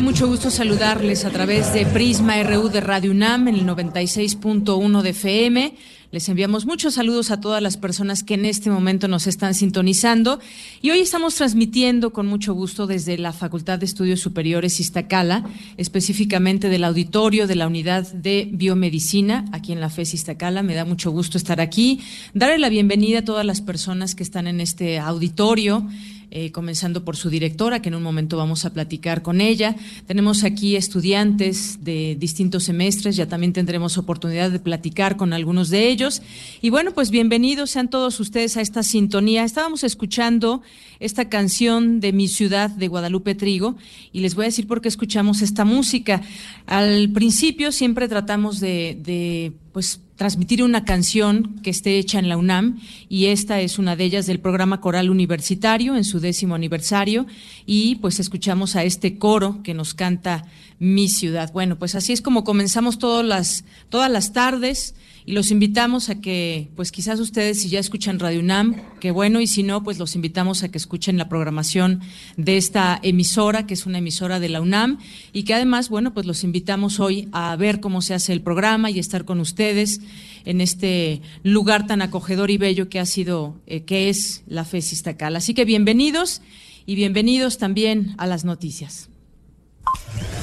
Mucho gusto saludarles a través de Prisma RU de Radio UNAM en el 96.1 de FM. Les enviamos muchos saludos a todas las personas que en este momento nos están sintonizando y hoy estamos transmitiendo con mucho gusto desde la Facultad de Estudios Superiores Iztacala, específicamente del auditorio de la Unidad de Biomedicina aquí en la FES Iztacala. Me da mucho gusto estar aquí, darle la bienvenida a todas las personas que están en este auditorio eh, comenzando por su directora, que en un momento vamos a platicar con ella. Tenemos aquí estudiantes de distintos semestres, ya también tendremos oportunidad de platicar con algunos de ellos. Y bueno, pues bienvenidos sean todos ustedes a esta sintonía. Estábamos escuchando esta canción de mi ciudad de Guadalupe Trigo y les voy a decir por qué escuchamos esta música. Al principio siempre tratamos de, de pues transmitir una canción que esté hecha en la UNAM y esta es una de ellas del programa Coral Universitario en su décimo aniversario y pues escuchamos a este coro que nos canta Mi ciudad. Bueno, pues así es como comenzamos todas las, todas las tardes y los invitamos a que, pues quizás ustedes si ya escuchan Radio UNAM, que bueno, y si no, pues los invitamos a que escuchen la programación de esta emisora, que es una emisora de la UNAM, y que además, bueno, pues los invitamos hoy a ver cómo se hace el programa y estar con ustedes en este lugar tan acogedor y bello que ha sido, eh, que es la FES Iztacal. Así que bienvenidos y bienvenidos también a las noticias.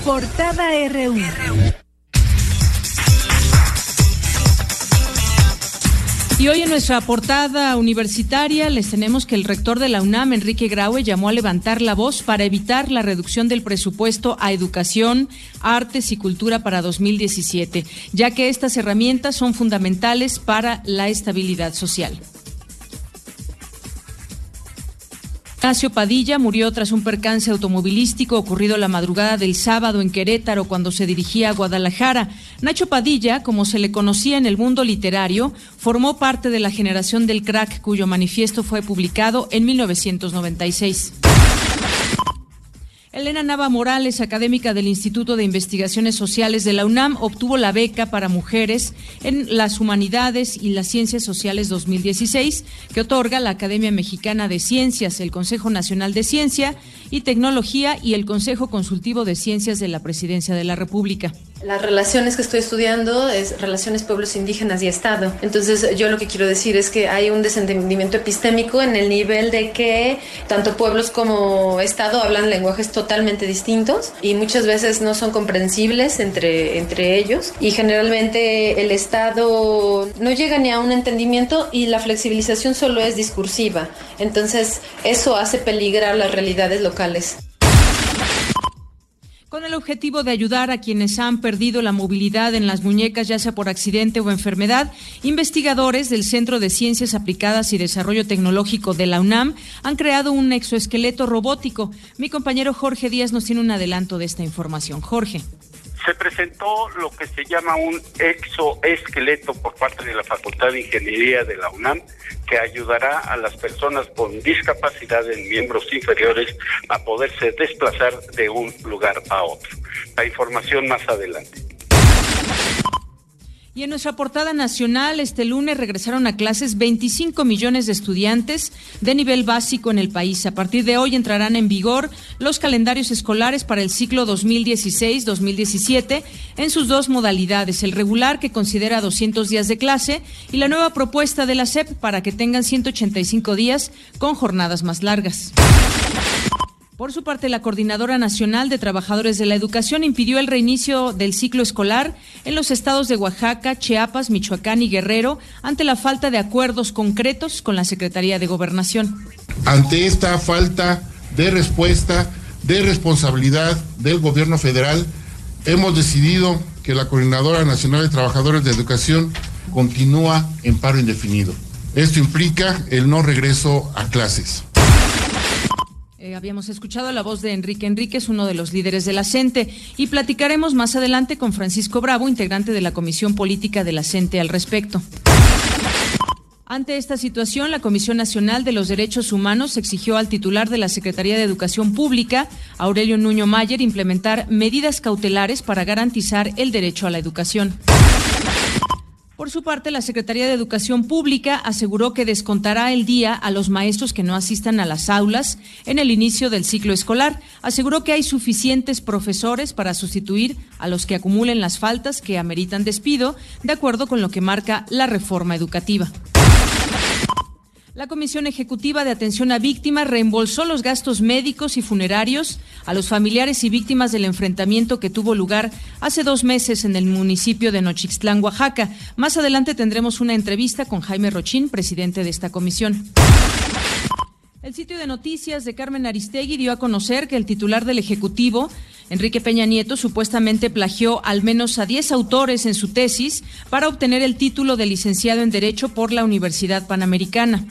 Portada RU. Y hoy en nuestra portada universitaria les tenemos que el rector de la UNAM, Enrique Graue, llamó a levantar la voz para evitar la reducción del presupuesto a educación, artes y cultura para 2017, ya que estas herramientas son fundamentales para la estabilidad social. Ignacio Padilla murió tras un percance automovilístico ocurrido la madrugada del sábado en Querétaro cuando se dirigía a Guadalajara. Nacho Padilla, como se le conocía en el mundo literario, formó parte de la generación del crack cuyo manifiesto fue publicado en 1996. Elena Nava Morales, académica del Instituto de Investigaciones Sociales de la UNAM, obtuvo la beca para mujeres en las humanidades y las ciencias sociales 2016 que otorga la Academia Mexicana de Ciencias, el Consejo Nacional de Ciencia y Tecnología y el Consejo Consultivo de Ciencias de la Presidencia de la República. Las relaciones que estoy estudiando es relaciones pueblos indígenas y Estado. Entonces yo lo que quiero decir es que hay un desentendimiento epistémico en el nivel de que tanto pueblos como Estado hablan lenguajes totalmente distintos y muchas veces no son comprensibles entre, entre ellos y generalmente el Estado no llega ni a un entendimiento y la flexibilización solo es discursiva. Entonces eso hace peligrar las realidades locales con el objetivo de ayudar a quienes han perdido la movilidad en las muñecas, ya sea por accidente o enfermedad, investigadores del Centro de Ciencias Aplicadas y Desarrollo Tecnológico de la UNAM han creado un exoesqueleto robótico. Mi compañero Jorge Díaz nos tiene un adelanto de esta información. Jorge se presentó lo que se llama un exoesqueleto por parte de la Facultad de Ingeniería de la UNAM que ayudará a las personas con discapacidad en miembros inferiores a poderse desplazar de un lugar a otro. La información más adelante. Y en nuestra portada nacional, este lunes regresaron a clases 25 millones de estudiantes de nivel básico en el país. A partir de hoy entrarán en vigor los calendarios escolares para el ciclo 2016-2017 en sus dos modalidades, el regular que considera 200 días de clase y la nueva propuesta de la SEP para que tengan 185 días con jornadas más largas. Por su parte, la Coordinadora Nacional de Trabajadores de la Educación impidió el reinicio del ciclo escolar en los estados de Oaxaca, Chiapas, Michoacán y Guerrero ante la falta de acuerdos concretos con la Secretaría de Gobernación. Ante esta falta de respuesta, de responsabilidad del gobierno federal, hemos decidido que la Coordinadora Nacional de Trabajadores de Educación continúa en paro indefinido. Esto implica el no regreso a clases. Eh, habíamos escuchado la voz de Enrique Enríquez, uno de los líderes de la CENTE, y platicaremos más adelante con Francisco Bravo, integrante de la Comisión Política de la CENTE al respecto. Ante esta situación, la Comisión Nacional de los Derechos Humanos exigió al titular de la Secretaría de Educación Pública, Aurelio Nuño Mayer, implementar medidas cautelares para garantizar el derecho a la educación. Por su parte, la Secretaría de Educación Pública aseguró que descontará el día a los maestros que no asistan a las aulas en el inicio del ciclo escolar. Aseguró que hay suficientes profesores para sustituir a los que acumulen las faltas que ameritan despido, de acuerdo con lo que marca la reforma educativa. La Comisión Ejecutiva de Atención a Víctimas reembolsó los gastos médicos y funerarios a los familiares y víctimas del enfrentamiento que tuvo lugar hace dos meses en el municipio de Nochixtlán, Oaxaca. Más adelante tendremos una entrevista con Jaime Rochín, presidente de esta comisión. El sitio de noticias de Carmen Aristegui dio a conocer que el titular del Ejecutivo, Enrique Peña Nieto, supuestamente plagió al menos a 10 autores en su tesis para obtener el título de licenciado en Derecho por la Universidad Panamericana.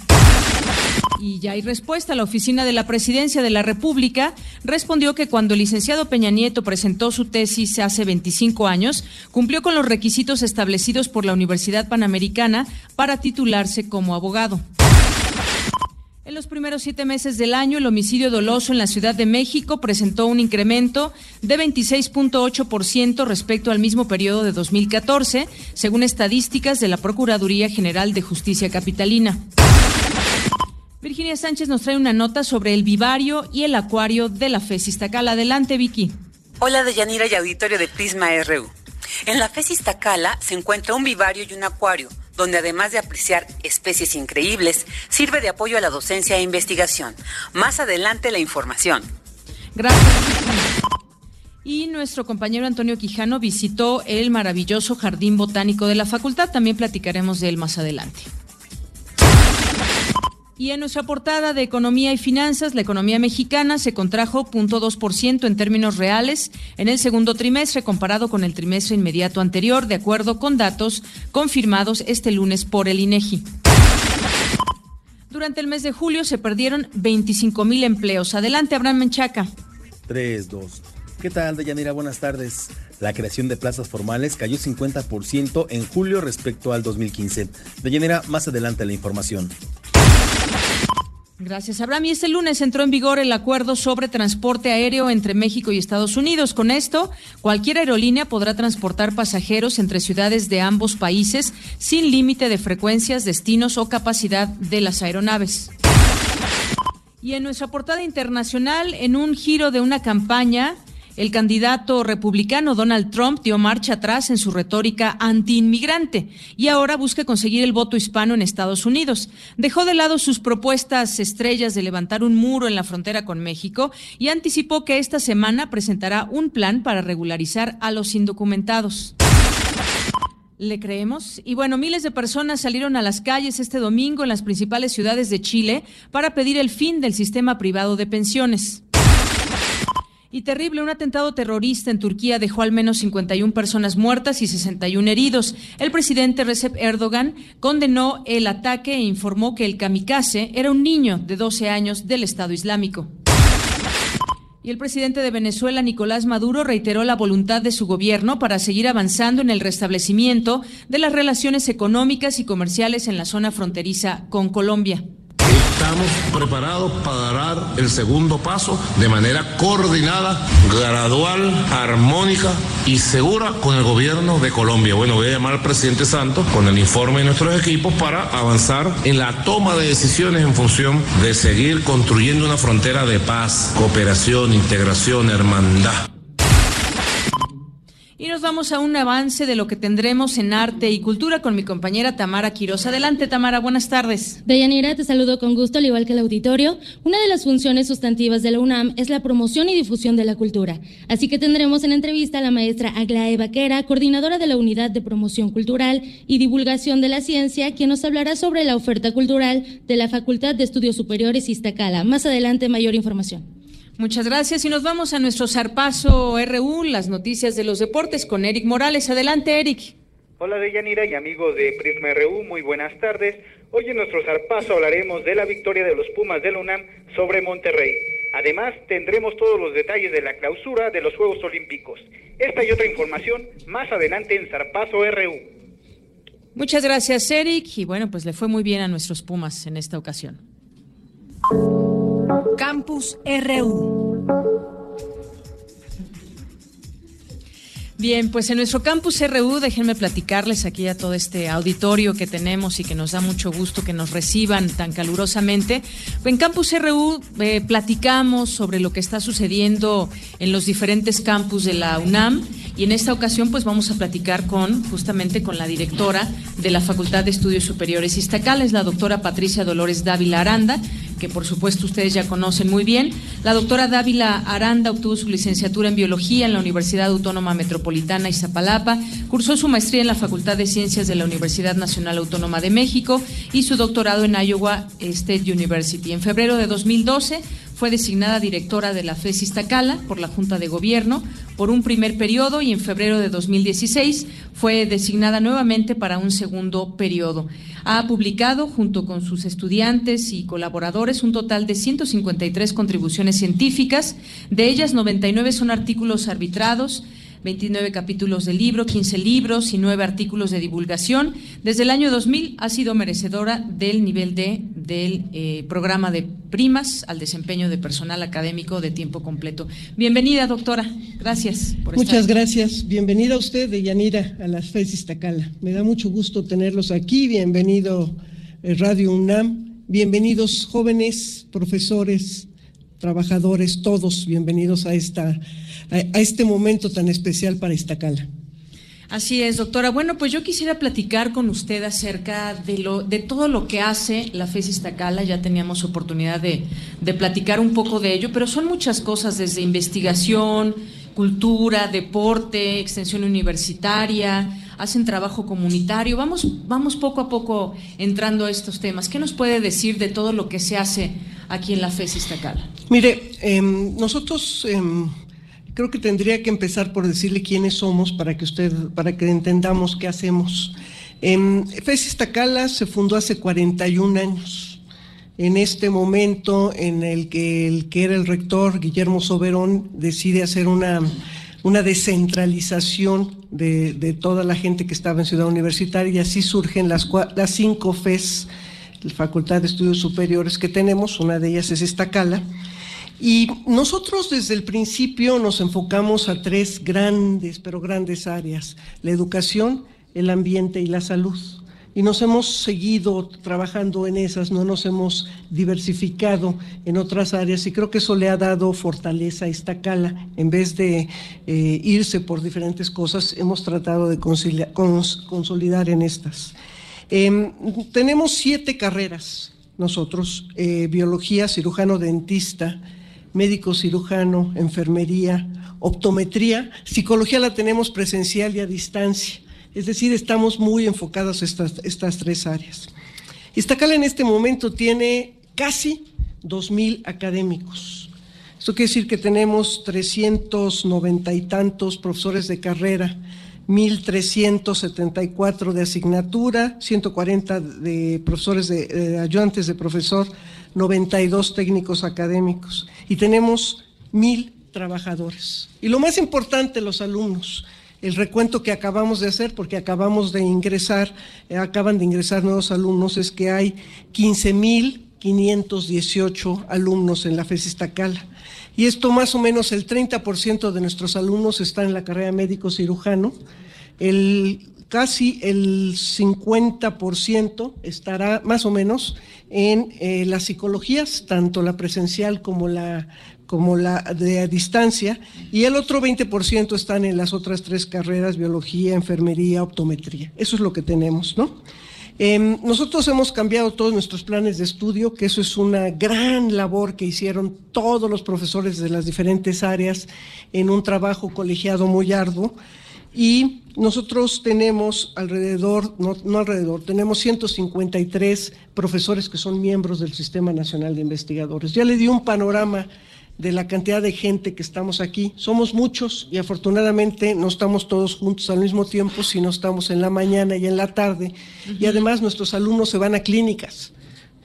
Y ya hay respuesta. La oficina de la Presidencia de la República respondió que cuando el licenciado Peña Nieto presentó su tesis hace 25 años, cumplió con los requisitos establecidos por la Universidad Panamericana para titularse como abogado. En los primeros siete meses del año, el homicidio doloso en la Ciudad de México presentó un incremento de 26.8% respecto al mismo periodo de 2014, según estadísticas de la Procuraduría General de Justicia Capitalina. Virginia Sánchez nos trae una nota sobre el vivario y el acuario de la FES Iztacala. Adelante, Vicky. Hola, Deyanira y auditorio de Prisma RU. En la FES Iztacala se encuentra un vivario y un acuario donde además de apreciar especies increíbles, sirve de apoyo a la docencia e investigación. Más adelante la información. Gracias. Y nuestro compañero Antonio Quijano visitó el maravilloso Jardín Botánico de la Facultad. También platicaremos de él más adelante. Y en nuestra portada de Economía y Finanzas, la economía mexicana se contrajo 0.2% en términos reales en el segundo trimestre comparado con el trimestre inmediato anterior, de acuerdo con datos confirmados este lunes por el INEGI. Durante el mes de julio se perdieron 25 mil empleos. Adelante, Abraham Menchaca. 3, 2. ¿Qué tal, Deyanira? Buenas tardes. La creación de plazas formales cayó 50% en julio respecto al 2015. Deyanira, más adelante la información. Gracias, Abraham. Y este lunes entró en vigor el acuerdo sobre transporte aéreo entre México y Estados Unidos. Con esto, cualquier aerolínea podrá transportar pasajeros entre ciudades de ambos países sin límite de frecuencias, destinos o capacidad de las aeronaves. Y en nuestra portada internacional, en un giro de una campaña, el candidato republicano Donald Trump dio marcha atrás en su retórica antiinmigrante y ahora busca conseguir el voto hispano en Estados Unidos. Dejó de lado sus propuestas estrellas de levantar un muro en la frontera con México y anticipó que esta semana presentará un plan para regularizar a los indocumentados. ¿Le creemos? Y bueno, miles de personas salieron a las calles este domingo en las principales ciudades de Chile para pedir el fin del sistema privado de pensiones. Y terrible, un atentado terrorista en Turquía dejó al menos 51 personas muertas y 61 heridos. El presidente Recep Erdogan condenó el ataque e informó que el kamikaze era un niño de 12 años del Estado Islámico. Y el presidente de Venezuela, Nicolás Maduro, reiteró la voluntad de su gobierno para seguir avanzando en el restablecimiento de las relaciones económicas y comerciales en la zona fronteriza con Colombia estamos preparados para dar el segundo paso de manera coordinada, gradual, armónica y segura con el gobierno de Colombia. Bueno, voy a llamar al presidente Santos con el informe de nuestros equipos para avanzar en la toma de decisiones en función de seguir construyendo una frontera de paz, cooperación, integración, hermandad. Y nos vamos a un avance de lo que tendremos en arte y cultura con mi compañera Tamara Quiroz. Adelante, Tamara, buenas tardes. Deyanira, te saludo con gusto, al igual que el auditorio. Una de las funciones sustantivas de la UNAM es la promoción y difusión de la cultura. Así que tendremos en entrevista a la maestra Aglae Vaquera, coordinadora de la Unidad de Promoción Cultural y Divulgación de la Ciencia, quien nos hablará sobre la oferta cultural de la Facultad de Estudios Superiores Iztacala. Más adelante, mayor información. Muchas gracias y nos vamos a nuestro zarpazo RU, las noticias de los deportes con Eric Morales. Adelante, Eric. Hola Deyanira y amigos de Prisma RU, muy buenas tardes. Hoy en nuestro zarpazo hablaremos de la victoria de los Pumas de la UNAM sobre Monterrey. Además, tendremos todos los detalles de la clausura de los Juegos Olímpicos. Esta y otra información más adelante en Zarpazo RU. Muchas gracias, Eric. Y bueno, pues le fue muy bien a nuestros Pumas en esta ocasión. Campus RU. Bien, pues en nuestro campus RU, déjenme platicarles aquí a todo este auditorio que tenemos y que nos da mucho gusto que nos reciban tan calurosamente. En campus RU eh, platicamos sobre lo que está sucediendo en los diferentes campus de la UNAM y en esta ocasión pues vamos a platicar con justamente con la directora de la Facultad de Estudios Superiores Iztacala, es la doctora Patricia Dolores Dávila Aranda, que por supuesto ustedes ya conocen muy bien. La doctora Dávila Aranda obtuvo su licenciatura en biología en la Universidad Autónoma Metropolitana Iztapalapa, cursó su maestría en la Facultad de Ciencias de la Universidad Nacional Autónoma de México y su doctorado en Iowa State University. En febrero de 2012 fue designada directora de la FES Iztacala por la Junta de Gobierno por un primer periodo y en febrero de 2016 fue designada nuevamente para un segundo periodo. Ha publicado, junto con sus estudiantes y colaboradores, un total de 153 contribuciones científicas. De ellas, 99 son artículos arbitrados, 29 capítulos de libro, 15 libros y 9 artículos de divulgación. Desde el año 2000 ha sido merecedora del nivel D del eh, programa de primas al desempeño de personal académico de tiempo completo. Bienvenida, doctora. Gracias por Muchas gracias. Bienvenida a usted, Yanira, a las FES Iztacala. Me da mucho gusto tenerlos aquí. Bienvenido eh, Radio UNAM. Bienvenidos jóvenes, profesores, trabajadores, todos bienvenidos a esta a, este momento tan especial para Iztacala. Así es, doctora. Bueno, pues yo quisiera platicar con usted acerca de, lo, de todo lo que hace la FES Iztacala. Ya teníamos oportunidad de, de platicar un poco de ello, pero son muchas cosas, desde investigación, cultura, deporte, extensión universitaria, hacen trabajo comunitario. Vamos, vamos poco a poco entrando a estos temas. ¿Qué nos puede decir de todo lo que se hace aquí en la FES Iztacala? Mire, em, nosotros... Em, creo que tendría que empezar por decirle quiénes somos para que usted, para que entendamos qué hacemos. En FES Iztacala se fundó hace 41 años. En este momento en el que el que era el rector, Guillermo Soberón, decide hacer una, una descentralización de, toda la gente que estaba en Ciudad Universitaria y así surgen las, las cinco FES, la Facultad de Estudios Superiores que tenemos, una de ellas es Iztacala y nosotros desde el principio nos enfocamos a tres grandes, pero grandes áreas, la educación, el ambiente y la salud. Y nos hemos seguido trabajando en esas, no nos hemos diversificado en otras áreas y creo que eso le ha dado fortaleza a esta cala. En vez de eh, irse por diferentes cosas, hemos tratado de consolidar en estas. Em, tenemos siete carreras nosotros, eh, biología, cirujano dentista, médico cirujano, enfermería, optometría, psicología la tenemos presencial y a distancia. Es decir, estamos muy enfocados estas, estas tres áreas. Iztacala en este momento tiene casi 2.000 académicos. Esto quiere decir que tenemos 390 y tantos profesores de carrera, 1.374 de asignatura, 140 de profesores de, ayudantes de profesor, 92 técnicos académicos y tenemos mil trabajadores. Y lo más importante, los alumnos. El recuento que acabamos de hacer, porque acabamos de ingresar, eh, acaban de ingresar nuevos alumnos, es que hay 15 mil 518 alumnos en la FES Iztacala. Y esto más o menos el 30% de nuestros alumnos están en la carrera médico cirujano. El, casi el 50% estará más o menos en eh, las psicologías, tanto la presencial como la, como la de distancia, y el otro 20% están en las otras tres carreras, biología, enfermería, optometría. Eso es lo que tenemos, ¿no? Em, nosotros hemos cambiado todos nuestros planes de estudio, que eso es una gran labor que hicieron todos los profesores de las diferentes áreas en un trabajo colegiado muy arduo. Y nosotros tenemos alrededor, no, no, alrededor, tenemos 153 profesores que son miembros del Sistema Nacional de Investigadores. Ya le di un panorama de la cantidad de gente que estamos aquí. Somos muchos y afortunadamente no estamos todos juntos al mismo tiempo, sino estamos en la mañana y en la tarde. Y además nuestros alumnos se van a clínicas.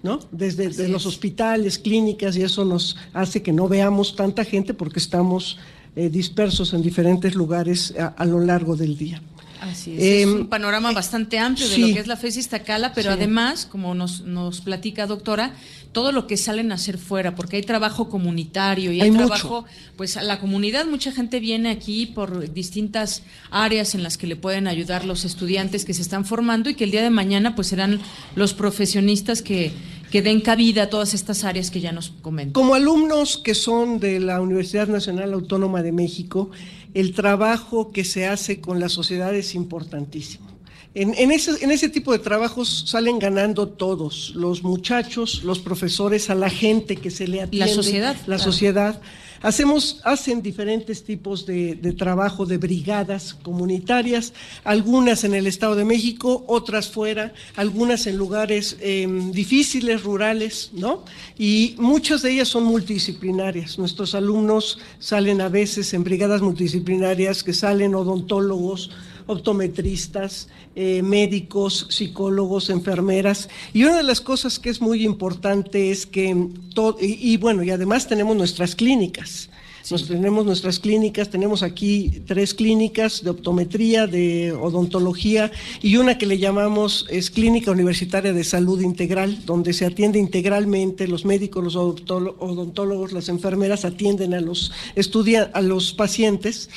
¿No? Desde los hospitales, clínicas, y eso nos hace que no veamos tanta gente porque estamos eh, dispersos en diferentes lugares a, lo largo del día. Así es, es un panorama bastante amplio de lo que es la FES Iztacala, pero además, como nos, nos platica doctora, todo lo que salen a hacer fuera, porque hay trabajo comunitario y hay, trabajo, pues a la comunidad, mucha gente viene aquí por distintas áreas en las que le pueden ayudar los estudiantes que se están formando y que el día de mañana pues serán los profesionistas que, que den cabida a todas estas áreas que ya nos comentan. Como alumnos que son de la Universidad Nacional Autónoma de México, el trabajo que se hace con la sociedad es importantísimo. En, ese, tipo de trabajos salen ganando todos, los muchachos, los profesores, a la gente que se le atiende. La sociedad. La sociedad. Hacemos, hacen diferentes tipos de, trabajo, de brigadas comunitarias, algunas en el Estado de México, otras fuera, algunas en lugares em, difíciles, rurales, ¿no? Y muchas de ellas son multidisciplinarias. Nuestros alumnos salen a veces en brigadas multidisciplinarias que salen odontólogos, optometristas, eh, médicos, psicólogos, enfermeras. Y una de las cosas que es muy importante es que, todo, y, bueno, y además tenemos nuestras clínicas. Nos tenemos nuestras clínicas, tenemos aquí tres clínicas de optometría, de odontología y una que le llamamos es Clínica Universitaria de Salud Integral, donde se atiende integralmente los médicos, los odontólogos, las enfermeras atienden a los estudia a los pacientes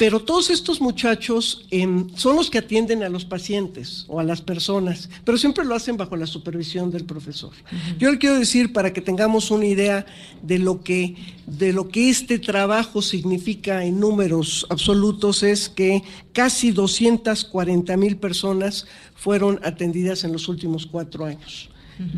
pero todos estos muchachos em, son los que atienden a los pacientes o a las personas, pero siempre lo hacen bajo la supervisión del profesor. Yo le quiero decir, para que tengamos una idea de lo, que, de lo que este trabajo significa en números absolutos, es que casi 240 mil personas fueron atendidas en los últimos cuatro años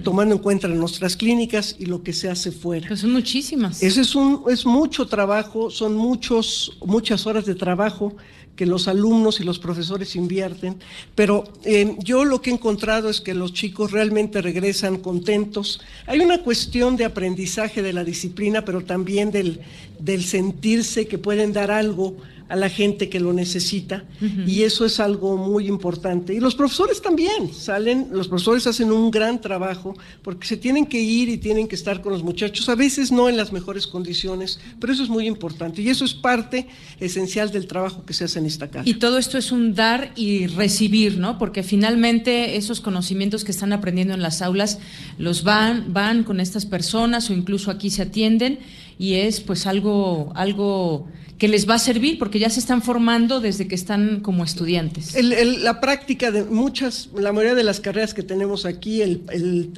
tomando en cuenta nuestras clínicas y lo que se hace fuera. Pues son muchísimas. Ese es, un, es mucho trabajo, son muchos, muchas horas de trabajo que los alumnos y los profesores invierten, pero eh, yo lo que he encontrado es que los chicos realmente regresan contentos. Hay una cuestión de aprendizaje de la disciplina, pero también del, del sentirse que pueden dar algo a la gente que lo necesita y eso es algo muy importante. Y los profesores también salen, los profesores hacen un gran trabajo porque se tienen que ir y tienen que estar con los muchachos, a veces no en las mejores condiciones, pero eso es muy importante y eso es parte esencial del trabajo que se hace en esta casa. Y todo esto es un dar y recibir, ¿no? Porque finalmente esos conocimientos que están aprendiendo en las aulas los van, van con estas personas o incluso aquí se atienden y es pues algo, algo que les va a servir porque ya se están formando desde que están como estudiantes. la práctica de muchas, la mayoría de las carreras que tenemos aquí, el,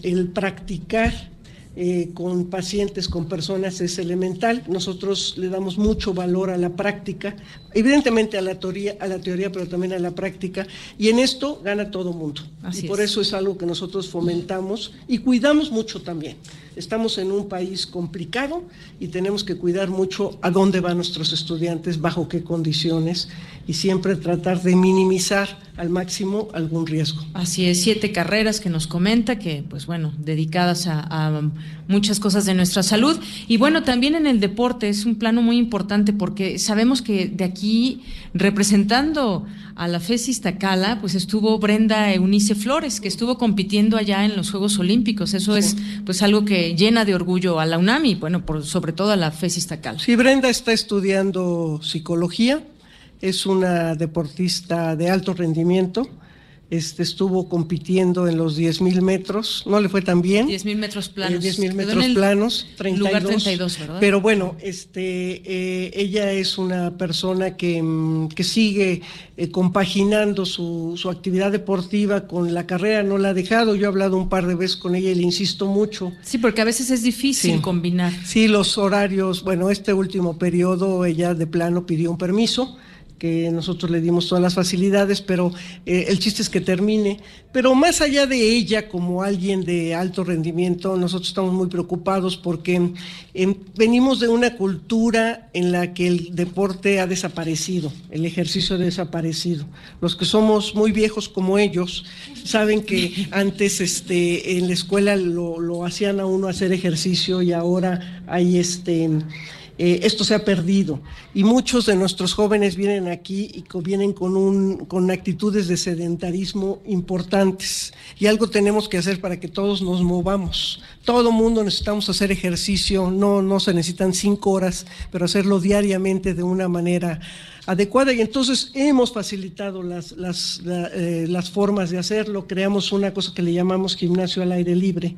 el practicar eh, con pacientes, con personas es elemental. Nosotros le damos mucho valor a la práctica, evidentemente a la teoría, a la teoría, pero también a la práctica. Y en esto gana todo mundo. y por eso es algo que nosotros fomentamos y cuidamos mucho también. Estamos en un país complicado y tenemos que cuidar mucho a dónde van nuestros estudiantes, bajo qué condiciones y siempre tratar de minimizar al máximo algún riesgo. Así es, siete carreras que nos comenta, que pues bueno, dedicadas a, muchas cosas de nuestra salud. Y bueno, también en el deporte es un plano muy importante porque sabemos que de aquí representando a la FESIS Tacala, pues estuvo Brenda Eunice Flores, que estuvo compitiendo allá en los Juegos Olímpicos. Eso es pues algo que llena de orgullo a la UNAM y bueno, por, sobre todo a la FESIS Tacala. Sí, Brenda está estudiando psicología es una deportista de alto rendimiento. Este, estuvo compitiendo en los 10.000 metros, no le fue tan bien. 10.000 metros planos. 10.000 metros planos, 32. Lugar 32, ¿verdad? Pero bueno, este, eh, ella es una persona que, mm, que sigue eh, compaginando su, su, actividad deportiva con la carrera, no la ha dejado. Yo he hablado un par de veces con ella y le insisto mucho. Sí, porque a veces es difícil combinar. Sí, los horarios, bueno, este último periodo ella de plano pidió un permiso que nosotros le dimos todas las facilidades, pero eh, el chiste es que termine. Pero más allá de ella, como alguien de alto rendimiento, nosotros estamos muy preocupados porque em, venimos de una cultura en la que el deporte ha desaparecido, el ejercicio ha desaparecido. Los que somos muy viejos como ellos saben que antes este, en la escuela lo, lo hacían a uno hacer ejercicio y ahora hay este eh, esto se ha perdido y muchos de nuestros jóvenes vienen aquí y vienen con, un, con actitudes de sedentarismo importantes y algo tenemos que hacer para que todos nos movamos. Todo mundo necesitamos hacer ejercicio, no, no se necesitan cinco horas, pero hacerlo diariamente de una manera adecuada. Y entonces hemos facilitado las, las, eh, las, formas de hacerlo, creamos una cosa que le llamamos gimnasio al aire libre,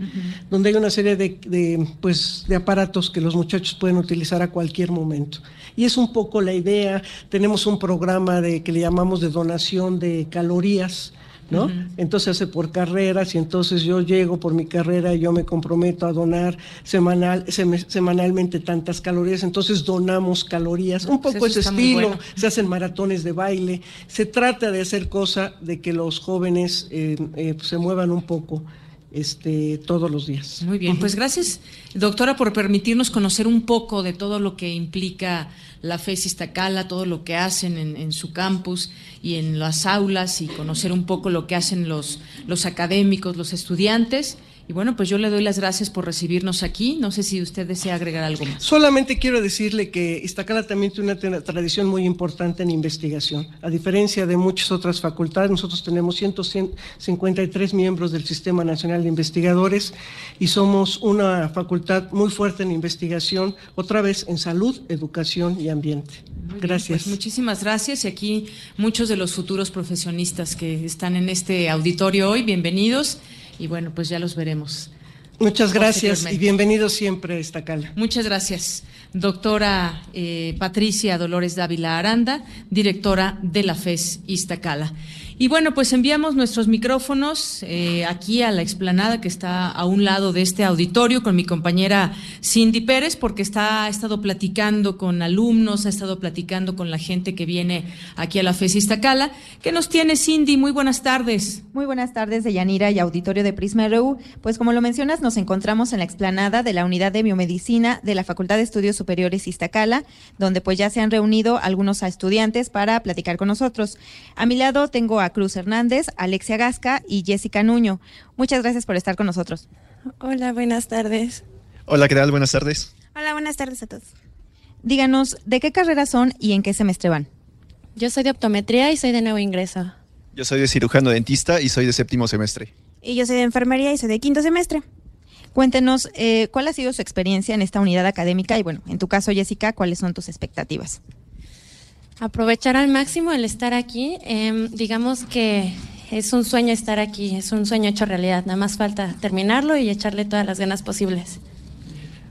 donde hay una serie de, de, pues, de aparatos que los muchachos pueden utilizar a cualquier momento. Y es un poco la idea, tenemos un programa de, que le llamamos de donación de calorías, ¿no? Entonces hace por carreras y entonces yo llego por mi carrera y yo me comprometo a donar semanal, semanalmente tantas calorías, entonces donamos calorías, un poco pues ese estilo, se hacen maratones de baile, se trata de hacer cosa de que los jóvenes eh, eh, se muevan un poco este, todos los días. Muy bien, pues gracias, doctora, por permitirnos conocer un poco de todo lo que implica la FES Iztacala, todo lo que hacen en, su campus y en las aulas y conocer un poco lo que hacen los, los académicos, los estudiantes. Y bueno, pues yo le doy las gracias por recibirnos aquí. No sé si usted desea agregar algo más. Solamente quiero decirle que Iztacala también tiene una tradición muy importante en investigación. A diferencia de muchas otras facultades, nosotros tenemos 153 miembros del Sistema Nacional de Investigadores y somos una facultad muy fuerte en investigación, otra vez en salud, educación y ambiente. gracias. Pues muchísimas gracias y aquí muchos de los futuros profesionistas que están en este auditorio hoy, bienvenidos y bueno, pues ya los veremos. Muchas gracias y bienvenido siempre a esta Muchas gracias, doctora eh, Patricia Dolores Dávila Aranda, directora de la FES Iztacala. Y bueno, pues enviamos nuestros micrófonos eh, aquí a la explanada que está a un lado de este auditorio con mi compañera Cindy Pérez, porque está, ha estado platicando con alumnos, ha estado platicando con la gente que viene aquí a la FES Iztacala. ¿Qué nos tiene Cindy? Muy buenas tardes. Muy buenas tardes, Deyanira y auditorio de Prisma RU. Pues como lo mencionas, nos encontramos en la explanada de la Unidad de Biomedicina de la Facultad de Estudios Superiores Iztacala, donde pues ya se han reunido algunos estudiantes para platicar con nosotros. A mi lado tengo a Cruz Hernández, Alexia Gasca y Jessica Nuño. Muchas gracias por estar con nosotros. Hola, buenas tardes. Hola, ¿qué tal? Buenas tardes. Hola, buenas tardes a todos. Díganos, ¿de qué carrera son y en qué semestre van? Yo soy de optometría y soy de nuevo ingreso. Yo soy de cirujano dentista y soy de séptimo semestre. Y yo soy de enfermería y soy de quinto semestre. Cuéntenos, eh, ¿cuál ha sido su experiencia en esta unidad académica? Y bueno, en tu caso, Jessica, ¿cuáles son tus expectativas? aprovechar al máximo el estar aquí. Em, digamos que es un sueño estar aquí, es un sueño hecho realidad. Nada más falta terminarlo y echarle todas las ganas posibles.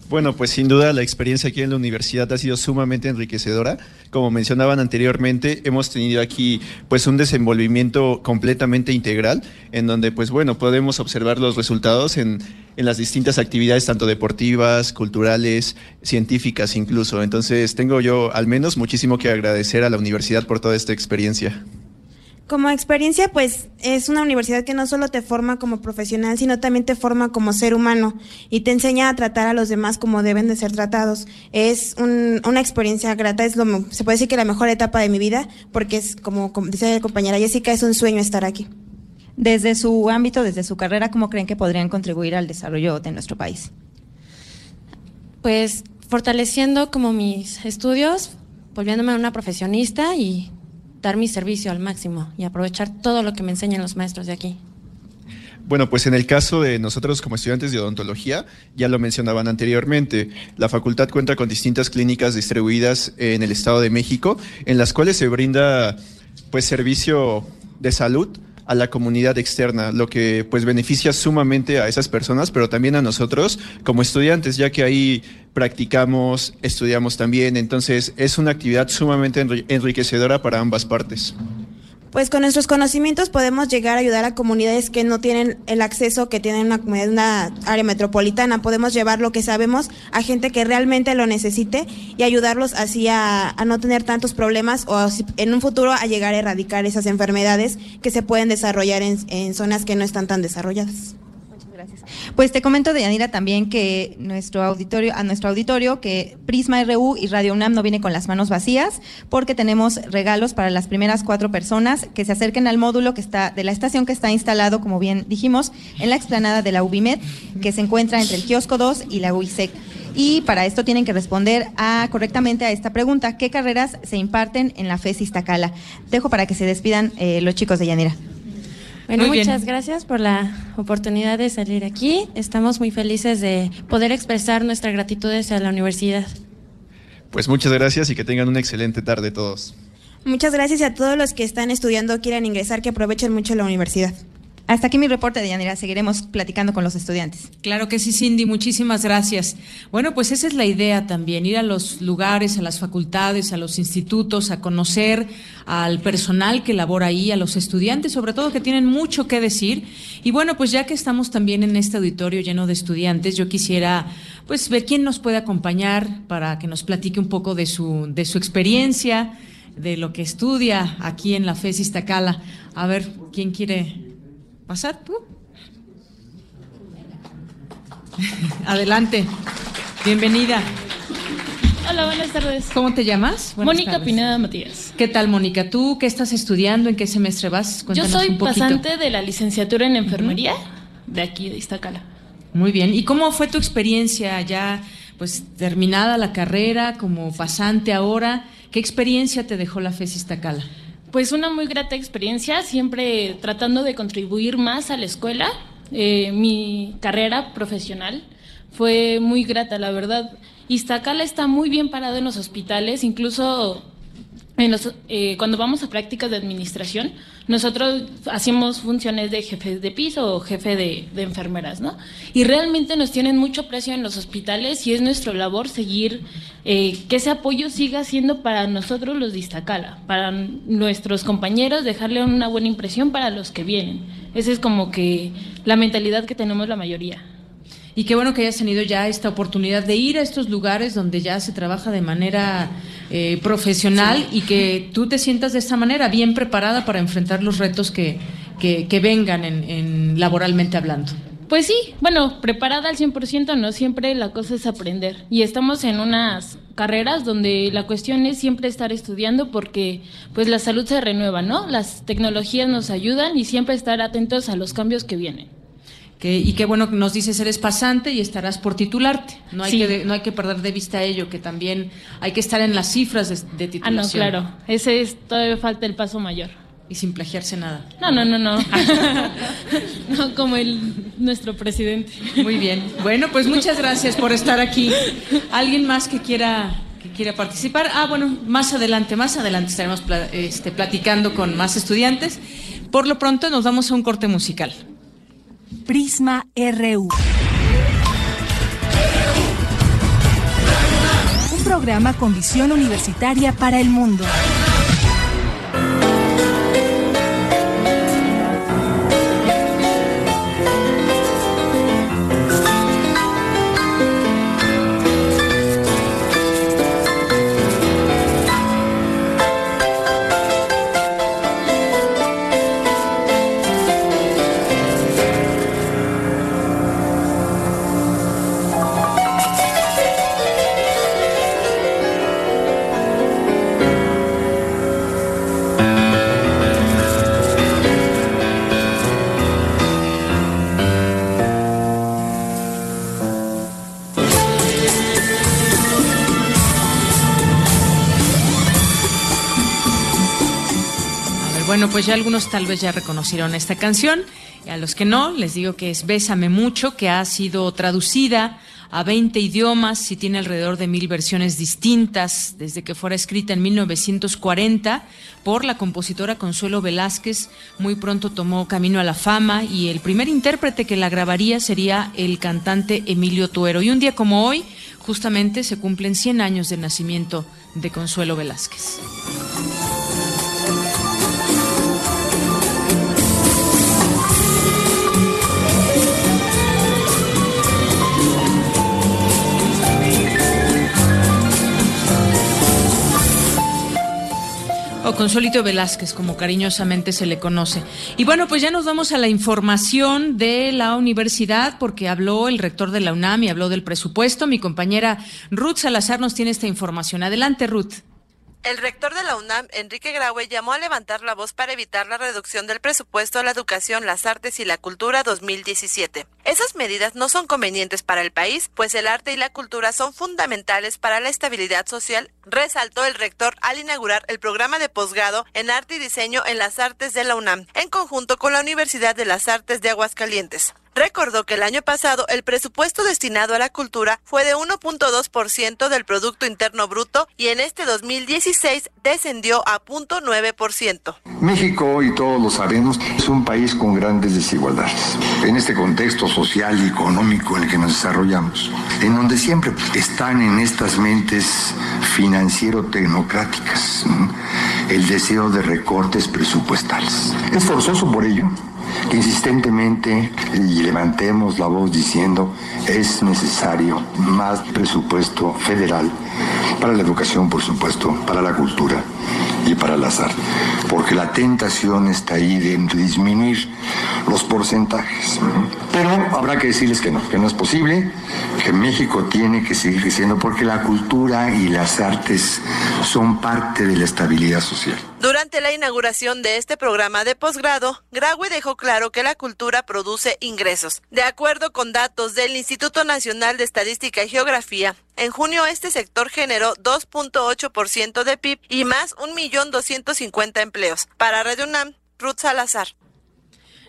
Bueno, pues sin duda la experiencia aquí en la universidad ha sido sumamente enriquecedora. Como mencionaban anteriormente, hemos tenido aquí pues un desenvolvimiento completamente integral en donde pues bueno, podemos observar los resultados en, en las distintas actividades tanto deportivas, culturales, científicas incluso. Entonces, tengo yo al menos muchísimo que agradecer a la universidad por toda esta experiencia. Como experiencia, pues es una universidad que no solo te forma como profesional, sino también te forma como ser humano y te enseña a tratar a los demás como deben de ser tratados. Es una experiencia grata, es lo, se puede decir que la mejor etapa de mi vida, porque es como, como dice la compañera Jessica, es un sueño estar aquí. Desde su ámbito, desde su carrera, ¿cómo creen que podrían contribuir al desarrollo de nuestro país? Pues fortaleciendo como mis estudios, volviéndome una profesionista y dar mi servicio al máximo y aprovechar todo lo que me enseñan los maestros de aquí. Bueno, pues en el caso de nosotros como estudiantes de odontología, ya lo mencionaban anteriormente, la facultad cuenta con distintas clínicas distribuidas en el Estado de México, en las cuales se brinda pues servicio de salud a la comunidad externa, lo que pues beneficia sumamente a esas personas, pero también a nosotros como estudiantes, ya que ahí practicamos, estudiamos también, entonces es una actividad sumamente enriquecedora para ambas partes pues con nuestros conocimientos podemos llegar a ayudar a comunidades que no tienen el acceso que tienen una una área metropolitana. Podemos llevar lo que sabemos a gente que realmente lo necesite y ayudarlos así a, no tener tantos problemas o en un futuro a llegar a erradicar esas enfermedades que se pueden desarrollar en zonas que no están tan desarrolladas. Pues te comento, Deyanira, también que nuestro auditorio, a nuestro auditorio, que Prisma RU y Radio UNAM no viene con las manos vacías, porque tenemos regalos para las primeras cuatro personas que se acerquen al módulo que está, de la estación que está instalado, como bien dijimos, en la explanada de la UBIMED, que se encuentra entre el kiosco 2 y la UISEC. Y para esto tienen que responder a, correctamente a esta pregunta, ¿qué carreras se imparten en la FES Iztacala? Dejo para que se despidan eh, los chicos de Yanira. Bueno, muchas gracias por la oportunidad de salir aquí. Estamos muy felices de poder expresar nuestra gratitud hacia la universidad. Pues muchas gracias y que tengan una excelente tarde todos. Muchas gracias a todos los que están estudiando o quieran ingresar, que aprovechen mucho la universidad. Hasta aquí mi reporte, de Yanira. Seguiremos platicando con los estudiantes. Claro que sí, Cindy. Muchísimas gracias. Bueno, pues esa es la idea también, ir a los lugares, a las facultades, a los institutos, a conocer al personal que labora ahí, a los estudiantes, sobre todo que tienen mucho que decir. Y bueno, pues ya que estamos también en este auditorio lleno de estudiantes, yo quisiera pues ver quién nos puede acompañar para que nos platique un poco de su, de su experiencia, de lo que estudia aquí en la FES Iztacala. A ver, ¿quién quiere pasar tú. Adelante. Bienvenida. Hola, buenas tardes. ¿Cómo te llamas? Mónica Pineda Matías. ¿Qué tal, Mónica? ¿Tú qué estás estudiando? ¿En qué semestre vas? Yo soy pasante de la licenciatura en enfermería de aquí, de Iztacala. Muy bien. ¿Y cómo fue tu experiencia ya, pues, terminada la carrera, como pasante ahora? ¿Qué experiencia te dejó la FES Iztacala? Pues una muy grata experiencia, siempre tratando de contribuir más a la escuela. Eh, mi carrera profesional fue muy grata, la verdad. Iztacala está muy bien parado en los hospitales, incluso eh, cuando vamos a prácticas de administración, nosotros hacemos funciones de jefe de piso o jefe de, enfermeras, ¿no? Y realmente nos tienen mucho precio en los hospitales y es nuestra labor seguir eh, que ese apoyo siga siendo para nosotros los de Iztacala, para nuestros compañeros, dejarle una buena impresión para los que vienen. Esa es como que la mentalidad que tenemos la mayoría. Y qué bueno que hayas tenido ya esta oportunidad de ir a estos lugares donde ya se trabaja de manera eh, profesional y que tú te sientas de esta manera, bien preparada para enfrentar los retos que, que, vengan en, laboralmente hablando. Pues sí, bueno, preparada al 100%, no siempre la cosa es aprender. Y estamos en unas carreras donde la cuestión es siempre estar estudiando porque pues la salud se renueva, ¿no? Las tecnologías nos ayudan y siempre estar atentos a los cambios que vienen y qué bueno que nos dices, eres pasante y estarás por titularte. No hay, que, no hay que perder de vista ello, que también hay que estar en las cifras de, titulación. Ah, no, claro. Ese es, todavía falta el paso mayor. Y sin plagiarse nada. No, no, no, no. no como el, nuestro presidente. Muy bien. Bueno, pues muchas gracias por estar aquí. ¿Alguien más que quiera que quiera participar? Ah, bueno, más adelante, más adelante estaremos este, platicando con más estudiantes. Por lo pronto nos vamos a un corte musical. Prisma RU. Un programa con visión universitaria para el mundo. Bueno, pues ya algunos tal vez ya reconocieron esta canción. Y a los que no, les digo que es Bésame mucho, que ha sido traducida a 20 idiomas y tiene alrededor de mil versiones distintas desde que fuera escrita en 1940 por la compositora Consuelo Velázquez. Muy pronto tomó camino a la fama y el primer intérprete que la grabaría sería el cantante Emilio Tuero. Y un día como hoy, justamente se cumplen 100 años de nacimiento de Consuelo Velázquez. O Consuelito Velázquez, como cariñosamente se le conoce. Y bueno, pues ya nos vamos a la información de la universidad, porque habló el rector de la UNAM y habló del presupuesto. Mi compañera Ruth Salazar nos tiene esta información. Adelante, Ruth. El rector de la UNAM, Enrique Graue, llamó a levantar la voz para evitar la reducción del presupuesto a la educación, las artes y la cultura 2017. Esas medidas no son convenientes para el país, pues el arte y la cultura son fundamentales para la estabilidad social, resaltó el rector al inaugurar el programa de posgrado en arte y diseño en las artes de la UNAM, en conjunto con la Universidad de las Artes de Aguascalientes recordó que el año pasado el presupuesto destinado a la cultura fue de 1.2% del Producto Interno Bruto y en este 2016 descendió a 0.9%. México, y todos lo sabemos, es un país con grandes desigualdades. En este contexto social y económico en el que nos desarrollamos, en donde siempre están en estas mentes financiero-tecnocráticas el deseo de recortes presupuestales. Es forzoso por ello que insistentemente levantemos la voz diciendo es necesario más presupuesto federal para la educación, por supuesto, para la cultura y para el azar, porque la tentación está ahí de disminuir los porcentajes. Pero habrá que decirles que no, que no es posible, que México tiene que seguir creciendo porque la cultura y las artes son parte de la estabilidad social. Durante la inauguración de este programa de posgrado, Graue dejó claro que la cultura produce ingresos. De acuerdo con datos del Instituto Nacional de Estadística y Geografía, en junio este sector generó 2.8% de PIB y más 1.250.000 empleos. Para Radio UNAM, Ruth Salazar.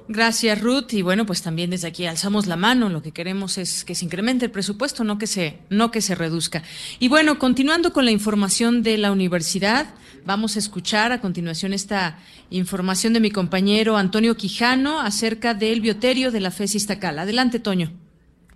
Gracias, Ruth. Y bueno, pues también desde aquí alzamos la mano. Lo que queremos es que se incremente el presupuesto, no que se, no que se reduzca. Y bueno, continuando con la información de la universidad, vamos a escuchar a continuación esta información de mi compañero Antonio Quijano acerca del bioterio de la FES Iztacal. Adelante, Toño.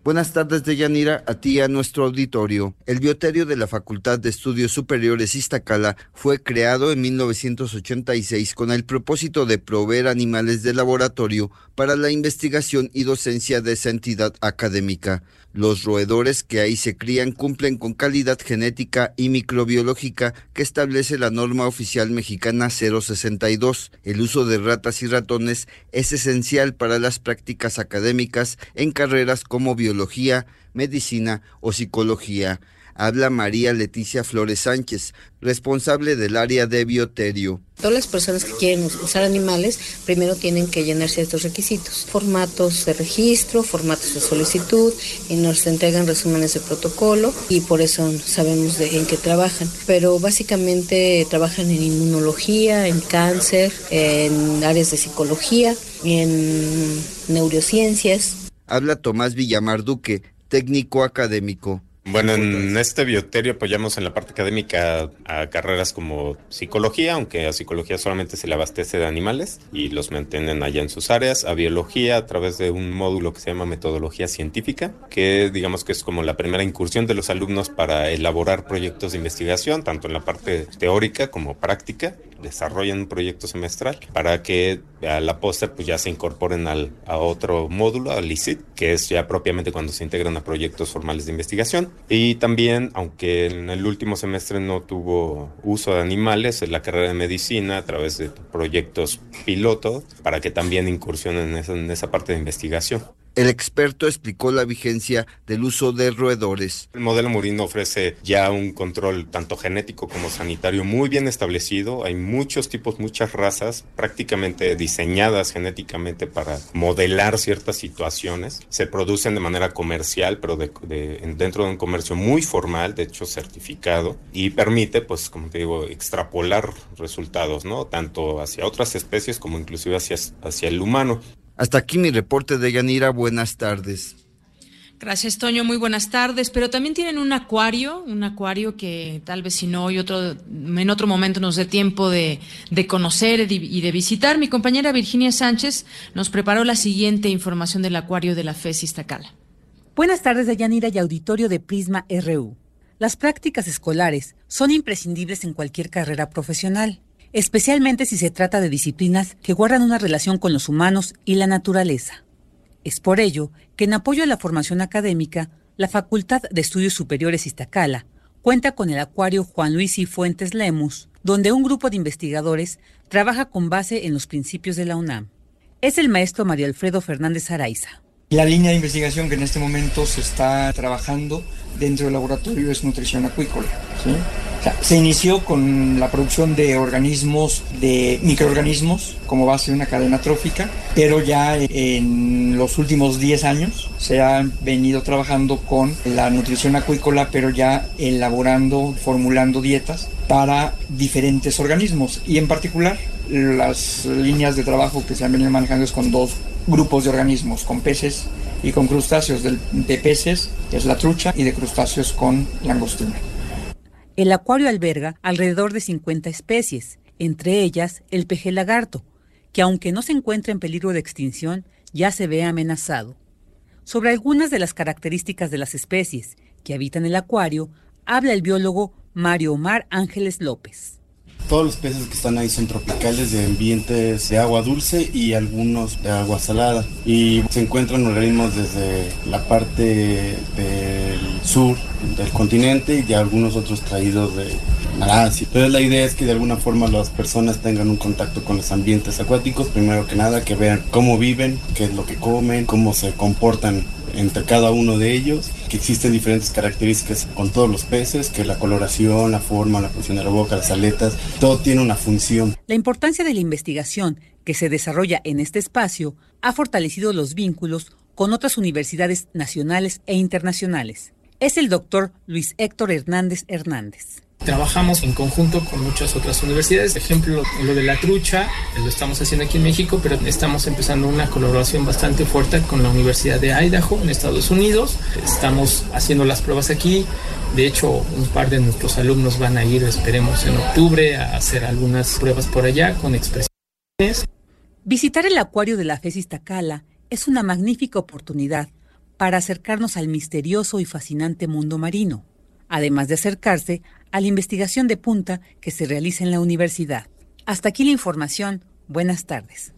Buenas tardes, Deyanira, a ti y a nuestro auditorio. El bioterio de la Facultad de Estudios Superiores Iztacala fue creado en 1986 con el propósito de proveer animales de laboratorio para la investigación y docencia de esa entidad académica. Los roedores que ahí se crían cumplen con calidad genética y microbiológica que establece la norma oficial mexicana 062. El uso de ratas y ratones es esencial para las prácticas académicas en carreras como biología, medicina o psicología habla María Leticia Flores Sánchez, responsable del área de bioterio. Todas las personas que quieren usar animales primero tienen que llenarse estos requisitos, formatos de registro, formatos de solicitud y nos entregan resúmenes de protocolo y por eso sabemos de, en qué trabajan. Pero básicamente trabajan en inmunología, en cáncer, en áreas de psicología, en neurociencias. Habla Tomás Villamar Duque, técnico académico. Bueno, en este bioterio apoyamos en la parte académica a carreras como psicología, aunque a psicología solamente se le abastece de animales y los mantienen allá en sus áreas, a biología a través de un módulo que se llama metodología científica, que digamos que es como la primera incursión de los alumnos para elaborar proyectos de investigación, tanto en la parte teórica como práctica, desarrollan un proyecto semestral para que a la póster pues ya se incorporen al, a otro módulo, al ICIT, que es ya propiamente cuando se integran a proyectos formales de investigación. Y también, aunque en el último semestre no tuvo uso de animales, en la carrera de medicina a través de proyectos piloto, para que también incursionen en esa parte de investigación. El experto explicó la vigencia del uso de roedores. El modelo Murino ofrece ya un control tanto genético como sanitario muy bien establecido. Hay muchos tipos, muchas razas prácticamente diseñadas genéticamente para modelar ciertas situaciones. Se producen de manera comercial, pero dentro de un comercio muy formal, de hecho certificado, y permite, pues, como te digo, extrapolar resultados, ¿no? Tanto hacia otras especies como inclusive hacia, hacia el humano. Hasta aquí mi reporte de Yanira. Buenas tardes. Gracias, Toño. Muy buenas tardes. Pero también tienen un acuario, un acuario que tal vez si no hoy otro, en otro momento nos dé tiempo de, de conocer y de visitar. Mi compañera Virginia Sánchez nos preparó la siguiente información del acuario de la FES Iztacala. Buenas tardes, Dayanira y auditorio de Prisma RU. Las prácticas escolares son imprescindibles en cualquier carrera profesional, especialmente si se trata de disciplinas que guardan una relación con los humanos y la naturaleza. Es por ello que en apoyo a la formación académica, la Facultad de Estudios Superiores Iztacala cuenta con el Acuario Juan Luis y Fuentes Lemus, donde un grupo de investigadores trabaja con base en los principios de la UNAM. Es el maestro Mario Alfredo Fernández Araiza. La línea de investigación que en este momento se está trabajando dentro del laboratorio es nutrición acuícola. se inició con la producción de organismos, de microorganismos, como base de una cadena trófica, pero ya en los últimos 10 años se ha venido trabajando con la nutrición acuícola, pero ya elaborando, formulando dietas para diferentes organismos y en particular las líneas de trabajo que se han venido manejando es con dos grupos de organismos, con peces y con crustáceos. De, peces es la trucha y de crustáceos con langostina. El acuario alberga alrededor de 50 especies, entre ellas el peje lagarto, que aunque no se encuentra en peligro de extinción, ya se ve amenazado. Sobre algunas de las características de las especies que habitan el acuario, habla el biólogo Mario Omar Ángeles López. Todos los peces que están ahí son tropicales de ambientes de agua dulce y algunos de agua salada. Y se encuentran organismos desde la parte del sur del continente y algunos otros traídos de Malasia. Entonces la idea es que de alguna forma las personas tengan un contacto con los ambientes acuáticos, primero que nada, que vean cómo viven, qué es lo que comen, cómo se comportan entre cada uno de ellos, que existen diferentes características con todos los peces, que la coloración, la forma, la posición de la boca, las aletas, todo tiene una función. La importancia de la investigación que se desarrolla en este espacio ha fortalecido los vínculos con otras universidades nacionales e internacionales. Es el doctor Luis Héctor Hernández Hernández. Trabajamos en conjunto con muchas otras universidades, ejemplo, lo de la trucha, lo estamos haciendo aquí en México, pero estamos empezando una colaboración bastante fuerte con la Universidad de Idaho en Estados Unidos. Estamos haciendo las pruebas aquí. De hecho, un par de nuestros alumnos van a ir, esperemos, en octubre a hacer algunas pruebas por allá con expresiones. Visitar el acuario de la FES Tacala es una magnífica oportunidad para acercarnos al misterioso y fascinante mundo marino, además de acercarse a la investigación de punta que se realiza en la universidad. Hasta aquí la información. Buenas tardes.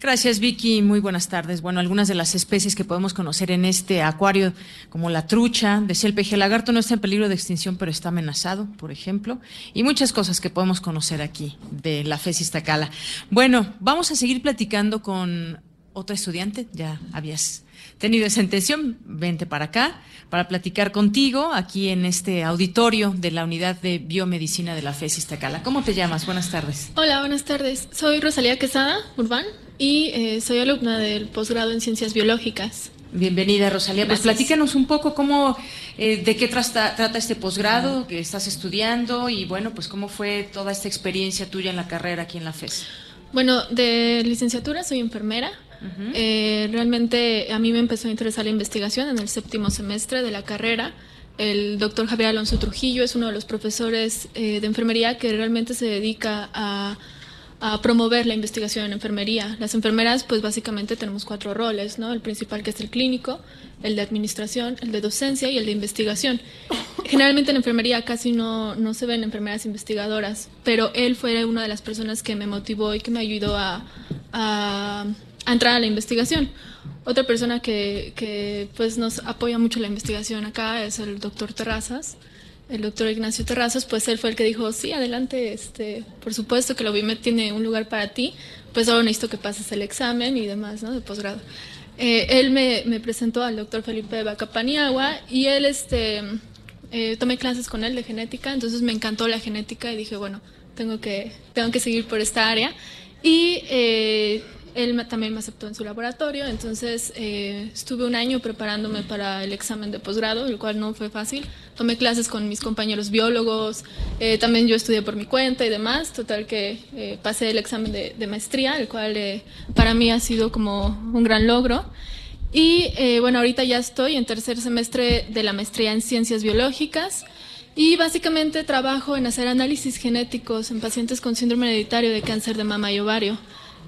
Gracias, Vicky. Muy buenas tardes. Bueno, algunas de las especies que podemos conocer en este acuario, como la trucha, decía el peje lagarto, no está en peligro de extinción, pero está amenazado, por ejemplo, y muchas cosas que podemos conocer aquí de la FES Iztacala. Bueno, vamos a seguir platicando con otra estudiante, ya habías tenido esa intención, vente para acá para platicar contigo aquí en este auditorio de la Unidad de Biomedicina de la FES Iztacala. ¿Cómo te llamas? Buenas tardes. Hola, buenas tardes. Soy Rosalía Quesada Urbán y eh, soy alumna del posgrado en Ciencias Biológicas. Bienvenida, Rosalía. Pues platícanos un poco cómo, eh, de qué trata, trata este posgrado que estás estudiando y bueno, pues cómo fue toda esta experiencia tuya en la carrera aquí en la FES. Bueno, de licenciatura soy enfermera. Eh, realmente a mí me empezó a interesar la investigación en el séptimo semestre de la carrera. El doctor Javier Alonso Trujillo es uno de los profesores eh, de enfermería que realmente se dedica a, promover la investigación en enfermería. Las enfermeras, pues básicamente tenemos cuatro roles, ¿no? El principal que es el clínico, el de administración, el de docencia y el de investigación. Generalmente en enfermería casi no, no se ven enfermeras investigadoras, pero él fue una de las personas que me motivó y que me ayudó a a entrar a la investigación. Otra persona que, que, pues nos apoya mucho la investigación acá es el doctor Terrazas. El doctor Ignacio Terrazas, pues él fue el que dijo, sí, adelante, este, por supuesto que la UBIMED tiene un lugar para ti, pues ahora necesito que pases el examen y demás, ¿no? De posgrado. Eh, él me, me, presentó al doctor Felipe Bacapaniagua y él, este, eh, tomé clases con él de genética, entonces me encantó la genética y dije, bueno, tengo que, tengo que seguir por esta área. Y eh, él también me aceptó en su laboratorio, entonces eh, estuve un año preparándome para el examen de posgrado, el cual no fue fácil. Tomé clases con mis compañeros biólogos, eh, también yo estudié por mi cuenta y demás, total que eh, pasé el examen de, maestría, el cual para mí ha sido como un gran logro. Y eh, bueno, ahorita ya estoy en tercer semestre de la maestría en ciencias biológicas y básicamente trabajo en hacer análisis genéticos en pacientes con síndrome hereditario de cáncer de mama y ovario.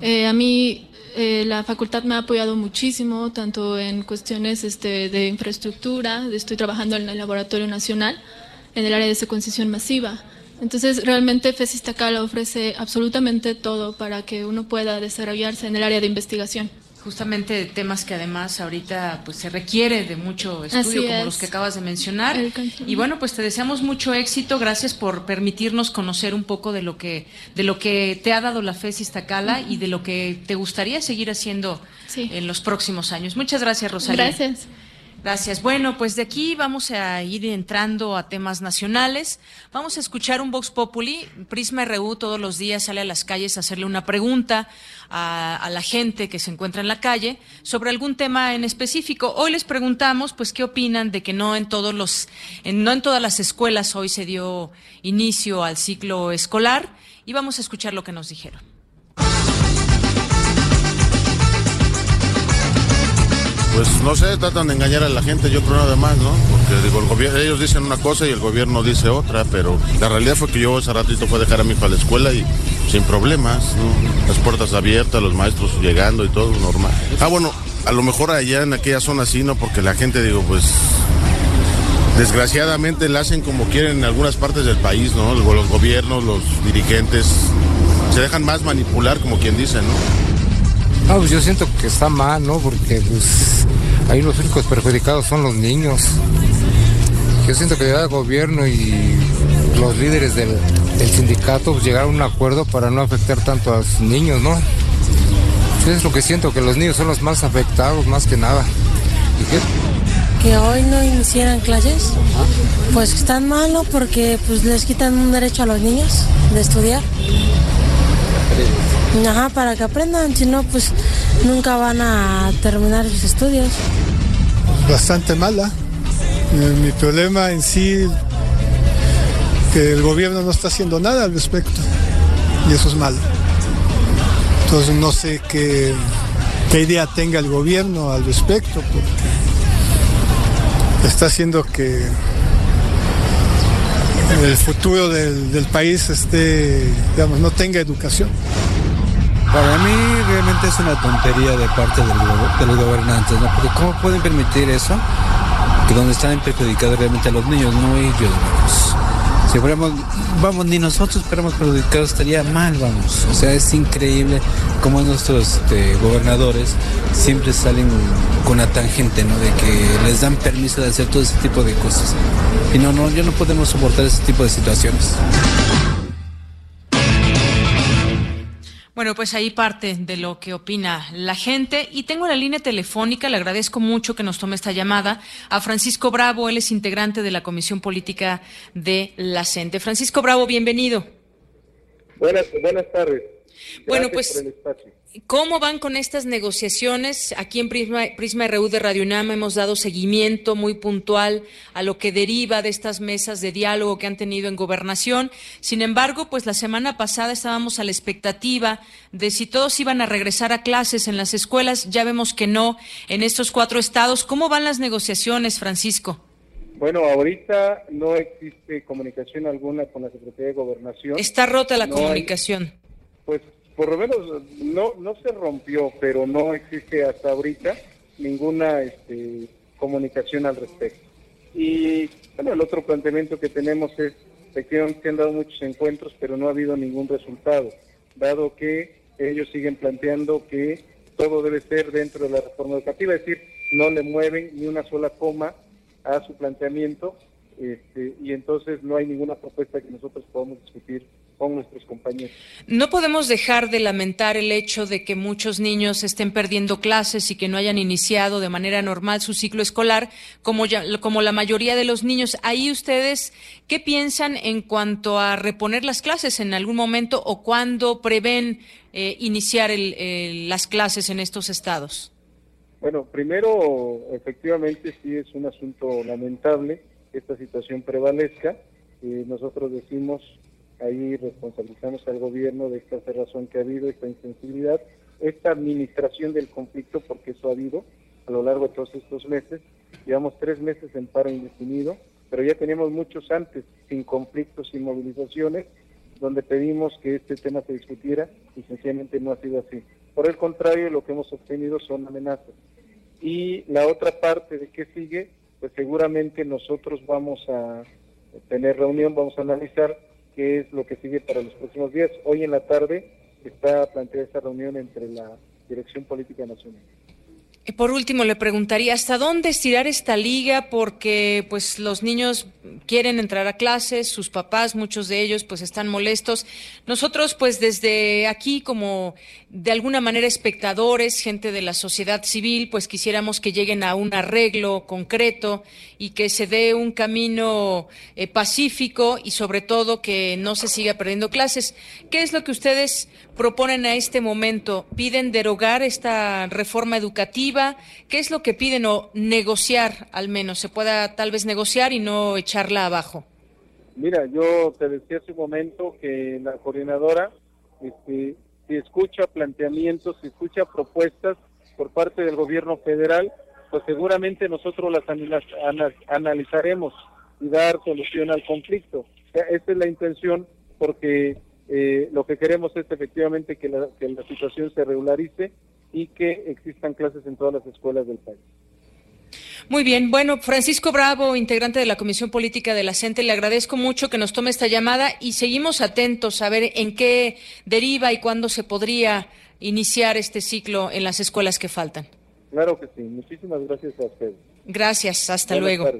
Eh, a mí eh, la facultad me ha apoyado muchísimo, tanto en cuestiones este, de infraestructura, estoy trabajando en el Laboratorio Nacional, en el área de secuenciación masiva. Entonces, realmente FESIS ofrece absolutamente todo para que uno pueda desarrollarse en el área de investigación justamente temas que además ahorita pues se requiere de mucho estudio como los que acabas de mencionar. Y bueno pues te deseamos mucho éxito. Gracias por permitirnos conocer un poco de lo que de lo que te ha dado la FES Iztacala y de lo que te gustaría seguir haciendo en los próximos años. Muchas gracias Rosalía gracias Gracias. Bueno, pues de aquí vamos a ir entrando a temas nacionales. Vamos a escuchar un Vox Populi. Prisma RU todos los días sale a las calles a hacerle una pregunta a, la gente que se encuentra en la calle sobre algún tema en específico. Hoy les preguntamos, pues, qué opinan de que no en todos los, no en todas las escuelas hoy se dio inicio al ciclo escolar y vamos a escuchar lo que nos dijeron. Pues no sé, tratan de engañar a la gente, yo creo nada más, ¿no? Porque digo, el gobierno, ellos dicen una cosa y el gobierno dice otra, pero la realidad fue que yo ese ratito fue a dejar a mi hijo a la escuela y sin problemas, ¿no? Las puertas abiertas, los maestros llegando y todo normal. Ah, bueno, a lo mejor allá en aquella zona sí, ¿no? Porque la gente, digo, pues desgraciadamente la hacen como quieren en algunas partes del país, ¿no? Los gobiernos, los dirigentes se dejan más manipular, como quien dice, ¿no? No, pues yo siento que está mal, ¿no? Porque pues ahí los únicos perjudicados son los niños. Yo siento que el gobierno y los líderes del, sindicato pues, llegaron a un acuerdo para no afectar tanto a los niños, ¿no? Eso es lo que siento, que los niños son los más afectados, más que nada. ¿Y qué? Que hoy no iniciaran clases, pues están malos porque pues les quitan un derecho a los niños de estudiar. Ajá, para que aprendan, si no, pues nunca van a terminar sus estudios. Bastante mala. Eh, mi problema en sí, que el gobierno no está haciendo nada al respecto, y eso es malo. Entonces no sé qué, qué idea tenga el gobierno al respecto, porque está haciendo que el futuro del, del país esté, digamos, no tenga educación. Para mí realmente es una tontería de parte de los gobernantes, ¿no? Porque ¿cómo pueden permitir eso? Que donde están perjudicados realmente a los niños, no ellos, Si fuéramos, vamos, ni nosotros fuéramos perjudicados, estaría mal, vamos. O sea, es increíble cómo nuestros este, gobernadores siempre salen con la tangente, ¿no? De que les dan permiso de hacer todo ese tipo de cosas. Y no, no, ya no podemos soportar ese tipo de situaciones. Bueno, pues ahí parte de lo que opina la gente. Y tengo la línea telefónica, le agradezco mucho que nos tome esta llamada, a Francisco Bravo, él es integrante de la Comisión Política de la CENTE. Francisco Bravo, bienvenido. Buenas, buenas tardes. bueno, pues ¿Cómo van con estas negociaciones? Aquí en Prisma, Prisma RU de Radio UNAM hemos dado seguimiento muy puntual a lo que deriva de estas mesas de diálogo que han tenido en gobernación. Sin embargo, pues la semana pasada estábamos a la expectativa de si todos iban a regresar a clases en las escuelas. Ya vemos que no en estos cuatro estados. ¿Cómo van las negociaciones, Francisco? Bueno, ahorita no existe comunicación alguna con la Secretaría de Gobernación. Está rota la comunicación. pues por lo menos no, no se rompió, pero no existe hasta ahorita ninguna este, comunicación al respecto. Y bueno, el otro planteamiento que tenemos es que se han dado muchos encuentros, pero no ha habido ningún resultado, dado que ellos siguen planteando que todo debe ser dentro de la reforma educativa, es decir, no le mueven ni una sola coma a su planteamiento este, y entonces no hay ninguna propuesta que nosotros podamos discutir con nuestros compañeros. No podemos dejar de lamentar el hecho de que muchos niños estén perdiendo clases y que no hayan iniciado de manera normal su ciclo escolar, como, como la mayoría de los niños. Ahí ustedes, ¿qué piensan en cuanto a reponer las clases en algún momento o cuándo prevén eh, iniciar las clases en estos estados? Bueno, primero, efectivamente, sí es un asunto lamentable que esta situación prevalezca. Eh, nosotros decimos ahí responsabilizamos al gobierno de esta cerrazón que ha habido, esta insensibilidad, esta administración del conflicto, porque eso ha habido, a lo largo de todos estos meses. Llevamos tres meses en paro indefinido, pero ya teníamos muchos antes, sin conflictos, sin movilizaciones, donde pedimos que este tema se discutiera y sencillamente no ha sido así. Por el contrario, lo que hemos obtenido son amenazas. Y la otra parte de qué sigue, pues seguramente nosotros vamos a tener reunión, vamos a analizar qué es lo que sigue para los próximos días. Hoy en la tarde está planteada esa reunión entre la Dirección Política Nacional. Por último, le preguntaría hasta dónde estirar esta liga, porque pues los niños quieren entrar a clases, sus papás, muchos de ellos, pues están molestos. Nosotros, pues desde aquí, como de alguna manera espectadores, gente de la sociedad civil, pues quisiéramos que lleguen a un arreglo concreto y que se dé un camino eh, pacífico y sobre todo que no se siga perdiendo clases. ¿Qué es lo que ustedes proponen a este momento? ¿Piden derogar esta reforma educativa? ¿Qué es lo que piden o negociar al menos? ¿Se pueda tal vez negociar y no echarla abajo? Mira, yo te decía hace un momento que la coordinadora, este, si escucha planteamientos, si escucha propuestas por parte del gobierno federal, pues seguramente nosotros las analizaremos y dar solución al conflicto. esa es la intención porque eh, lo que queremos es efectivamente que la, que la situación se regularice y que existan clases en todas las escuelas del país. Muy bien, bueno, Francisco Bravo, integrante de la Comisión Política de la CENTE, le agradezco mucho que nos tome esta llamada y seguimos atentos a ver en qué deriva y cuándo se podría iniciar este ciclo en las escuelas que faltan. Claro que sí. Muchísimas gracias a ustedes. Gracias. Hasta luego.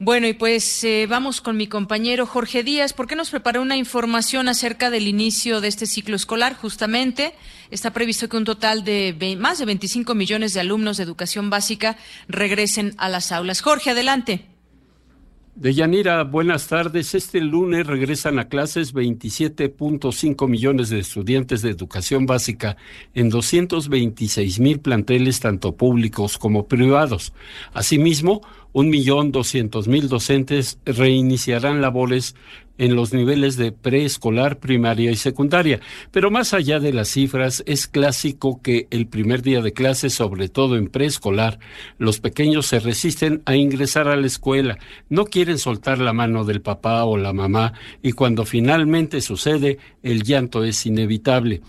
Bueno, y pues eh, vamos con mi compañero Jorge Díaz, porque nos preparó una información acerca del inicio de este ciclo escolar. Justamente está previsto que un total de más de 25 millones de alumnos de educación básica regresen a las aulas. Jorge, adelante. Deyanira, buenas tardes. Este lunes regresan a clases 27.5 millones de estudiantes de educación básica en 226 mil planteles, tanto públicos como privados. Asimismo, un millón doscientos mil docentes reiniciarán labores en los niveles de preescolar, primaria y secundaria. Pero más allá de las cifras, es clásico que el primer día de clase, sobre todo en preescolar, los pequeños se resisten a ingresar a la escuela, no quieren soltar la mano del papá o la mamá y cuando finalmente sucede, el llanto es inevitable.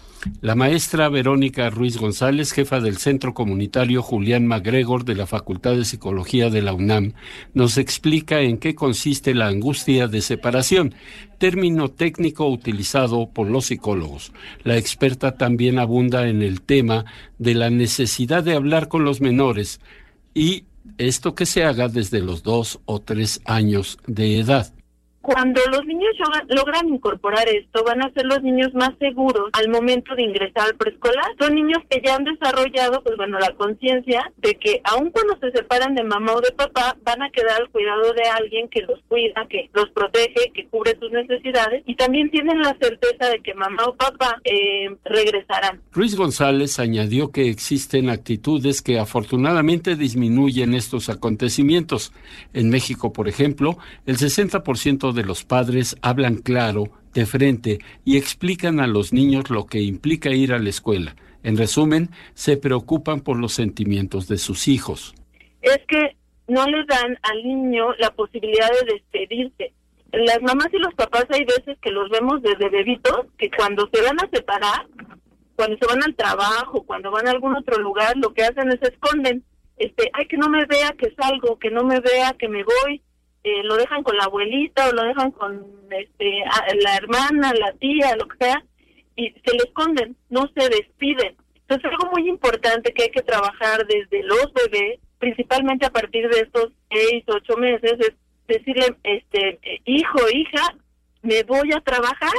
La maestra Verónica Ruiz González, jefa del Centro Comunitario Julián MacGregor de la Facultad de Psicología de la UNAM, nos explica en qué consiste la angustia de separación término técnico utilizado por los psicólogos. La experta también abunda en el tema de la necesidad de hablar con los menores y esto que se haga desde los dos o tres años de edad. Cuando los niños logran incorporar esto, van a ser los niños más seguros al momento de ingresar al preescolar. Son niños que ya han desarrollado, pues bueno, la conciencia de que aun cuando se separan de mamá o de papá, van a quedar al cuidado de alguien que los cuida, que los protege, que cubre sus necesidades y también tienen la certeza de que mamá o papá eh, regresarán. Luis González añadió que existen actitudes que afortunadamente disminuyen estos acontecimientos. En México, por ejemplo, el 60% de los padres hablan claro, de frente, y explican a los niños lo que implica ir a la escuela. En resumen, se preocupan por los sentimientos de sus hijos. Es que no les dan al niño la posibilidad de despedirse. Las mamás y los papás hay veces que los vemos desde bebitos, que cuando se van a separar, cuando se van al trabajo, cuando van a algún otro lugar, lo que hacen es esconden. Este, ay, que no me vea que salgo, que no me vea que me voy, eh, lo dejan con la abuelita o lo dejan con este, la hermana, la tía, lo que sea, y se le esconden, no se despiden. Entonces, algo muy importante que hay que trabajar desde los bebés, principalmente a partir de estos seis, ocho meses, es decirle, este, hijo, hija, me voy a trabajar,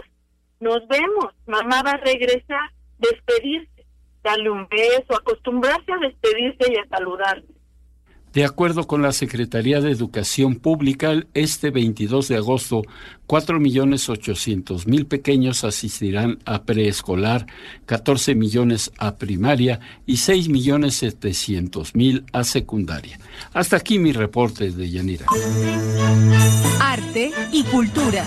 nos vemos, mamá va a regresar, despedirse, darle un beso, acostumbrarse a despedirse y a saludarse. De acuerdo con la Secretaría de Educación Pública, este 22 de agosto, 4.800.000 pequeños asistirán a preescolar, 14 millones a primaria y 6.700.000 a secundaria. Hasta aquí mi reporte de Yanira. Arte y cultura.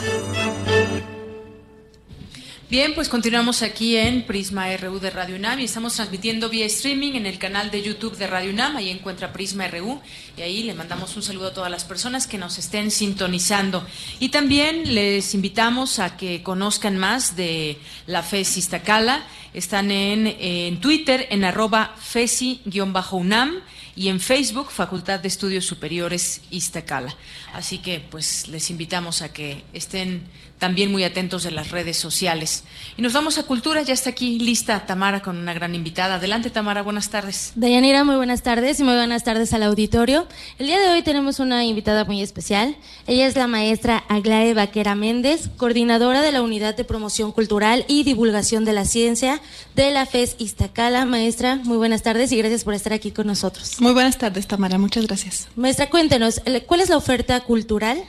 Bien, pues continuamos aquí en Prisma RU de Radio UNAM y estamos transmitiendo vía streaming en el canal de YouTube de Radio UNAM. Ahí encuentra Prisma RU y ahí le mandamos un saludo a todas las personas que nos estén sintonizando. Y también les invitamos a que conozcan más de la FES Iztacala. Están en, en Twitter en arroba FESI-UNAM y en Facebook Facultad de Estudios Superiores Iztacala. Así que pues les invitamos a que estén también muy atentos de las redes sociales. Y nos vamos a Cultura, ya está aquí lista Tamara con una gran invitada. Adelante Tamara, buenas tardes. Dayanira, muy buenas tardes y muy buenas tardes al auditorio. El día de hoy tenemos una invitada muy especial. Ella es la maestra Aglae Vaquera Méndez, coordinadora de la Unidad de Promoción Cultural y Divulgación de la Ciencia de la FES Iztacala. Maestra, muy buenas tardes y gracias por estar aquí con nosotros. Muy buenas tardes, Tamara, muchas gracias. Maestra, cuéntenos, ¿cuál es la oferta cultural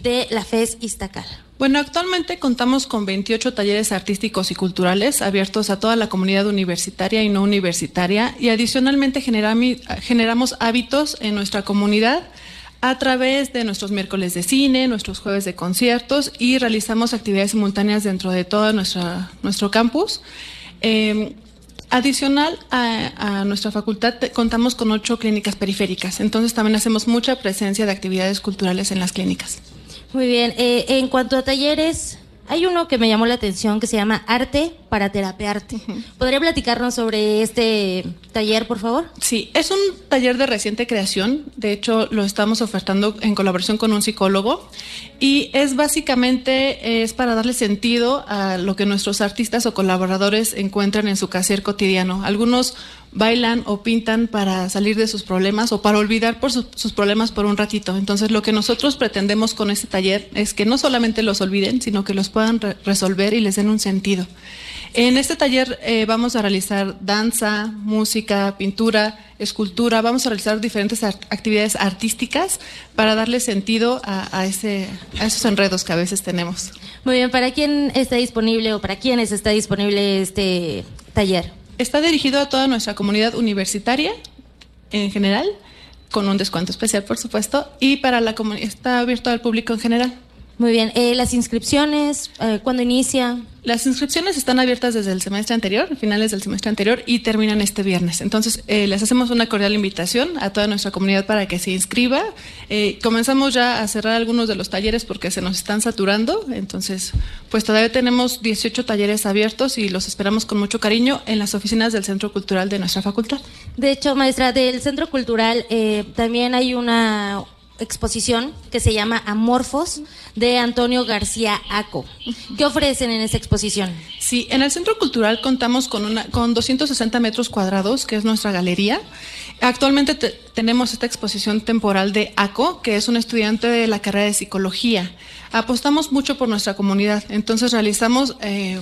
de la FES Iztacala? Bueno, actualmente contamos con 28 talleres artísticos y culturales abiertos a toda la comunidad universitaria y no universitaria y adicionalmente generamos hábitos en nuestra comunidad a través de nuestros miércoles de cine, nuestros jueves de conciertos y realizamos actividades simultáneas dentro de todo nuestra, nuestro campus. Eh, Adicional a, a, nuestra facultad contamos con ocho clínicas periféricas, entonces también hacemos mucha presencia de actividades culturales en las clínicas. Muy bien, eh, en cuanto a talleres, hay uno que me llamó la atención que se llama Arte para Terapearte. ¿Podría platicarnos sobre este taller, por favor? Sí, es un taller de reciente creación. De hecho, lo estamos ofertando en colaboración con un psicólogo. Y es básicamente es para darle sentido a lo que nuestros artistas o colaboradores encuentran en su quehacer cotidiano. Algunos bailan o pintan para salir de sus problemas o para olvidar por sus problemas por un ratito. Entonces, lo que nosotros pretendemos con este taller es que no solamente los olviden, sino que los puedan re resolver y les den un sentido. En este taller eh, vamos a realizar danza, música, pintura, escultura, vamos a realizar diferentes actividades artísticas para darle sentido a, a, ese, a esos enredos que a veces tenemos. Muy bien, ¿para quién está disponible o para quiénes está disponible este taller? Está dirigido a toda nuestra comunidad universitaria en general, con un descuento especial, por supuesto, y para la está abierto al público en general. Muy bien, eh, las inscripciones, eh, ¿cuándo inicia? Las inscripciones están abiertas desde el semestre anterior, finales del semestre anterior, y terminan este viernes. Entonces, eh, les hacemos una cordial invitación a toda nuestra comunidad para que se inscriba. Eh, comenzamos ya a cerrar algunos de los talleres porque se nos están saturando. Entonces, pues todavía tenemos 18 talleres abiertos y los esperamos con mucho cariño en las oficinas del Centro Cultural de nuestra facultad. De hecho, maestra, del Centro Cultural eh, también hay una exposición que se llama Amorfos de Antonio García Aco. ¿Qué ofrecen en esta exposición? Sí, en el Centro Cultural contamos con, una, con 260 metros cuadrados, que es nuestra galería. Actualmente te, tenemos esta exposición temporal de ACO, que es un estudiante de la carrera de psicología. Apostamos mucho por nuestra comunidad, entonces realizamos... Eh,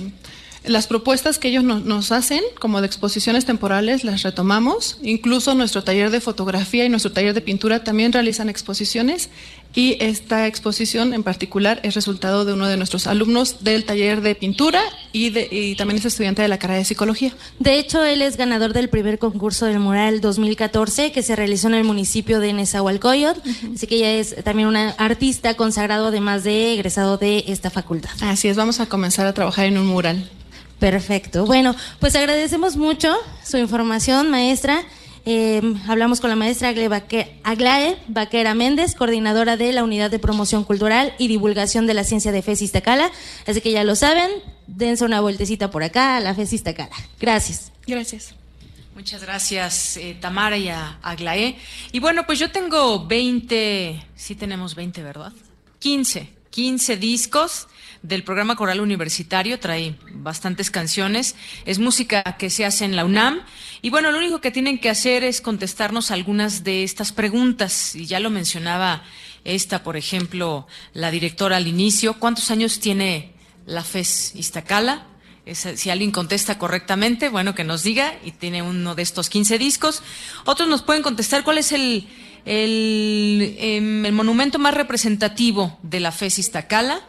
las propuestas que ellos nos, nos, hacen, como de exposiciones temporales, las retomamos. Incluso nuestro taller de fotografía y nuestro taller de pintura también realizan exposiciones. Y esta exposición en particular es resultado de uno de nuestros alumnos del taller de pintura y, de, y también es estudiante de la carrera de psicología. De hecho, él es ganador del primer concurso del mural 2014 que se realizó en el municipio de Nezahualcóyotl. Uh -huh. Así que ella es también una artista consagrado, además de egresado de esta facultad. Así es, vamos a comenzar a trabajar en un mural. Perfecto. Bueno, pues agradecemos mucho su información, maestra. Eh, hablamos con la maestra Aglae Vaquera Méndez, coordinadora de la Unidad de Promoción Cultural y Divulgación de la Ciencia de FES Iztacala. Así que ya lo saben, dense una vueltecita por acá a la FES Iztacala. Gracias. Gracias. Muchas gracias, eh, Tamara y a Aglae. Y bueno, pues yo tengo 20, sí tenemos 20, ¿verdad? 15, 15 discos del programa coral universitario, trae bastantes canciones, es música que se hace en la UNAM y bueno, lo único que tienen que hacer es contestarnos algunas de estas preguntas y ya lo mencionaba esta, por ejemplo, la directora al inicio, ¿cuántos años tiene la FES Iztacala? si alguien contesta correctamente, bueno, que nos diga y tiene uno de estos 15 discos. Otros nos pueden contestar cuál es el, el, el monumento más representativo de la FES Iztacala.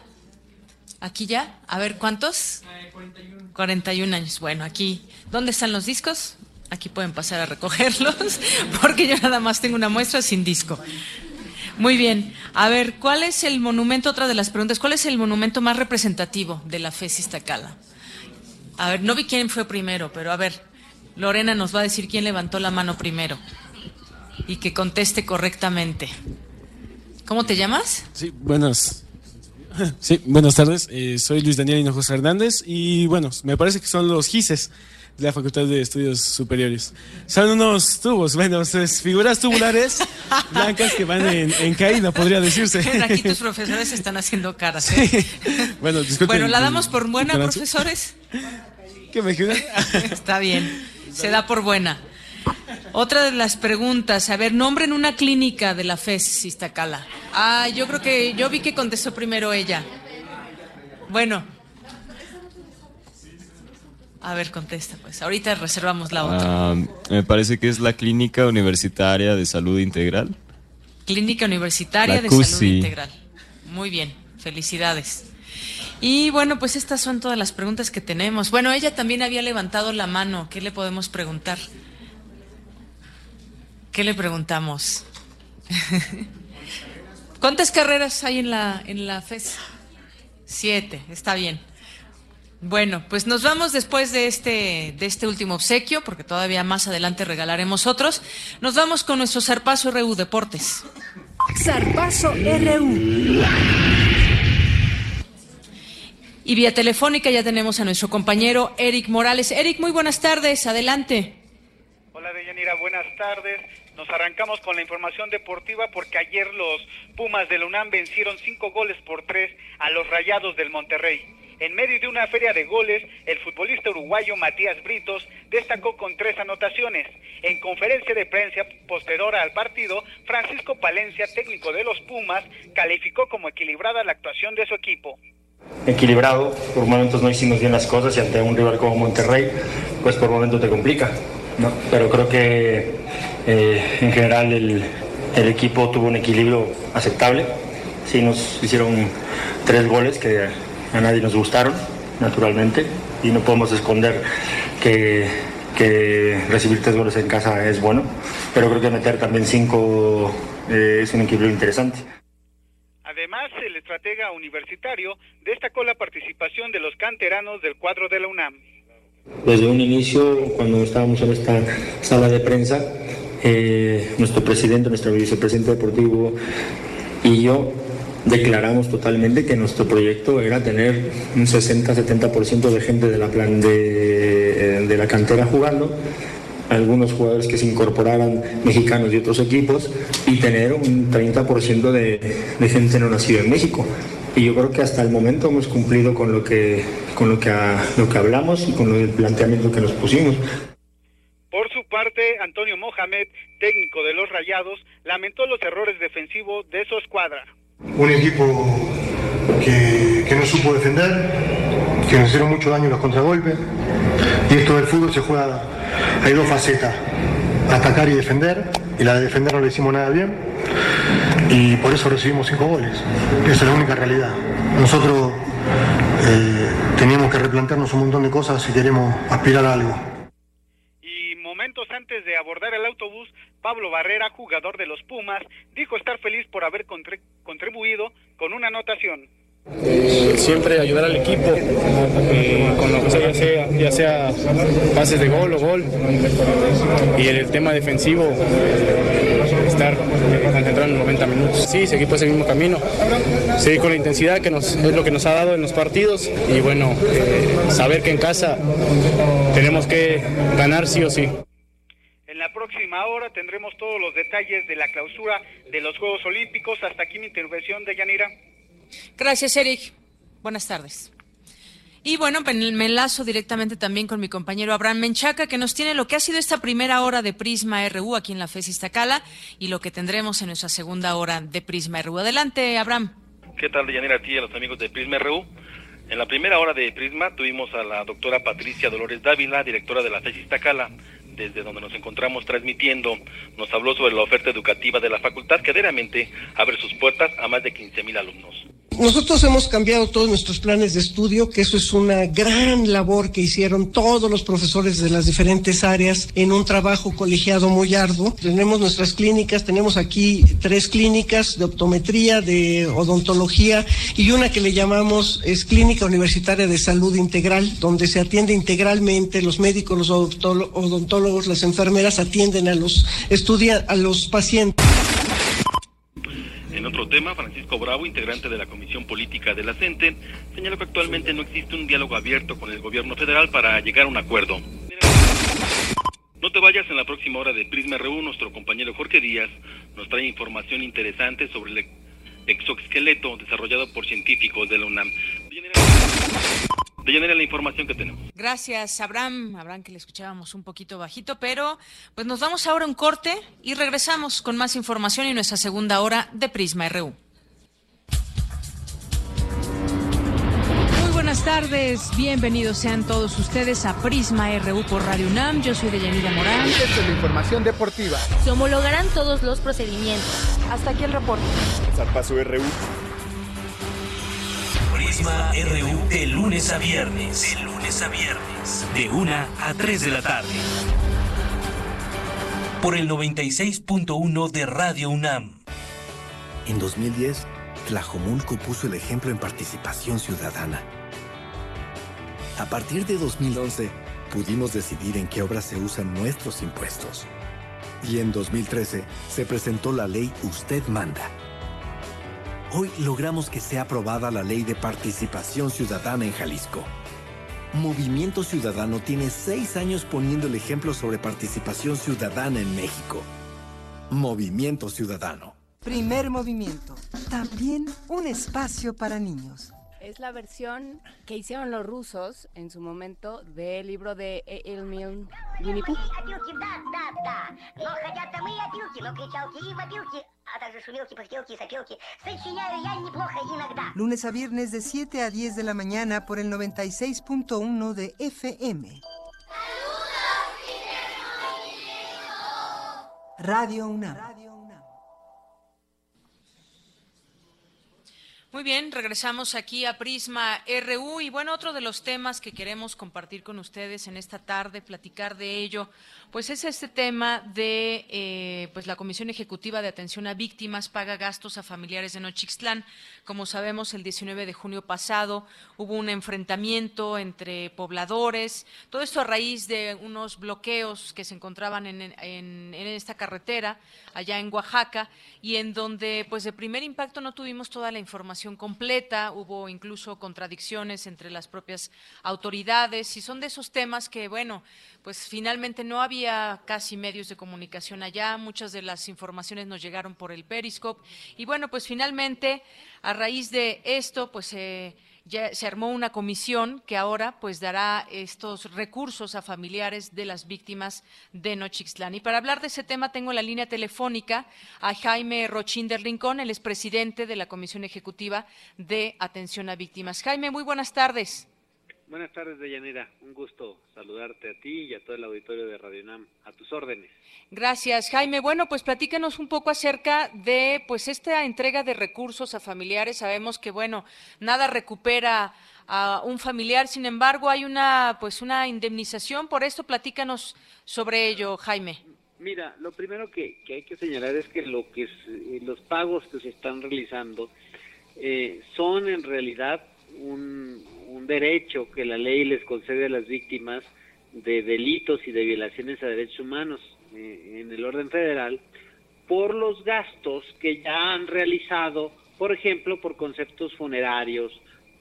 Aquí ya, a ver, ¿cuántos? Eh, 41. 41 años. Bueno, aquí, ¿dónde están los discos? Aquí pueden pasar a recogerlos, porque yo nada más tengo una muestra sin disco. Muy bien. A ver, ¿cuál es el monumento? Otra de las preguntas, ¿cuál es el monumento más representativo de la FES Iztacala? A ver, no vi quién fue primero, pero a ver, Lorena nos va a decir quién levantó la mano primero y que conteste correctamente. ¿Cómo te llamas? Sí, buenas. Sí, buenas tardes. Eh, soy Luis Daniel Hinojosa Hernández y bueno, me parece que son los GISES de la Facultad de Estudios Superiores. Son unos tubos, bueno, es figuras tubulares blancas que van en, caída, podría decirse. Aquí tus profesores están haciendo caras. ¿eh? Bueno, disculpen. Bueno, ¿la damos por buena, profesores? ¿Qué me queda? Está bien, se da por buena. Otra de las preguntas, a ver, nombren una clínica de la FES Iztacala. Ah, yo creo que yo vi que contestó primero ella. Bueno. A ver, contesta pues. Ahorita reservamos la otra. Ah, me parece que es la Clínica Universitaria de Salud Integral. Clínica Universitaria de Salud Integral. Muy bien, felicidades. Y bueno, pues estas son todas las preguntas que tenemos. Bueno, ella también había levantado la mano. ¿Qué le podemos preguntar? ¿Qué le preguntamos? ¿Cuántas carreras hay en la, en la FES? Siete, está bien. Bueno, pues nos vamos después de este, de este último obsequio, porque todavía más adelante regalaremos otros. Nos vamos con nuestro Zarpazo RU Deportes. Zarpazo RU. Y vía telefónica ya tenemos a nuestro compañero Eric Morales. Eric, muy buenas tardes, adelante. Hola Deyanira, buenas tardes. Nos arrancamos con la información deportiva porque ayer los Pumas de la UNAM vencieron cinco goles por tres a los Rayados del Monterrey. En medio de una feria de goles, el futbolista uruguayo Matías Britos destacó con tres anotaciones. En conferencia de prensa posterior al partido, Francisco Palencia, técnico de los Pumas, calificó como equilibrada la actuación de su equipo equilibrado, por momentos no hicimos bien las cosas y ante un rival como Monterrey, pues por momentos te complica. ¿No? Pero creo que eh, en general el, equipo tuvo un equilibrio aceptable. Sí nos hicieron tres goles que a nadie nos gustaron, naturalmente, y no podemos esconder que, recibir tres goles en casa es bueno, pero creo que meter también cinco eh, es un equilibrio interesante. Además, el estratega universitario destacó la participación de los canteranos del cuadro de la UNAM. Desde un inicio, cuando estábamos en esta sala de prensa, eh, nuestro presidente, nuestro vicepresidente deportivo y yo declaramos totalmente que nuestro proyecto era tener un 60-70% de gente de la, plan de, eh, de la cantera jugando, algunos jugadores que se incorporaran mexicanos y otros equipos y tener un 30% de, de gente no nacida en México y yo creo que hasta el momento hemos cumplido con lo que con lo que lo que hablamos y con el planteamiento que nos pusimos. Por su parte, Antonio Mohamed, técnico de los Rayados, lamentó los errores defensivos de su escuadra. Un equipo que, que no supo defender, que nos hicieron mucho daño los contragolpes. Y esto del fútbol se juega, hay dos facetas, atacar y defender, y la de defender no le hicimos nada bien y por eso recibimos cinco goles. Esa es la única realidad. Nosotros eh, teníamos que replantearnos un montón de cosas si queremos aspirar a algo. Y momentos antes de abordar el autobús, Pablo Barrera, jugador de los Pumas, dijo estar feliz por haber contribuido con una anotación. Eh, siempre ayudar al equipo eh, con lo que sea ya, sea, pases de gol o gol. Y en el tema defensivo, estar concentrado en 90 minutos. Sí, seguir por ese mismo camino, seguir con la intensidad que nos, es lo que nos ha dado en los partidos y bueno, eh, saber que en casa tenemos que ganar sí o sí. En la próxima hora tendremos todos los detalles de la clausura de los Juegos Olímpicos. Hasta aquí mi intervención de Yanira. Gracias, Eric. Buenas tardes. Y bueno, me enlazo directamente también con mi compañero Abraham Menchaca, que nos tiene lo que ha sido esta primera hora de Prisma RU aquí en la FES Iztacala y lo que tendremos en nuestra segunda hora de Prisma RU. Adelante, Abraham. ¿Qué tal, Yanira, a ti y a los amigos de Prisma RU? En la primera hora de Prisma tuvimos a la doctora Patricia Dolores Dávila, directora de la FES Iztacala, desde donde nos encontramos transmitiendo, nos habló sobre la oferta educativa de la facultad que diariamente abre sus puertas a más de 15.000 alumnos. Nosotros hemos cambiado todos nuestros planes de estudio, que eso es una gran labor que hicieron todos los profesores de las diferentes áreas en un trabajo colegiado muy arduo. Tenemos nuestras clínicas, tenemos aquí tres clínicas de optometría, de odontología y una que le llamamos es Clínica Universitaria de Salud Integral, donde se atiende integralmente los médicos, los odontólogos, las enfermeras atienden a los estudia a los pacientes. En otro tema, Francisco Bravo, integrante de la Comisión Política de la CENTE, señaló que actualmente no existe un diálogo abierto con el gobierno federal para llegar a un acuerdo. No te vayas en la próxima hora de Prisma RU, nuestro compañero Jorge Díaz nos trae información interesante sobre el exoesqueleto desarrollado por científicos de la UNAM. De la información que tenemos. Gracias, Abraham. Abraham, que le escuchábamos un poquito bajito, pero pues nos vamos ahora a un corte y regresamos con más información y nuestra segunda hora de Prisma RU. Muy buenas tardes, bienvenidos sean todos ustedes a Prisma RU por Radio UNAM. Yo soy Deyanira Morán. Esta es la información deportiva. Se homologarán todos los procedimientos. Hasta aquí el reporte. Zarpazo RU. RU de lunes a viernes. De lunes a viernes. De 1 a 3 de la tarde. Por el 96.1 de Radio UNAM. En 2010, Tlajomulco puso el ejemplo en participación ciudadana. A partir de 2011, pudimos decidir en qué obras se usan nuestros impuestos. Y en 2013 se presentó la ley Usted Manda Hoy logramos que sea aprobada la ley de participación ciudadana en Jalisco. Movimiento Ciudadano tiene seis años poniendo el ejemplo sobre participación ciudadana en México. Movimiento Ciudadano. Primer movimiento. También un espacio para niños. Es la versión que hicieron los rusos en su momento del libro de Emil Winnie Pooh. Lunes a viernes de 7 a 10 de la mañana por el 96.1 de FM. Radio UNAM. Muy bien, regresamos aquí a Prisma RU y bueno, otro de los temas que queremos compartir con ustedes en esta tarde, platicar de ello, pues es este tema de eh, pues la Comisión Ejecutiva de Atención a Víctimas paga gastos a familiares de Nochixtlán. Como sabemos, el 19 de junio pasado hubo un enfrentamiento entre pobladores, todo esto a raíz de unos bloqueos que se encontraban en, en, en esta carretera allá en Oaxaca y en donde pues de primer impacto no tuvimos toda la información completa, hubo incluso contradicciones entre las propias autoridades y son de esos temas que bueno, pues finalmente no había casi medios de comunicación allá, muchas de las informaciones nos llegaron por el Periscope y bueno, pues finalmente a raíz de esto pues ya se armó una comisión que ahora pues dará estos recursos a familiares de las víctimas de Nochixtlán. Y para hablar de ese tema tengo la línea telefónica a Jaime Rochín del Rincón, el expresidente de la Comisión Ejecutiva de Atención a Víctimas. Jaime, muy buenas tardes. Buenas tardes, Deyanira. Un gusto saludarte a ti y a todo el auditorio de Radio Nam. A tus órdenes. Gracias, Jaime. Bueno, pues platícanos un poco acerca de pues esta entrega de recursos a familiares. Sabemos que bueno, nada recupera a un familiar, sin embargo, hay una pues una indemnización por esto. Platícanos sobre ello, Jaime. Mira, lo primero que, hay que señalar es que lo que eh, los pagos que se están realizando eh, son en realidad un, un derecho que la ley les concede a las víctimas de delitos y de violaciones a derechos humanos eh, en el orden federal por los gastos que ya han realizado, por ejemplo, por conceptos funerarios,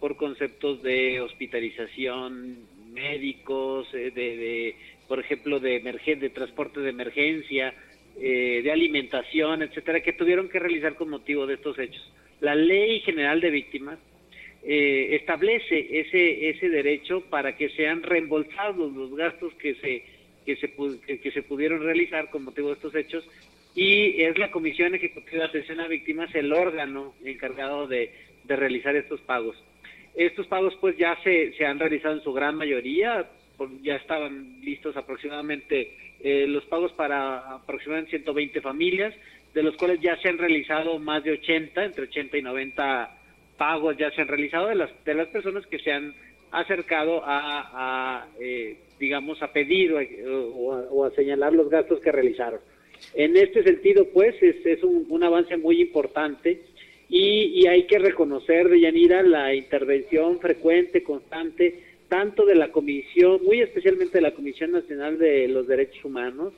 por conceptos de hospitalización, médicos, eh, de, por ejemplo, de, de transporte de emergencia, eh, de alimentación, etcétera, que tuvieron que realizar con motivo de estos hechos. La Ley General de Víctimas eh, establece ese, ese derecho para que sean reembolsados los gastos que se, que se, que, se pudieron realizar con motivo de estos hechos y es la Comisión Ejecutiva de Atención a Víctimas el órgano encargado de, de realizar estos pagos. Estos pagos pues ya se, se han realizado en su gran mayoría, ya estaban listos aproximadamente eh, los pagos para aproximadamente 120 familias, de los cuales ya se han realizado más de 80, entre 80 y 90 pagos ya se han realizado de las, de las personas que se han acercado a, eh, digamos, a pedir o, a, señalar los gastos que realizaron. En este sentido, pues, es, un, avance muy importante y, hay que reconocer, de Yanira, la intervención frecuente, constante, tanto de la Comisión, muy especialmente de la Comisión Nacional de los Derechos Humanos,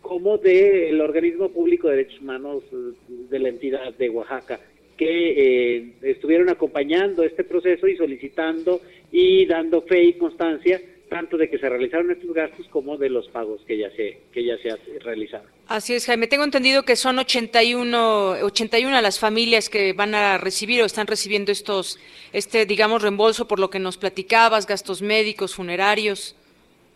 como del organismo público de derechos humanos de la entidad de Oaxaca que eh, estuvieron acompañando este proceso y solicitando y dando fe y constancia tanto de que se realizaron estos gastos como de los pagos que ya se que ya se realizaron. Así es, Jaime. Tengo entendido que son 81 81 las familias que van a recibir o están recibiendo estos este digamos reembolso por lo que nos platicabas, gastos médicos, funerarios.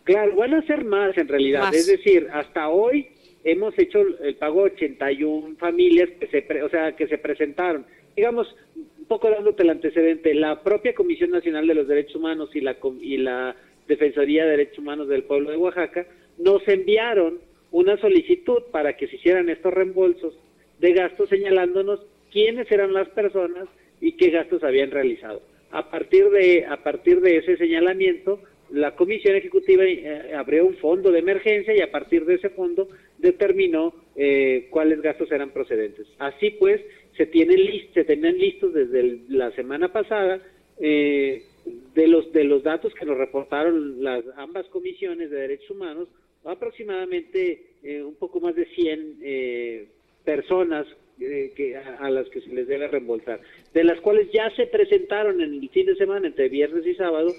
Claro, van a ser más en realidad, es decir, hasta hoy hemos hecho el pago a 81 familias que se, o sea, que se presentaron. Digamos, un poco dándote el antecedente, la propia Comisión Nacional de los Derechos Humanos y la, y la Defensoría de Derechos Humanos del Pueblo de Oaxaca nos enviaron una solicitud para que se hicieran estos reembolsos de gastos señalándonos quiénes eran las personas y qué gastos habían realizado. A partir de, a partir de ese señalamiento, la Comisión Ejecutiva eh, abrió un fondo de emergencia y a partir de ese fondo determinó eh, cuáles gastos eran procedentes. Así pues, se tienen se tenían listos desde la semana pasada eh, de los de los datos que nos reportaron las ambas comisiones de derechos humanos, aproximadamente un poco más de 100 personas que, a, las que se les debe reembolsar, de las cuales ya se presentaron en el fin de semana, entre viernes y sábado,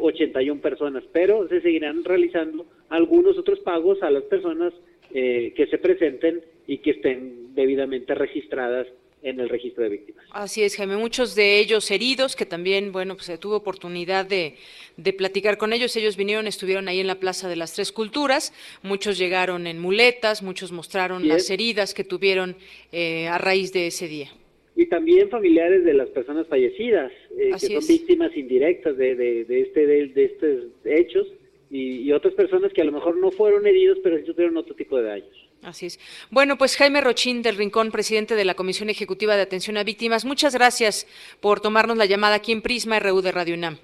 81 eh, personas, pero se seguirán realizando algunos otros pagos a las personas eh, que se presenten y que estén debidamente registradas en el registro de víctimas. Así es, Jaime. Muchos de ellos heridos, que también, bueno, pues se tuvo oportunidad de, de, platicar con ellos. Ellos vinieron, estuvieron ahí en la Plaza de las Tres Culturas. Muchos llegaron en muletas, muchos mostraron las heridas que tuvieron eh, a raíz de ese día y también familiares de las personas fallecidas, eh, que son víctimas indirectas de, de, este, de, estos hechos, y, otras personas que a lo mejor no fueron heridos, pero sí tuvieron otro tipo de daños. Así es. Bueno, pues Jaime Rochín del Rincón, presidente de la Comisión Ejecutiva de Atención a Víctimas, muchas gracias por tomarnos la llamada aquí en Prisma RU de Radio UNAM.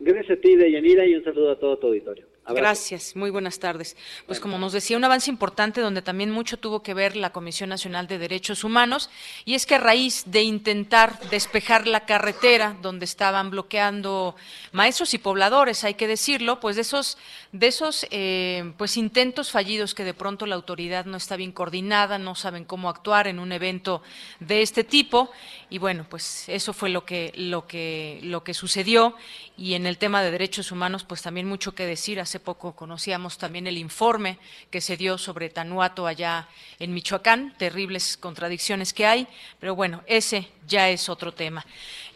Gracias a ti, Deyanira, y un saludo a todo tu auditorio. Gracias, muy buenas tardes. Pues como nos decía, un avance importante donde también mucho tuvo que ver la Comisión Nacional de Derechos Humanos, y es que a raíz de intentar despejar la carretera donde estaban bloqueando maestros y pobladores, hay que decirlo, pues de esos, de esos eh, pues intentos fallidos que de pronto la autoridad no está bien coordinada, no saben cómo actuar en un evento de este tipo, y bueno, pues eso fue lo que, lo que, lo que sucedió, y en el tema de derechos humanos, pues también mucho que decir hace poco conocíamos también el informe que se dio sobre Tanuato allá en Michoacán, terribles contradicciones que hay, pero bueno, ese ya es otro tema.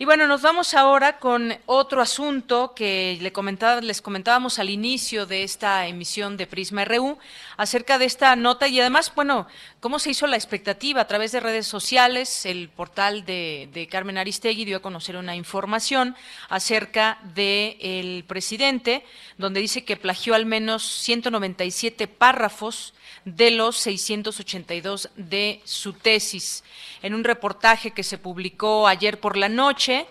Y bueno, nos vamos ahora con otro asunto que le comentaba, les comentábamos al inicio de esta emisión de Prisma RU acerca de esta nota y además, bueno, cómo se hizo la expectativa a través de redes sociales. El portal de, de Carmen Aristegui dio a conocer una información acerca del presidente, donde dice que plagió al menos 197 párrafos de los 682 de su tesis. En un reportaje que se publicó ayer por la noche,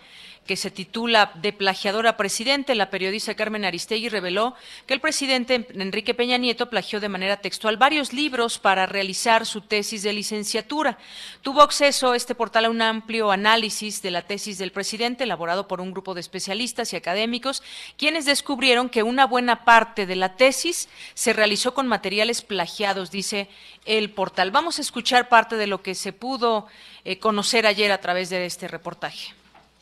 que se titula De plagiadora presidente, la periodista Carmen Aristegui reveló que el presidente Enrique Peña Nieto plagió de manera textual varios libros para realizar su tesis de licenciatura. Tuvo acceso este portal a un amplio análisis de la tesis del presidente elaborado por un grupo de especialistas y académicos, quienes descubrieron que una buena parte de la tesis se realizó con materiales plagiados, dice el portal. Vamos a escuchar parte de lo que se pudo eh, conocer ayer a través de este reportaje.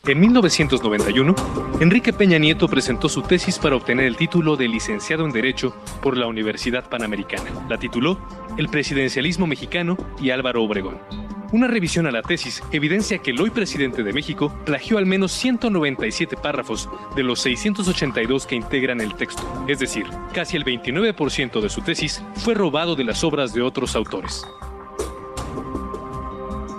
En 1991, Enrique Peña Nieto presentó su tesis para obtener el título de licenciado en Derecho por la Universidad Panamericana. La tituló El presidencialismo mexicano y Álvaro Obregón. Una revisión a la tesis evidencia que el hoy presidente de México plagió al menos 197 párrafos de los 682 que integran el texto, es decir, casi el 29% de su tesis fue robado de las obras de otros autores.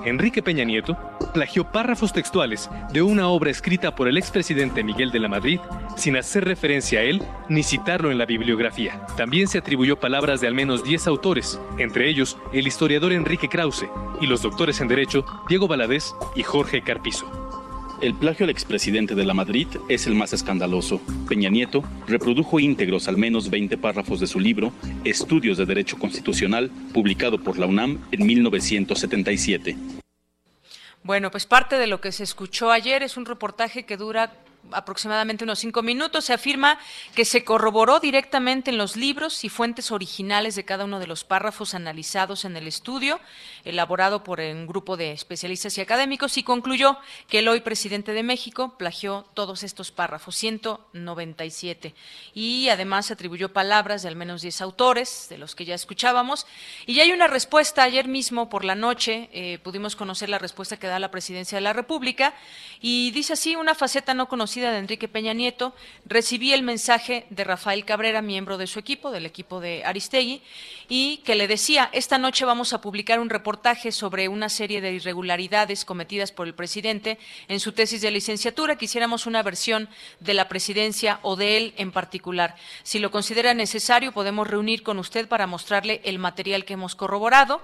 Enrique Peña Nieto plagió párrafos textuales de una obra escrita por el expresidente Miguel de la Madrid sin hacer referencia a él ni citarlo en la bibliografía. También se atribuyó palabras de al menos 10 autores, entre ellos el historiador Enrique Krause y los doctores en Derecho Diego Valadez y Jorge Carpizo. El plagio al expresidente de la Madrid es el más escandaloso. Peña Nieto reprodujo íntegros al menos 20 párrafos de su libro Estudios de Derecho Constitucional, publicado por la UNAM en 1977. Bueno, pues parte de lo que se escuchó ayer es un reportaje que dura aproximadamente unos cinco minutos, se afirma que se corroboró directamente en los libros y fuentes originales de cada uno de los párrafos analizados en el estudio, elaborado por un grupo de especialistas y académicos, y concluyó que el hoy presidente de México plagió todos estos párrafos, 197, y además atribuyó palabras de al menos 10 autores, de los que ya escuchábamos, y ya hay una respuesta, ayer mismo por la noche eh, pudimos conocer la respuesta que da la presidencia de la República, y dice así, una faceta no conocida de Enrique Peña Nieto, recibí el mensaje de Rafael Cabrera, miembro de su equipo, del equipo de Aristegui, y que le decía, esta noche vamos a publicar un reportaje sobre una serie de irregularidades cometidas por el presidente en su tesis de licenciatura. Quisiéramos una versión de la presidencia o de él en particular. Si lo considera necesario, podemos reunir con usted para mostrarle el material que hemos corroborado.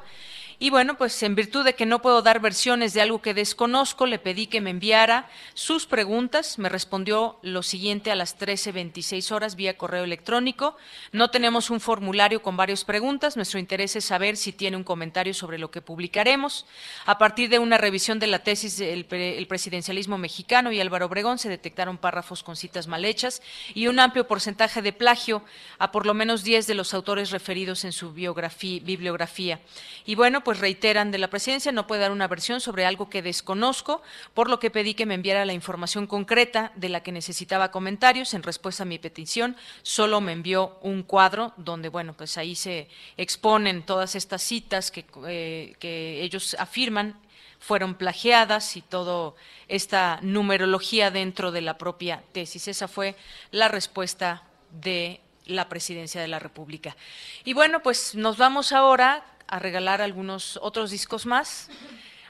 Y bueno, pues en virtud de que no puedo dar versiones de algo que desconozco, le pedí que me enviara sus preguntas. Me respondió lo siguiente a las 13.26 horas vía correo electrónico. No tenemos un formulario con varias preguntas. Nuestro interés es saber si tiene un comentario sobre lo que publicaremos. A partir de una revisión de la tesis del el presidencialismo mexicano y Álvaro Obregón se detectaron párrafos con citas mal hechas y un amplio porcentaje de plagio a por lo menos 10 de los autores referidos en su bibliografía. Y bueno, pues reiteran de la presidencia, no puede dar una versión sobre algo que desconozco, por lo que pedí que me enviara la información concreta de la que necesitaba comentarios. En respuesta a mi petición, solo me envió un cuadro donde, bueno, pues ahí se exponen todas estas citas que, eh, que ellos afirman fueron plagiadas y toda esta numerología dentro de la propia tesis. Esa fue la respuesta de la presidencia de la República. Y bueno, pues nos vamos ahora a regalar algunos otros discos más.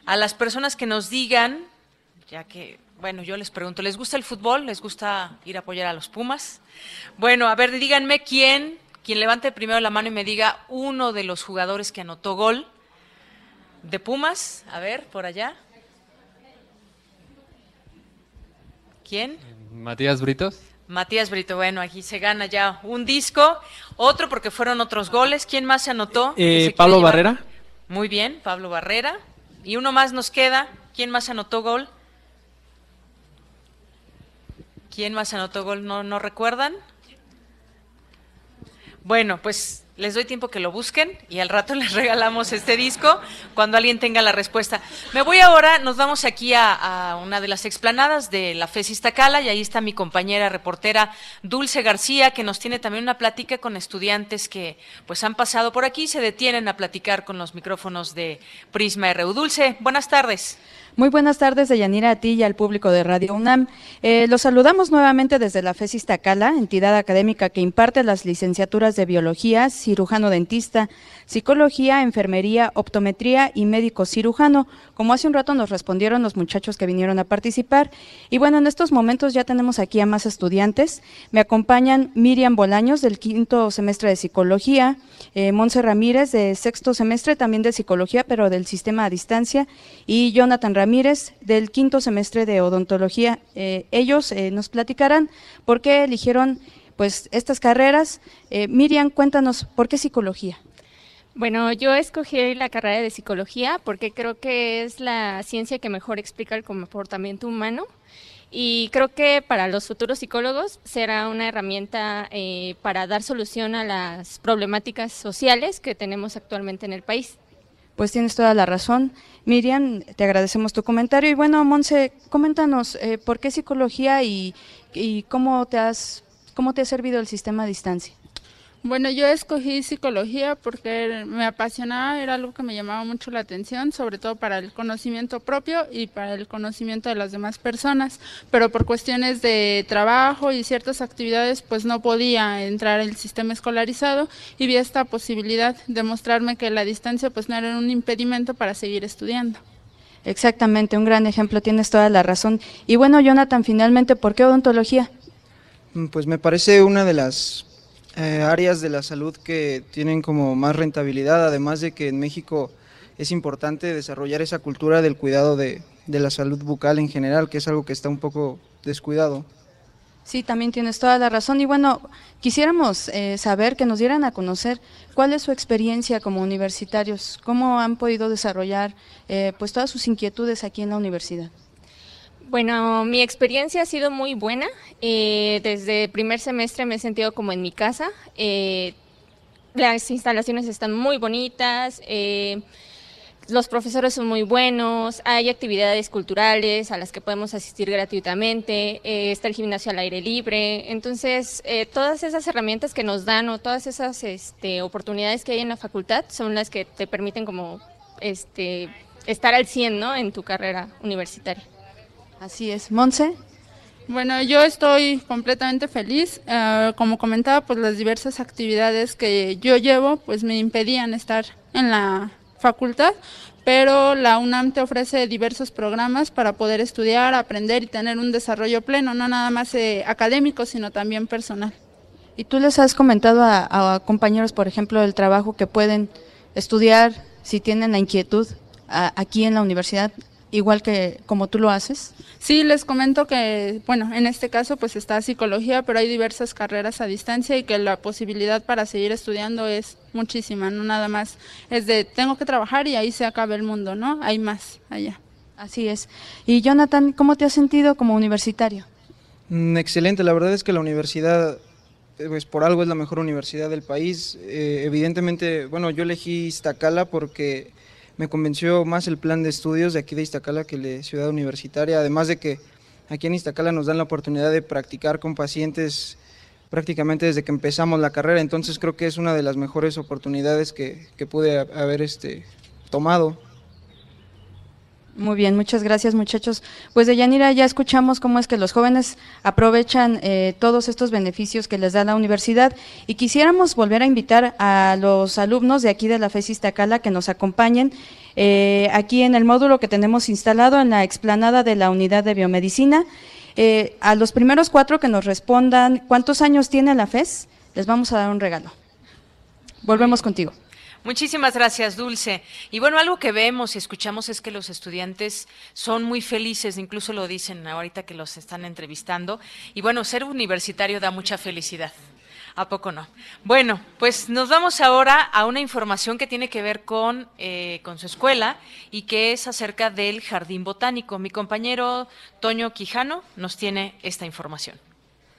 A las personas que nos digan, ya que, bueno, yo les pregunto, ¿les gusta el fútbol? ¿Les gusta ir a apoyar a los Pumas? Bueno, a ver, díganme quién, quien levante primero la mano y me diga uno de los jugadores que anotó gol de Pumas. A ver, por allá. ¿Quién? Matías Britos. Matías Brito, bueno, aquí se gana ya un disco, otro porque fueron otros goles. ¿Quién más se anotó? Eh, Pablo Barrera. Muy bien, Pablo Barrera. Y uno más nos queda. ¿Quién más anotó gol? ¿Quién más anotó gol? ¿No, no recuerdan? Bueno, pues les doy tiempo que lo busquen y al rato les regalamos este disco cuando alguien tenga la respuesta. Me voy ahora, nos vamos aquí a, una de las explanadas de la FES Iztacala y ahí está mi compañera reportera Dulce García que nos tiene también una plática con estudiantes que pues han pasado por aquí y se detienen a platicar con los micrófonos de Prisma RU. Dulce, buenas tardes. Muy buenas tardes, Deyanira, a ti y al público de Radio UNAM. Eh, los saludamos nuevamente desde la FES Iztacala, entidad académica que imparte las licenciaturas de Biología, Cirujano Dentista, Psicología, Enfermería, Optometría y Médico Cirujano, como hace un rato nos respondieron los muchachos que vinieron a participar. Y bueno, en estos momentos ya tenemos aquí a más estudiantes. Me acompañan Miriam Bolaños del quinto semestre de Psicología, eh, Monse Ramírez de sexto semestre también de Psicología, pero del sistema a distancia, y Jonathan Ramírez del quinto semestre de Odontología. Eh, ellos eh, nos platicarán por qué eligieron pues estas carreras. Eh, Miriam, cuéntanos, ¿por qué psicología? Bueno, yo escogí la carrera de psicología porque creo que es la ciencia que mejor explica el comportamiento humano y creo que para los futuros psicólogos será una herramienta para dar solución a las problemáticas sociales que tenemos actualmente en el país. Pues tienes toda la razón. Miriam, te agradecemos tu comentario. Y bueno, Monse, coméntanos eh, por qué psicología y, y cómo, te has, cómo te ha servido el sistema a distancia. Bueno, yo escogí psicología porque me apasionaba, era algo que me llamaba mucho la atención, sobre todo para el conocimiento propio y para el conocimiento de las demás personas, pero por cuestiones de trabajo y ciertas actividades pues no podía entrar el sistema escolarizado y vi esta posibilidad de mostrarme que la distancia pues no era un impedimento para seguir estudiando. Exactamente, un gran ejemplo, tienes toda la razón. Y bueno, Jonathan, finalmente, ¿por qué odontología? Pues me parece una de las eh, áreas de la salud que tienen como más rentabilidad, además de que en México es importante desarrollar esa cultura del cuidado de, de la salud bucal en general, que es algo que está un poco descuidado. Sí, también tienes toda la razón. Y bueno, quisiéramos eh, saber que nos dieran a conocer cuál es su experiencia como universitarios, cómo han podido desarrollar eh, pues todas sus inquietudes aquí en la universidad. Bueno, mi experiencia ha sido muy buena. Eh, desde primer semestre me he sentido como en mi casa. las instalaciones están muy bonitas los profesores son muy buenos, hay actividades culturales a las que podemos asistir gratuitamente, eh, está el gimnasio al aire libre, entonces eh, todas esas herramientas que nos dan o todas esas este, oportunidades que hay en la facultad son las que te permiten como este, estar al 100 ¿no? en tu carrera universitaria. Así es. Monse. Bueno, yo estoy completamente feliz. Eh, como comentaba, pues las diversas actividades que yo llevo, pues me impedían estar en la facultad, pero la UNAM te ofrece diversos programas para poder estudiar, aprender y tener un desarrollo pleno, no nada más eh, académico, sino también personal. ¿Y tú les has comentado a, compañeros, por ejemplo, el trabajo que pueden estudiar si tienen la inquietud aquí en la universidad igual que como tú lo haces? Sí, les comento que, bueno, en este caso pues está psicología, pero hay diversas carreras a distancia y que la posibilidad para seguir estudiando es muchísima, no nada más es de tengo que trabajar y ahí se acaba el mundo, ¿no? Hay más allá. Así es. Y Jonathan, ¿cómo te has sentido como universitario? Mm, excelente, la verdad es que la universidad pues por algo es la mejor universidad del país. Eh, evidentemente, bueno, yo elegí Iztacala porque me convenció más el plan de estudios de aquí de Iztacala que de Ciudad Universitaria, además de que aquí en Iztacala nos dan la oportunidad de practicar con pacientes prácticamente desde que empezamos la carrera, entonces creo que es una de las mejores oportunidades que, que pude haber este, tomado. Muy bien, muchas gracias muchachos. Pues de Yanira ya escuchamos cómo es que los jóvenes aprovechan eh, todos estos beneficios que les da la universidad y quisiéramos volver a invitar a los alumnos de aquí de la FESIS Tacala que nos acompañen eh, aquí en el módulo que tenemos instalado en la explanada de la unidad de biomedicina. Eh, a los primeros cuatro que nos respondan cuántos años tiene la FES, les vamos a dar un regalo. Volvemos contigo. Muchísimas gracias, Dulce. Y bueno, algo que vemos y escuchamos es que los estudiantes son muy felices, incluso lo dicen ahorita que los están entrevistando. Y bueno, ser universitario da mucha felicidad. ¿A poco no? Bueno, pues nos vamos ahora a una información que tiene que ver con, eh, con su escuela y que es acerca del jardín botánico. Mi compañero Toño Quijano nos tiene esta información.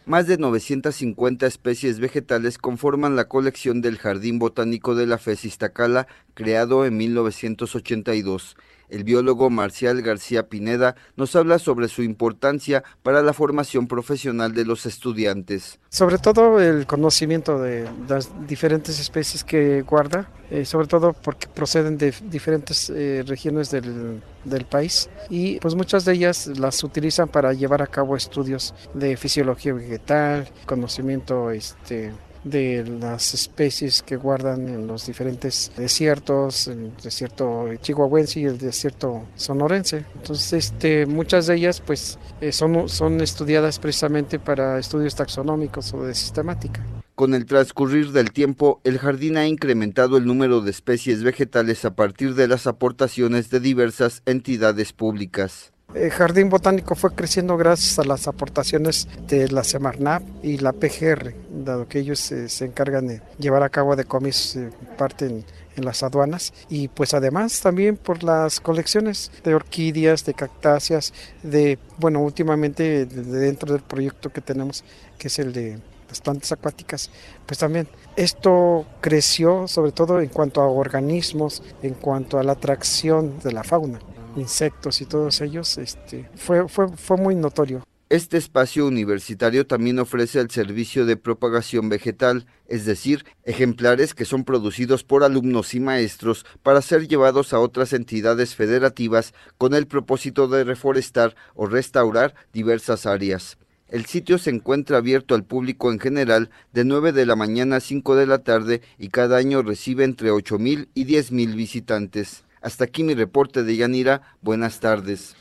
Más de 950 especies vegetales conforman la colección del Jardín Botánico de la FES Iztacala, creado en 1982. El biólogo Marcial García Pineda nos habla sobre su importancia para la formación profesional de los estudiantes. Sobre todo el conocimiento de las diferentes especies que guarda, eh, sobre todo porque proceden de diferentes eh, regiones del, del, país y pues muchas de ellas las utilizan para llevar a cabo estudios de fisiología vegetal, conocimiento este, de las especies que guardan en los diferentes desiertos, el desierto chihuahuense y el desierto sonorense. Entonces, este, muchas de ellas pues eh, son, son estudiadas precisamente para estudios taxonómicos o de sistemática. Con el transcurrir del tiempo, el jardín ha incrementado el número de especies vegetales a partir de las aportaciones de diversas entidades públicas. El Jardín Botánico fue creciendo gracias a las aportaciones de la Semarnap y la PGR, dado que ellos se encargan de llevar a cabo de comis eh, parte en, las aduanas. Y pues además también por las colecciones de orquídeas, de cactáceas, de, bueno, últimamente dentro del proyecto que tenemos, que es el de las plantas acuáticas, pues también esto creció sobre todo en cuanto a organismos, en cuanto a la atracción de la fauna insectos y todos ellos, este, fue, fue, fue muy notorio. Este espacio universitario también ofrece el servicio de propagación vegetal, es decir, ejemplares que son producidos por alumnos y maestros para ser llevados a otras entidades federativas con el propósito de reforestar o restaurar diversas áreas. El sitio se encuentra abierto al público en general de 9 de la mañana a 5 de la tarde y cada año recibe entre 8 mil y 10 mil visitantes. Hasta aquí mi reporte de Yanira. Buenas tardes.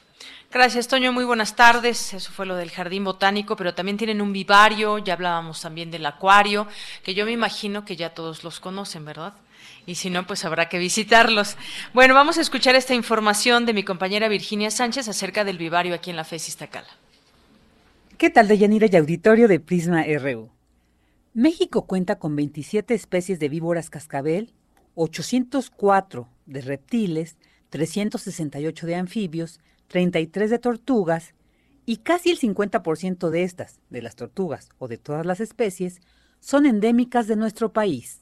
Gracias, Toño. Muy buenas tardes. Eso fue lo del jardín botánico, pero también tienen un vivario, ya hablábamos también del acuario, que yo me imagino que ya todos los conocen, ¿verdad? Y si no, pues habrá que visitarlos. Bueno, vamos a escuchar esta información de mi compañera Virginia Sánchez acerca del vivario aquí en la FES Iztacala. ¿Qué tal, Deyanira y auditorio de Prisma RU? México cuenta con 27 especies de víboras cascabel, 804 de reptiles, 368 de anfibios, 33 de tortugas y casi el 50% de estas, de las tortugas o de todas las especies, son endémicas de nuestro país.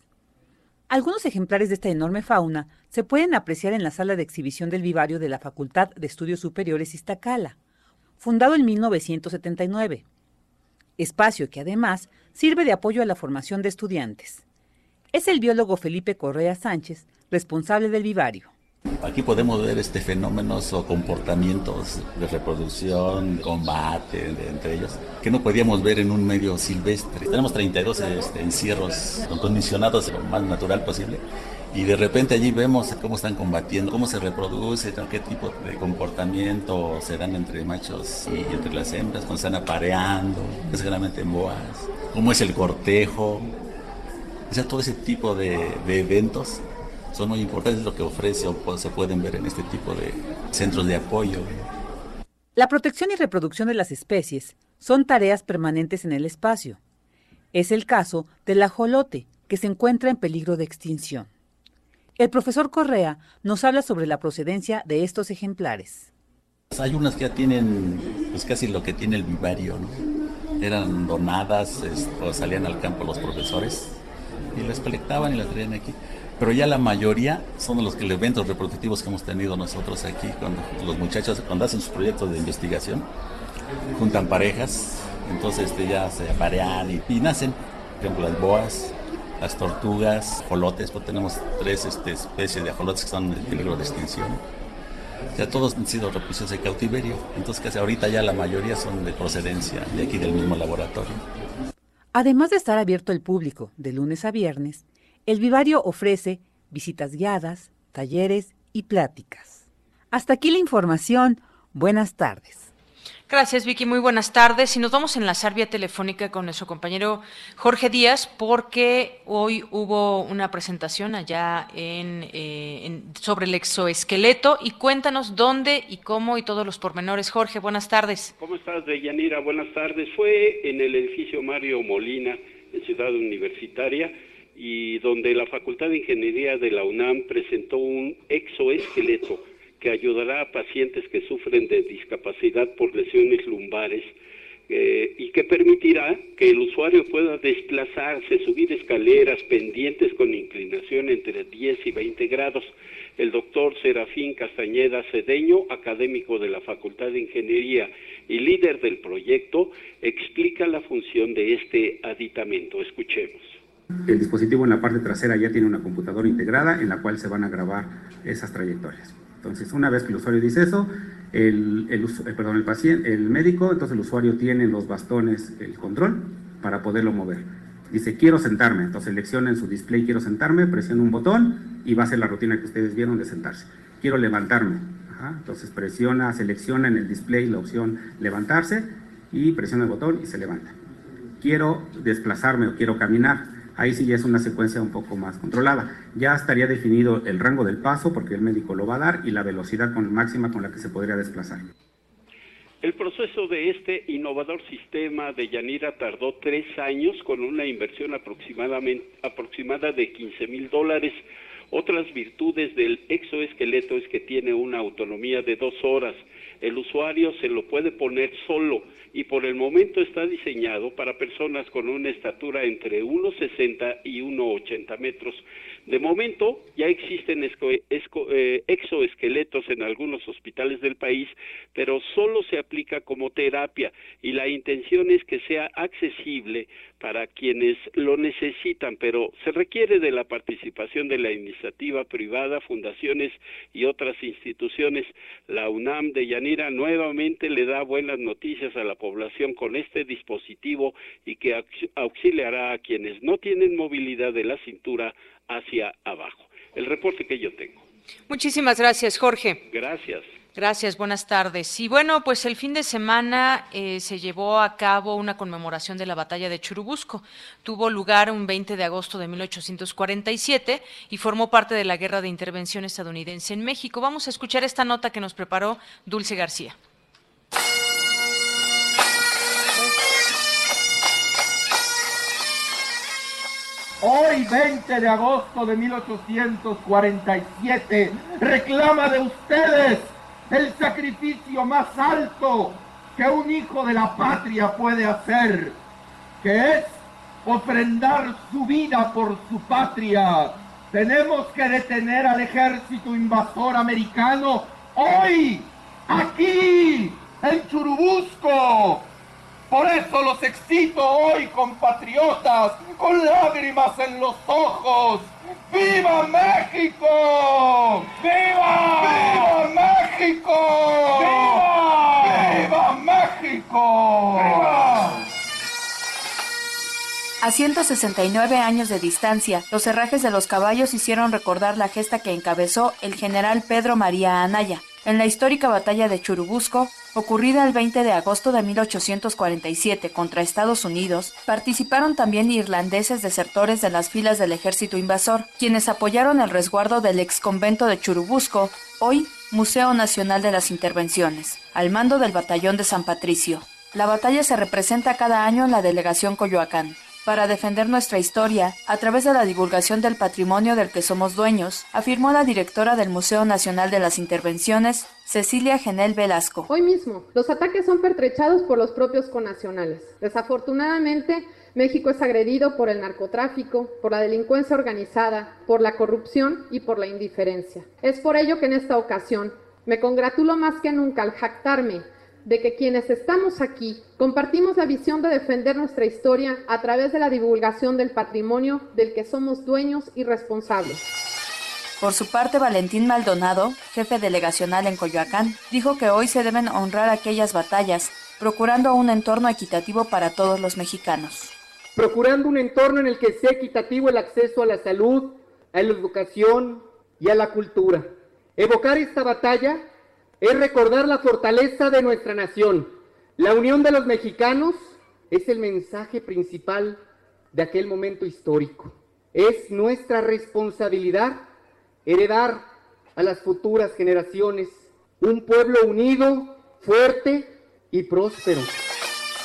Algunos ejemplares de esta enorme fauna se pueden apreciar en la sala de exhibición del vivario de la Facultad de Estudios Superiores Iztacala, fundado en 1979, espacio que además sirve de apoyo a la formación de estudiantes. Es el biólogo Felipe Correa Sánchez, responsable del vivario. Aquí podemos ver este fenómenos o comportamientos de reproducción, combate entre ellos, que no podíamos ver en un medio silvestre. Tenemos 32 este, encierros condicionados lo más natural posible y de repente allí vemos cómo están combatiendo, cómo se reproduce, qué tipo de comportamiento se dan entre machos y entre las hembras, cuando están apareando, seguramente en boas, cómo es el cortejo, o sea, todo ese tipo de eventos son muy importantes lo que ofrece o se pueden ver en este tipo de centros de apoyo. La protección y reproducción de las especies son tareas permanentes en el espacio. Es el caso del ajolote, que se encuentra en peligro de extinción. El profesor Correa nos habla sobre la procedencia de estos ejemplares. Hay unas que ya tienen pues casi lo que tiene el vivario, ¿no? Eran donadas o salían al campo los profesores y las colectaban y las traían aquí pero ya la mayoría son los eventos reproductivos que hemos tenido nosotros aquí, cuando los muchachos cuando hacen sus proyectos de investigación, juntan parejas, entonces este, ya se aparean y, nacen, por ejemplo, las boas, las tortugas, ajolotes, pues tenemos tres este, especies de ajolotes que están en peligro de extinción. Ya todos han sido reproducidos de cautiverio, entonces casi ahorita ya la mayoría son de procedencia de aquí del mismo laboratorio. Además de estar abierto al público de lunes a viernes, el vivario ofrece visitas guiadas, talleres y pláticas. Hasta aquí la información. Buenas tardes. Gracias, Vicky. Muy buenas tardes. Y nos vamos en la vía telefónica con nuestro compañero Jorge Díaz, porque hoy hubo una presentación allá eh, en, sobre el exoesqueleto. Y cuéntanos dónde y cómo y todos los pormenores. Jorge, buenas tardes. ¿Cómo estás, Deyanira? Buenas tardes. Fue en el edificio Mario Molina, en Ciudad Universitaria y donde la Facultad de Ingeniería de la UNAM presentó un exoesqueleto que ayudará a pacientes que sufren de discapacidad por lesiones lumbares eh, y que permitirá que el usuario pueda desplazarse, subir escaleras pendientes con inclinación entre 10 y 20 grados. El doctor Serafín Castañeda Cedeño, académico de la Facultad de Ingeniería y líder del proyecto, explica la función de este aditamento. Escuchemos. El dispositivo en la parte trasera ya tiene una computadora integrada en la cual se van a grabar esas trayectorias. Entonces, una vez que el usuario dice eso, el, eh, perdón, el, paciente, el médico, entonces el usuario tiene los bastones, el control, para poderlo mover. Dice, quiero sentarme. Entonces selecciona en su display, quiero sentarme, presiona un botón y va a ser la rutina que ustedes vieron de sentarse. Quiero levantarme. Entonces presiona, selecciona en el display la opción levantarse y presiona el botón y se levanta. Quiero desplazarme o quiero caminar ahí sí ya es una secuencia un poco más controlada. Ya estaría definido el rango del paso, porque el médico lo va a dar, y la velocidad con, máxima con la que se podría desplazar. El proceso de este innovador sistema de Yanira tardó tres años con una inversión aproximada de 15 mil dólares. Otras virtudes del exoesqueleto es que tiene una autonomía de dos horas. El usuario se lo puede poner solo y por el momento está diseñado para personas con una estatura entre 1,60 y 1,80 metros. De momento ya existen eh, exoesqueletos en algunos hospitales del país, pero solo se aplica como terapia y la intención es que sea accesible para quienes lo necesitan, pero se requiere de la participación de la iniciativa privada, fundaciones y otras instituciones. La UNAM de Yanira nuevamente le da buenas noticias a la población con este dispositivo y que auxiliará a quienes no tienen movilidad de la cintura hacia abajo. El reporte que yo tengo. Muchísimas gracias, Jorge. Gracias. Gracias, buenas tardes. Y bueno, pues el fin de semana eh, se llevó a cabo una conmemoración de la batalla de Churubusco. Tuvo lugar un 20 de agosto de 1847 y formó parte de la Guerra de Intervención estadounidense en México. Vamos a escuchar esta nota que nos preparó Dulce García. Hoy, 20 de agosto de 1847, reclama de ustedes el sacrificio más alto que un hijo de la patria puede hacer, que es ofrendar su vida por su patria. Tenemos que detener al ejército invasor americano hoy, aquí, en Churubusco. Por eso los excito hoy, compatriotas, con lágrimas en los ojos. ¡Viva México! ¡Viva! ¡Viva A 169 años de distancia, los herrajes de los caballos hicieron recordar la gesta que encabezó el general Pedro María Anaya en la histórica batalla de Churubusco, ocurrida el 20 de agosto de 1847 contra Estados Unidos, participaron también irlandeses desertores de las filas del ejército invasor, quienes apoyaron el resguardo del ex convento de Churubusco, hoy Museo Nacional de las Intervenciones, al mando del batallón de San Patricio. La batalla se representa cada año en la delegación Coyoacán para defender nuestra historia a través de la divulgación del patrimonio del que somos dueños, afirmó la directora del Museo Nacional de las Intervenciones, Cecilia Genel Velasco. Hoy mismo, los ataques son pertrechados por los propios conacionales. Desafortunadamente, México es agredido por el narcotráfico, por la delincuencia organizada, por la corrupción y por la indiferencia. Es por ello que en esta ocasión me congratulo más que nunca al jactarme de que quienes estamos aquí compartimos la visión de defender nuestra historia a través de la divulgación del patrimonio del que somos dueños y responsables. Por su parte, Valentín Maldonado, jefe delegacional en Coyoacán, dijo que hoy se deben honrar aquellas batallas, procurando un entorno equitativo para todos los mexicanos. Procurando un entorno en el que sea equitativo el acceso a la salud, a la educación y a la cultura. Evocar esta batalla es recordar la fortaleza de nuestra nación. La unión de los mexicanos es el mensaje principal de aquel momento histórico. Es nuestra responsabilidad heredar a las futuras generaciones un pueblo unido, fuerte y próspero.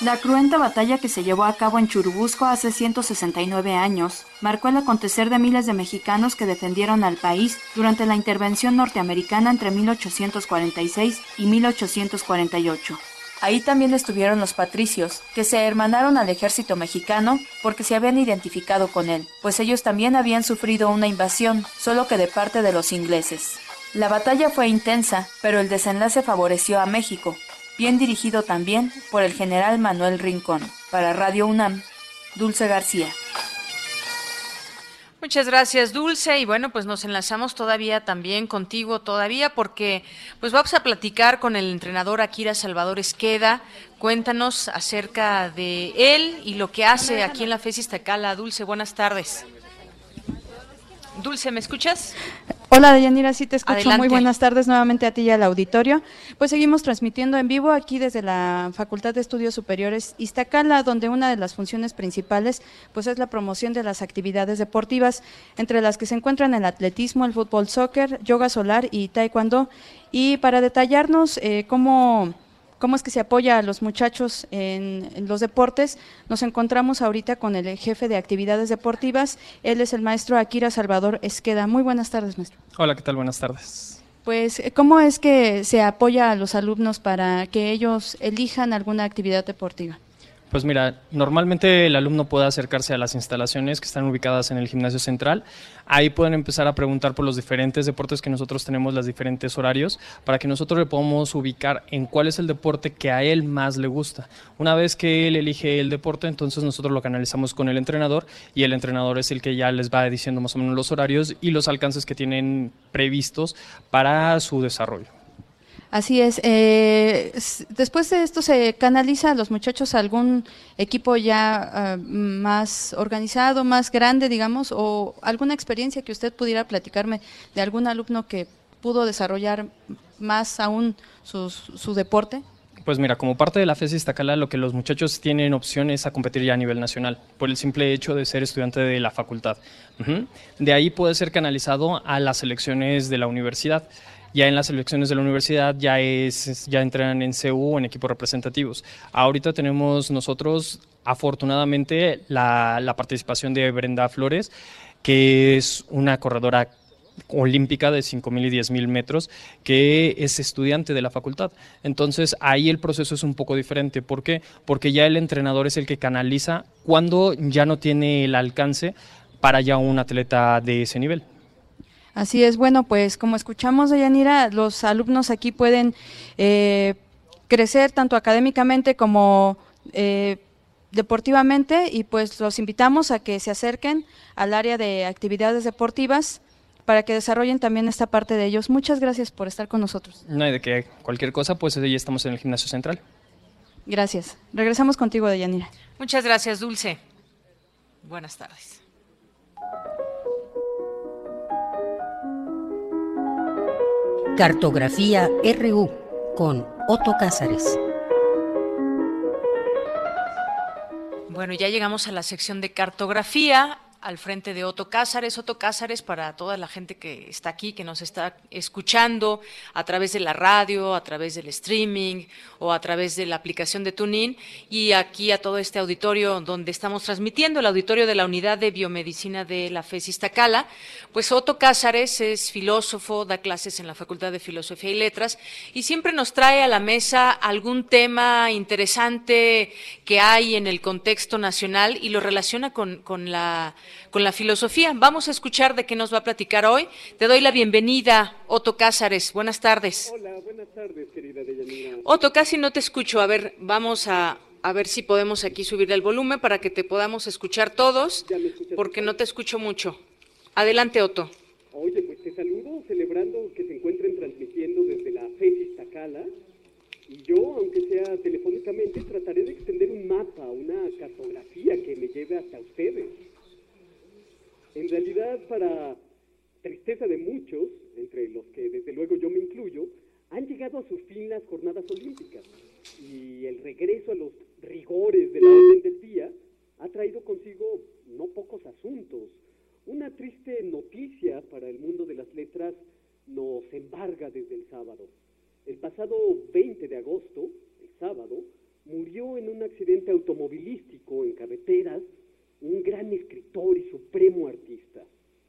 La cruenta batalla que se llevó a cabo en Churubusco hace 169 años marcó el acontecer de miles de mexicanos que defendieron al país durante la intervención norteamericana entre 1846 y 1848. Ahí también estuvieron los patricios, que se hermanaron al ejército mexicano porque se habían identificado con él, pues ellos también habían sufrido una invasión, solo que de parte de los ingleses. La batalla fue intensa, pero el desenlace favoreció a México, bien dirigido también por el general Manuel Rincón. Para Radio UNAM, Dulce García. Muchas gracias, Dulce. Y bueno, pues nos enlazamos todavía también contigo, todavía, porque pues vamos a platicar con el entrenador Akira Salvador Esqueda. Cuéntanos acerca de él y lo que hace aquí en la FES Iztacala. Dulce, buenas tardes. Dulce, ¿me escuchas? Hola, Deyanira, sí te escucho. Muy buenas tardes nuevamente a ti y al auditorio. Pues seguimos transmitiendo en vivo aquí desde la Facultad de Estudios Superiores Iztacala, donde una de las funciones principales pues es la promoción de las actividades deportivas, entre las que se encuentran el atletismo, el fútbol, soccer, yoga solar y taekwondo. Y para detallarnos eh, cómo cómo es que se apoya a los muchachos en, los deportes. Nos encontramos ahorita con el jefe de actividades deportivas. Él es el maestro Akira Salvador Esqueda. Muy buenas tardes, maestro. Hola, ¿qué tal? Buenas tardes. Pues, ¿cómo es que se apoya a los alumnos para que ellos elijan alguna actividad deportiva? Pues mira, normalmente el alumno puede acercarse a las instalaciones que están ubicadas en el gimnasio central. Ahí pueden empezar a preguntar por los diferentes deportes que nosotros tenemos, los diferentes horarios, para que nosotros le podamos ubicar en cuál es el deporte que a él más le gusta. Una vez que él elige el deporte, entonces nosotros lo canalizamos con el entrenador y el entrenador es el que ya les va diciendo más o menos los horarios y los alcances que tienen previstos para su desarrollo. Así es. Eh, después de esto se canaliza a los muchachos a algún equipo ya ah, más organizado, más grande, digamos, o alguna experiencia que usted pudiera platicarme de algún alumno que pudo desarrollar más aún su, deporte? Pues mira, como parte de la FES Iztacala, lo que los muchachos tienen opción es a competir ya a nivel nacional, por el simple hecho de ser estudiante de la facultad. De ahí puede ser canalizado a las selecciones de la universidad. Ya en las selecciones de la universidad ya, es, ya entran en CU en equipos representativos. Ahorita tenemos nosotros, afortunadamente, la, la participación de Brenda Flores, que es una corredora olímpica de 5.000 y 10.000 metros, que es estudiante de la facultad. Entonces ahí el proceso es un poco diferente. ¿Por qué? Porque ya el entrenador es el que canaliza cuando ya no tiene el alcance para ya un atleta de ese nivel. Así es, bueno, pues como escuchamos de Yanira, los alumnos aquí pueden eh, crecer tanto académicamente como eh, deportivamente y pues los invitamos a que se acerquen al área de actividades deportivas para que desarrollen también esta parte de ellos. Muchas gracias por estar con nosotros. No hay de que cualquier cosa, pues ya estamos en el gimnasio central. Gracias. Regresamos contigo, Deyanira. Muchas gracias, Dulce. Buenas tardes. Cartografía RU con Otto Cázares. Bueno, ya llegamos a la sección de cartografía al frente de Otto Cázares. Otto Cázares, para toda la gente que está aquí, que nos está escuchando a través de la radio, a través del streaming o a través de la aplicación de TuneIn y aquí a todo este auditorio donde estamos transmitiendo, el auditorio de la Unidad de Biomedicina de la FES Iztacala. Pues Otto Cázares es filósofo, da clases en la Facultad de Filosofía y Letras y siempre nos trae a la mesa algún tema interesante que hay en el contexto nacional y lo relaciona con, con la con la filosofía. Vamos a escuchar de qué nos va a platicar hoy. Te doy la bienvenida, Otto Cázares. Buenas tardes. Hola, buenas tardes, querida Deyanira. Otto, casi no te escucho. A ver, vamos a, a ver si podemos aquí subir el volumen para que te podamos escuchar todos, porque no te escucho mucho. Adelante, Otto. Oye, pues te saludo celebrando que se encuentren transmitiendo desde la FES Iztacala. Y yo, aunque sea telefónicamente, trataré de extender un mapa, una cartografía que me lleve hasta ustedes. En realidad, para tristeza de muchos, entre los que desde luego yo me incluyo, han llegado a su fin las jornadas olímpicas y el regreso a los rigores de la orden del día ha traído consigo no pocos asuntos. Una triste noticia para el mundo de las letras nos embarga desde el sábado. El pasado 20 de agosto, el sábado, murió en un accidente automovilístico en carreteras un gran escritor y supremo artista,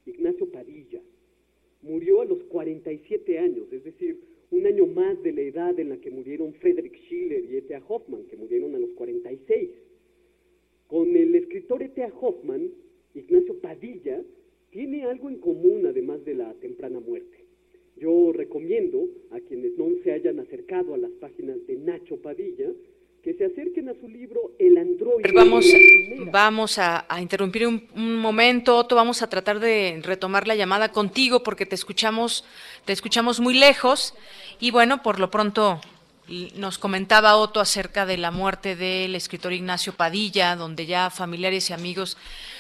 Ignacio Padilla. Murió a los 47 años, es decir, un año más de la edad en la que murieron Friedrich Schiller y E.T.A. Hoffman, que murieron a los 46. Con el escritor E.T.A. Hoffman, Ignacio Padilla tiene algo en común además de la temprana muerte. Yo recomiendo a quienes no se hayan acercado a las páginas de Nacho Padilla que se acerquen a su libro El androide. Vamos, vamos a, a interrumpir un, un, momento, Otto. Vamos a tratar de retomar la llamada contigo porque te escuchamos, te escuchamos muy lejos. Y bueno, por lo pronto nos comentaba Otto acerca de la muerte del escritor Ignacio Padilla, donde ya familiares y amigos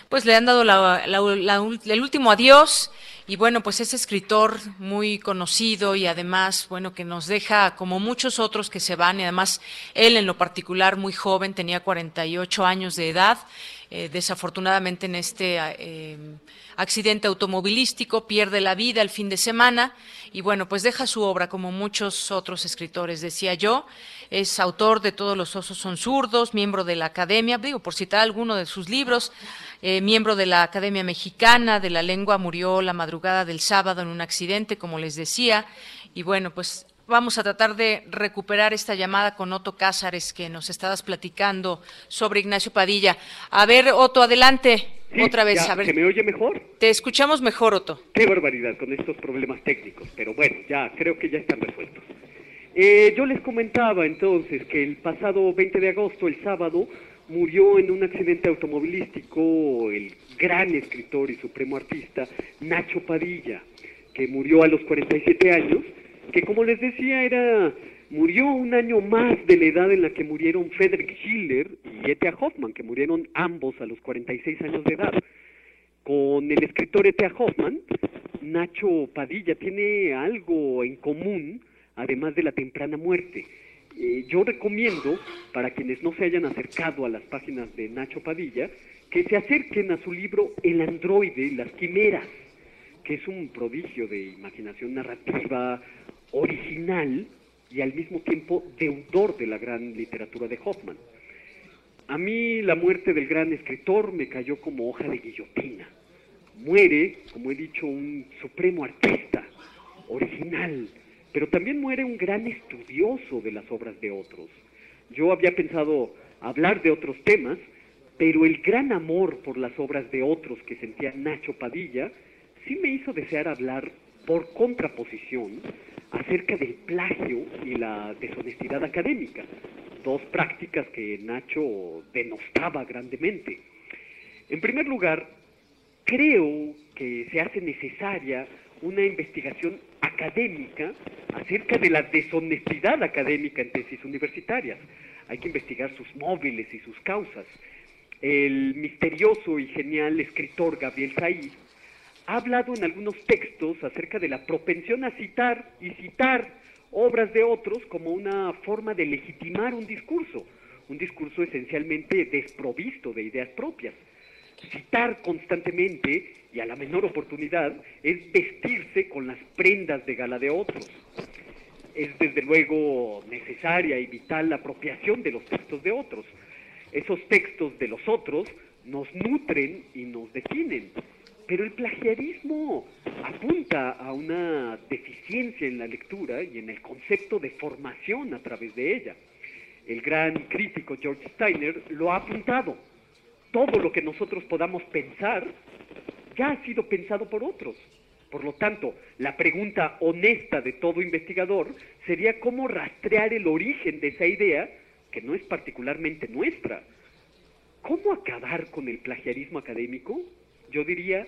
pues le han dado la, el último adiós. Y bueno, pues es escritor muy conocido y además, bueno, que nos deja como muchos otros que se van. Y además él en lo particular muy joven, tenía 48 años de edad, eh, desafortunadamente en este eh, accidente automovilístico pierde la vida el fin de semana y bueno, pues deja su obra como muchos otros escritores, decía yo, es autor de Todos los osos son zurdos, miembro de la Academia, digo, por citar alguno de sus libros, eh, miembro de la Academia Mexicana de la Lengua, murió la madrugada del sábado en un accidente, como les decía, y bueno, pues vamos a tratar de recuperar esta llamada con Otto Cázares, que nos estabas platicando sobre Ignacio Padilla. A ver, Otto, adelante. Sí, Otra vez, ya, a ver. ¿Se me oye mejor? Te escuchamos mejor, Otto. Qué barbaridad con estos problemas técnicos, pero bueno, ya creo que ya están resueltos. Eh, yo les comentaba entonces que el pasado 20 de agosto, el sábado, murió en un accidente automovilístico el gran escritor y supremo artista Nacho Padilla, que murió a los 47 años, que como les decía era murió un año más de la edad en la que murieron Friedrich Schiller y E.T.A. Hoffman, que murieron ambos a los 46 años de edad. Con el escritor E.T.A. Hoffman Nacho Padilla tiene algo en común, además de la temprana muerte. Eh, yo recomiendo, para quienes no se hayan acercado a las páginas de Nacho Padilla, que se acerquen a su libro El androide, las quimeras, que es un prodigio de imaginación narrativa original y al mismo tiempo deudor de la gran literatura de Hoffman. A mí la muerte del gran escritor me cayó como hoja de guillotina. Muere, como he dicho, un supremo artista, original, pero también muere un gran estudioso de las obras de otros. Yo había pensado hablar de otros temas, pero el gran amor por las obras de otros que sentía Nacho Padilla sí me hizo desear hablar por contraposición acerca del plagio y la deshonestidad académica, dos prácticas que Nacho denostaba grandemente. En primer lugar, creo que se hace necesaria una investigación académica acerca de la deshonestidad académica en tesis universitarias. Hay que investigar sus móviles y sus causas. El misterioso y genial escritor Gabriel Said ha hablado en algunos textos acerca de la propensión a citar y citar obras de otros como una forma de legitimar un discurso, un discurso esencialmente desprovisto de ideas propias. Citar constantemente y a la menor oportunidad es vestirse con las prendas de gala de otros. Es desde luego necesaria y vital la apropiación de los textos de otros. Esos textos de los otros nos nutren y nos definen. Pero el plagiarismo apunta a una deficiencia en la lectura y en el concepto de formación a través de ella. El gran crítico George Steiner lo ha apuntado. Todo lo que nosotros podamos pensar ya ha sido pensado por otros. Por lo tanto, la pregunta honesta de todo investigador sería cómo rastrear el origen de esa idea que no es particularmente nuestra. ¿Cómo acabar con el plagiarismo académico? Yo diría,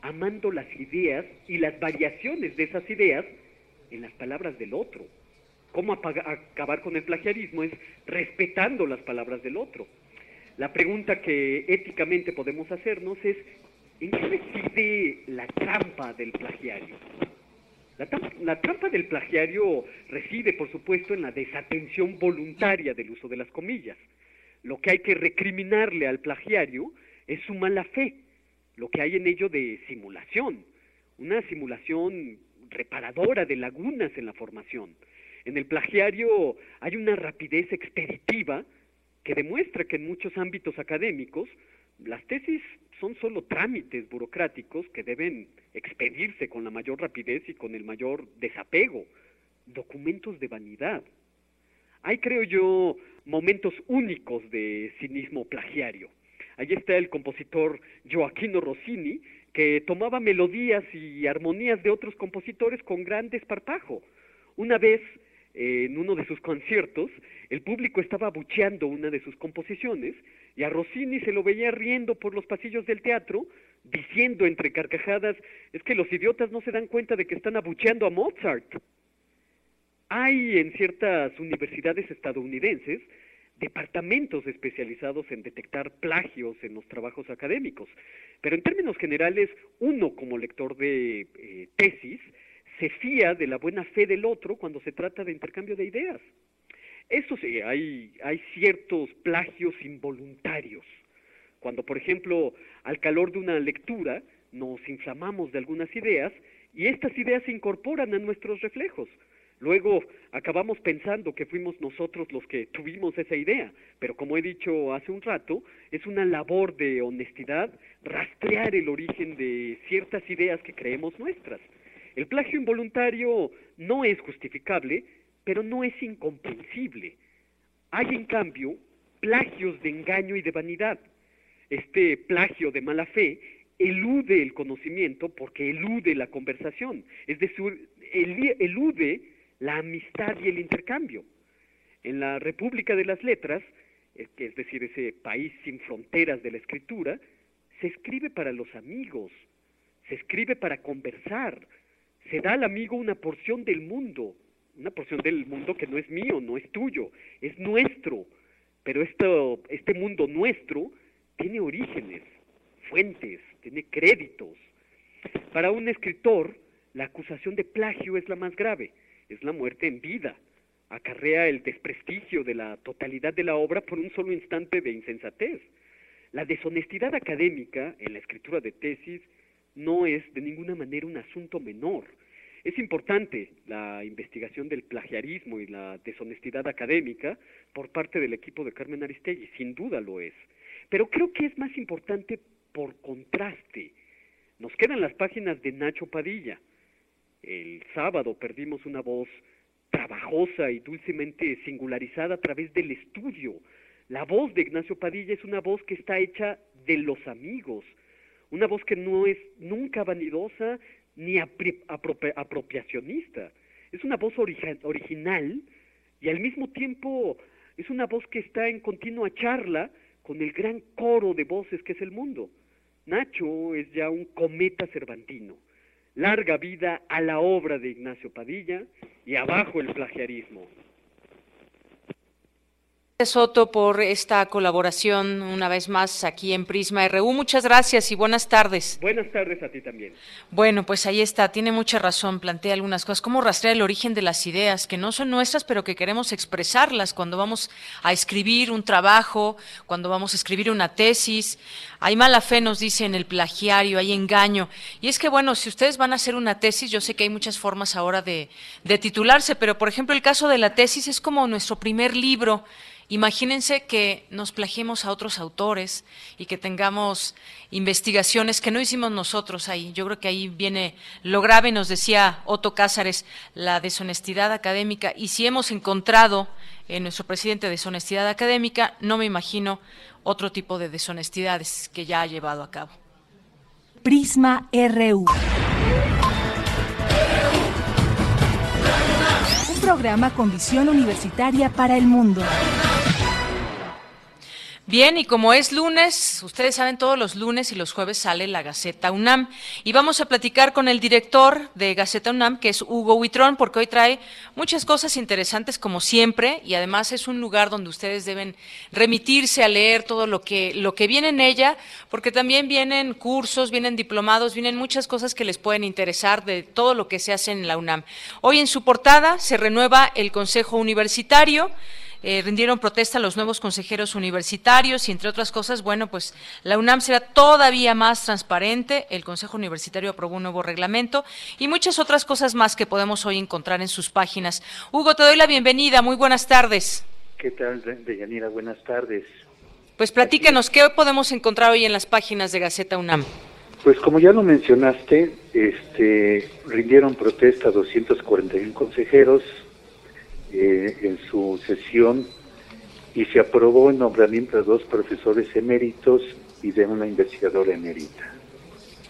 amando las ideas y las variaciones de esas ideas en las palabras del otro. ¿Cómo acabar con el plagiarismo? Es respetando las palabras del otro. La pregunta que éticamente podemos hacernos es, ¿en qué reside la trampa del plagiario? La, trampa del plagiario reside, por supuesto, en la desatención voluntaria del uso de las comillas. Lo que hay que recriminarle al plagiario es su mala fe, lo que hay en ello de simulación, una simulación reparadora de lagunas en la formación. En el plagiario hay una rapidez expeditiva que demuestra que en muchos ámbitos académicos las tesis son solo trámites burocráticos que deben expedirse con la mayor rapidez y con el mayor desapego, documentos de vanidad. Hay, creo yo, momentos únicos de cinismo plagiario. Allí está el compositor Joaquino Rossini, que tomaba melodías y armonías de otros compositores con gran desparpajo. Una vez, en uno de sus conciertos, el público estaba abucheando una de sus composiciones y a Rossini se lo veía riendo por los pasillos del teatro, diciendo entre carcajadas, es que los idiotas no se dan cuenta de que están abucheando a Mozart. Hay en ciertas universidades estadounidenses departamentos especializados en detectar plagios en los trabajos académicos, pero en términos generales, uno como lector de eh, tesis se fía de la buena fe del otro cuando se trata de intercambio de ideas. Eso sí, hay, hay ciertos plagios involuntarios. Cuando, por ejemplo, al calor de una lectura nos inflamamos de algunas ideas y estas ideas se incorporan a nuestros reflejos. Luego acabamos pensando que fuimos nosotros los que tuvimos esa idea, pero como he dicho hace un rato, es una labor de honestidad rastrear el origen de ciertas ideas que creemos nuestras. El plagio involuntario no es justificable, pero no es incomprensible. Hay en cambio plagios de engaño y de vanidad. Este plagio de mala fe elude el conocimiento porque elude la conversación, es decir, elude la amistad y el intercambio. En la República de las Letras, es decir, ese país sin fronteras de la escritura, se escribe para los amigos, se escribe para conversar, se da al amigo una porción del mundo, una porción del mundo que no es mío, no es tuyo, es nuestro, pero esto, este mundo nuestro tiene orígenes, fuentes, tiene créditos. Para un escritor, la acusación de plagio es la más grave, es la muerte en vida. Acarrea el desprestigio de la totalidad de la obra por un solo instante de insensatez. La deshonestidad académica en la escritura de tesis no es de ninguna manera un asunto menor. Es importante la investigación del plagiarismo y la deshonestidad académica por parte del equipo de Carmen Aristegui, sin duda lo es. Pero creo que es más importante por contraste. Nos quedan las páginas de Nacho Padilla. El sábado perdimos una voz trabajosa y dulcemente singularizada a través del estudio. La voz de Ignacio Padilla es una voz que está hecha de los amigos, una voz que no es nunca vanidosa ni apropiacionista. Es una voz original y al mismo tiempo es una voz que está en continua charla con el gran coro de voces que es el mundo. Nacho es ya un cometa cervantino. Larga vida a la obra de Ignacio Padilla y abajo el plagiarismo. Soto por esta colaboración una vez más aquí en Prisma RU. Muchas gracias y buenas tardes. Buenas tardes a ti también. Bueno, pues ahí está, tiene mucha razón, plantea algunas cosas, cómo rastrear el origen de las ideas que no son nuestras, pero que queremos expresarlas cuando vamos a escribir un trabajo, cuando vamos a escribir una tesis. Hay mala fe, nos dice en el plagiario, hay engaño. Y es que, bueno, si ustedes van a hacer una tesis, yo sé que hay muchas formas ahora de, de titularse, pero por ejemplo el caso de la tesis es como nuestro primer libro Imagínense que nos plagiemos a otros autores y que tengamos investigaciones que no hicimos nosotros ahí. Yo creo que ahí viene lo grave, nos decía Otto Cázares, la deshonestidad académica. Y si hemos encontrado en nuestro presidente deshonestidad académica, no me imagino otro tipo de deshonestidades que ya ha llevado a cabo. Prisma RU. Un programa con visión universitaria para el mundo. Bien, y como es lunes, ustedes saben, todos los lunes y los jueves sale la Gaceta UNAM. Y vamos a platicar con el director de Gaceta UNAM, que es Hugo Huitrón, porque hoy trae muchas cosas interesantes como siempre, y además es un lugar donde ustedes deben remitirse a leer todo lo que, lo que viene en ella, porque también vienen cursos, vienen diplomados, vienen muchas cosas que les pueden interesar de todo lo que se hace en la UNAM. Hoy en su portada se renueva el Consejo Universitario. Eh, rindieron protesta los nuevos consejeros universitarios y entre otras cosas, bueno, pues la UNAM será todavía más transparente, el Consejo Universitario aprobó un nuevo reglamento y muchas otras cosas más que podemos hoy encontrar en sus páginas. Hugo, te doy la bienvenida, muy buenas tardes. ¿Qué tal, Deyanira? Buenas tardes. Pues platícanos, ¿qué podemos encontrar hoy en las páginas de Gaceta UNAM? Pues como ya lo mencionaste, este, rindieron protesta 241 consejeros, eh, en su sesión y se aprobó el nombramiento de dos profesores eméritos y de una investigadora emérita.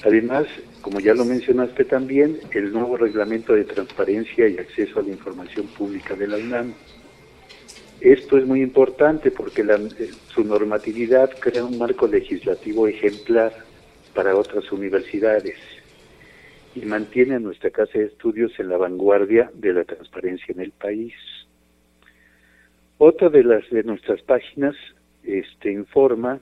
Además, como ya lo mencionaste también, el nuevo reglamento de transparencia y acceso a la información pública de la UNAM. Esto es muy importante porque la, eh, su normatividad crea un marco legislativo ejemplar para otras universidades y mantiene a nuestra Casa de Estudios en la vanguardia de la transparencia en el país. Otra de las de nuestras páginas este, informa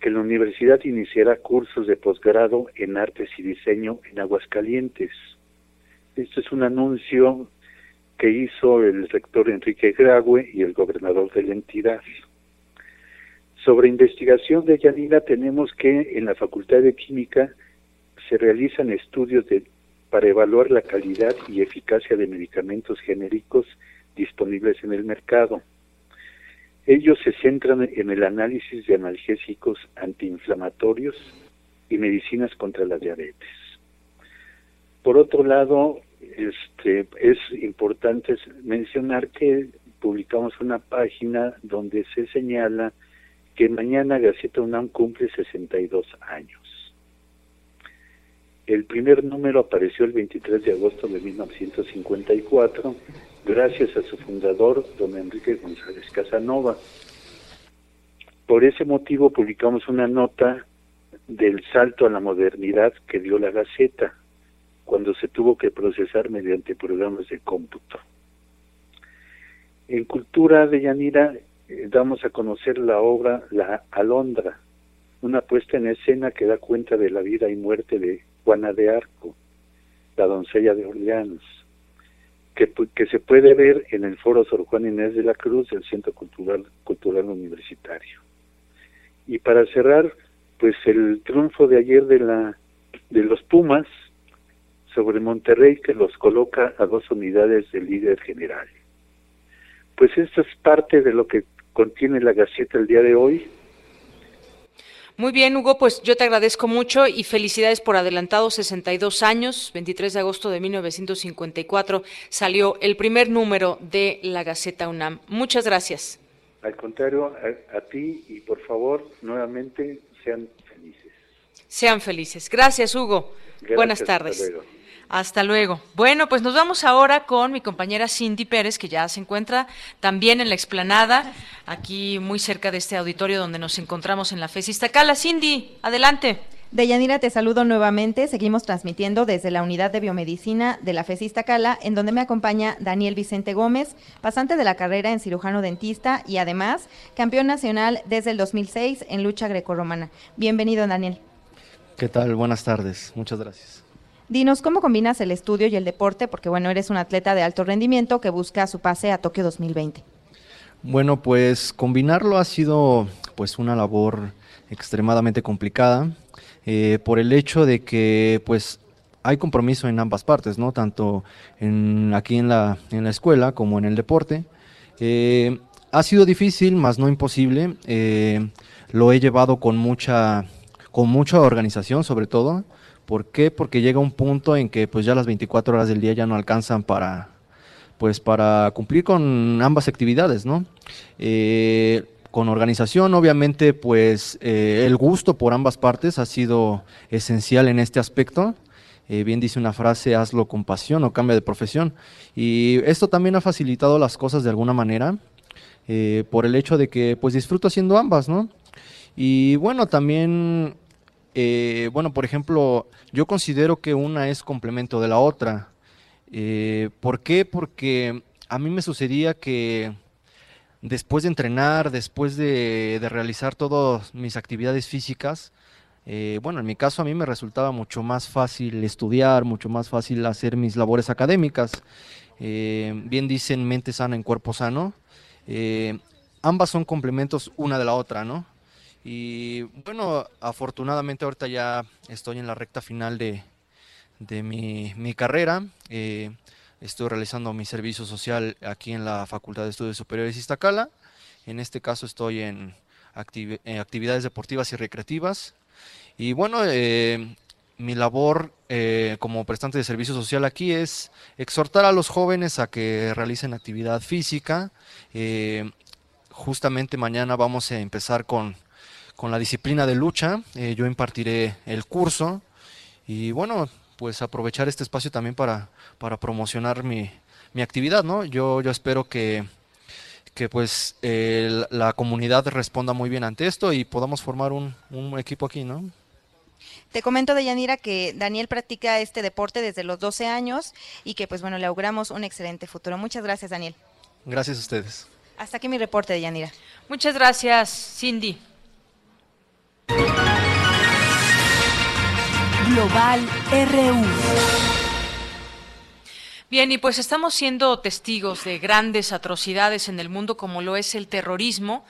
que la universidad iniciará cursos de posgrado en artes y diseño en Aguascalientes. Esto es un anuncio que hizo el rector Enrique Graue y el gobernador de la entidad. Sobre investigación de Yanina tenemos que en la Facultad de Química se realizan estudios para evaluar la calidad y eficacia de medicamentos genéricos disponibles en el mercado. Ellos se centran en el análisis de analgésicos antiinflamatorios y medicinas contra la diabetes. Por otro lado, este, es importante mencionar que publicamos una página donde se señala que mañana Gaceta UNAM cumple 62 años. El primer número apareció el 23 de agosto de 1954 gracias a su fundador, don Enrique González Casanova. Por ese motivo publicamos una nota del salto a la modernidad que dio la Gaceta cuando se tuvo que procesar mediante programas de cómputo. En Cultura de Yanira eh, damos a conocer la obra La Alondra, una puesta en escena que da cuenta de la vida y muerte de Juana de Arco, la doncella de Orleans, que, que se puede ver en el Foro Sor Juan Inés de la Cruz del Centro Cultural, Cultural Universitario. Y para cerrar, pues el triunfo de ayer de la de los Pumas sobre Monterrey que los coloca a dos unidades del líder general. Pues esto es parte de lo que contiene la Gaceta el día de hoy. Muy bien, Hugo, pues yo te agradezco mucho y felicidades por adelantado 62 años. 23 de agosto de 1954 salió el primer número de la Gaceta UNAM. Muchas gracias. Al contrario, a, a ti y por favor, nuevamente sean felices. Sean felices. Gracias, Hugo. Buenas tardes. Hasta luego. Bueno, pues nos vamos ahora con mi compañera Cindy Pérez, que ya se encuentra también en la explanada, aquí muy cerca de este auditorio donde nos encontramos en la FES Iztacala. Cindy, adelante. Deyanira, te saludo nuevamente. Seguimos transmitiendo desde la unidad de biomedicina de la FES Iztacala, en donde me acompaña Daniel Vicente Gómez, pasante de la carrera en cirujano dentista y además campeón nacional desde el 2006 en lucha grecorromana. Bienvenido, Daniel. ¿Qué tal? Buenas tardes. Muchas gracias. Dinos, ¿cómo combinas el estudio y el deporte? Porque, bueno, eres un atleta de alto rendimiento que busca su pase a Tokio 2020. Bueno, pues combinarlo ha sido pues una labor extremadamente complicada eh, por el hecho de que pues hay compromiso en ambas partes, ¿no? Tanto en, aquí en la, en la escuela como en el deporte. Eh, ha sido difícil, más no imposible. Eh, lo he llevado con mucha, con mucha organización, sobre todo. ¿Por qué? Porque llega un punto en que pues ya las 24 horas del día ya no alcanzan para pues para cumplir con ambas actividades, ¿no? Eh, con organización, obviamente, pues eh, el gusto por ambas partes ha sido esencial en este aspecto. Eh, bien dice una frase, hazlo con pasión o cambia de profesión. Y esto también ha facilitado las cosas de alguna manera, por el hecho de que pues disfruto haciendo ambas, ¿no? Y bueno, también eh, bueno, por ejemplo, yo considero que una es complemento de la otra. Eh, ¿Por qué? Porque a mí me sucedía que después de entrenar, después de, realizar todas mis actividades físicas, eh, bueno, en mi caso a mí me resultaba mucho más fácil estudiar, mucho más fácil hacer mis labores académicas. bien dicen mente sana en cuerpo sano. ambas son complementos una de la otra, ¿no? Y bueno, afortunadamente ahorita ya estoy en la recta final de, mi, carrera. Eh, estoy realizando mi servicio social aquí en la Facultad de Estudios Superiores Iztacala. En este caso estoy en, actividades deportivas y recreativas. Y bueno, eh, mi labor eh, como prestante de servicio social aquí es exhortar a los jóvenes a que realicen actividad física. justamente mañana vamos a empezar con con la disciplina de lucha. Eh, yo impartiré el curso y bueno, pues aprovechar este espacio también para, para promocionar mi, mi actividad, ¿no? Yo, yo espero que, que pues la comunidad responda muy bien ante esto y podamos formar un, un equipo aquí, ¿no? Te comento, Deyanira, que Daniel practica este deporte desde los 12 años y que, pues bueno, le auguramos un excelente futuro. Muchas gracias, Daniel. Gracias a ustedes. Hasta aquí mi reporte, Deyanira. Muchas gracias, Cindy. Global RU. Bien, y pues estamos siendo testigos de grandes atrocidades en el mundo como lo es el terrorismo.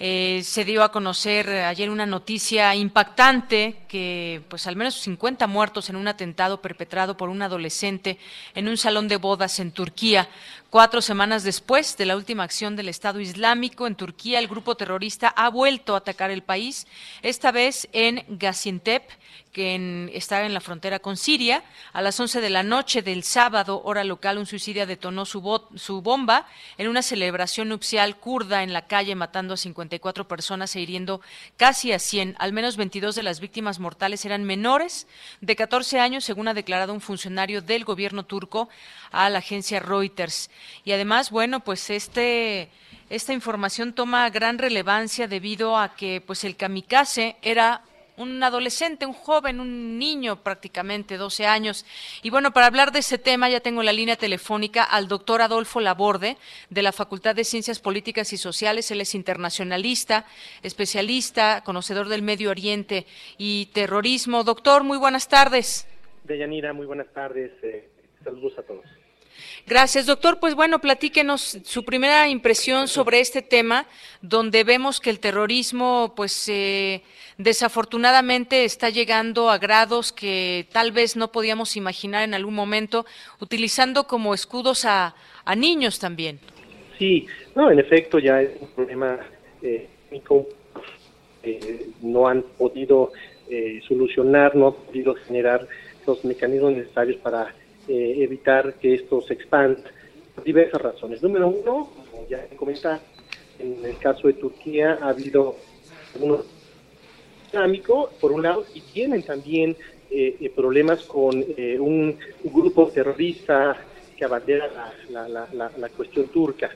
Eh, se dio a conocer ayer una noticia impactante que pues al menos 50 muertos en un atentado perpetrado por un adolescente en un salón de bodas en Turquía. Cuatro semanas después de la última acción del Estado Islámico en Turquía, el grupo terrorista ha vuelto a atacar el país, esta vez en Gaziantep, que está en la frontera con Siria. A las 11 de la noche del sábado, hora local, un suicidio detonó su, su bomba en una celebración nupcial kurda en la calle, matando a 54 personas e hiriendo casi a 100. Al menos 22 de las víctimas mortales eran menores de 14 años, según ha declarado un funcionario del gobierno turco a la agencia Reuters. Y además, bueno, pues este esta información toma gran relevancia debido a que pues el kamikaze era un adolescente, un joven, un niño prácticamente, 12 años. Y bueno, para hablar de ese tema ya tengo la línea telefónica al doctor Adolfo Laborde de la Facultad de Ciencias Políticas y Sociales. Él es internacionalista, especialista, conocedor del Medio Oriente y terrorismo. Doctor, muy buenas tardes. Deyanira, muy buenas tardes. Eh, saludos a todos. Gracias, doctor. Pues bueno, platíquenos su primera impresión sobre este tema, donde vemos que el terrorismo, pues eh, desafortunadamente está llegando a grados que tal vez no podíamos imaginar en algún momento, utilizando como escudos a, niños también. Sí, no, en efecto ya es un problema eh, eh no han podido eh, solucionar, no han podido generar los mecanismos necesarios para eh, evitar que esto se expanda por diversas razones. Número uno, como ya comentar, en el caso de Turquía ha habido un islámico, por un lado, y tienen también eh, eh, problemas con un, grupo terrorista que abandera la, la, la, la cuestión turca,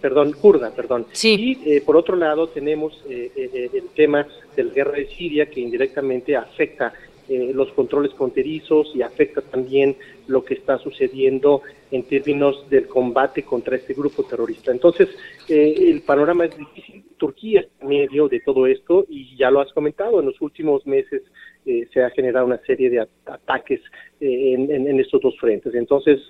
perdón, kurda, perdón. Sí. Y por otro lado tenemos el tema de la guerra de Siria que indirectamente afecta eh, los controles fronterizos y afecta también lo que está sucediendo en términos del combate contra este grupo terrorista. Entonces, eh, el panorama es difícil. Turquía está en medio de todo esto y ya lo has comentado, en los últimos meses eh, se ha generado una serie de ataques en, estos dos frentes. Entonces,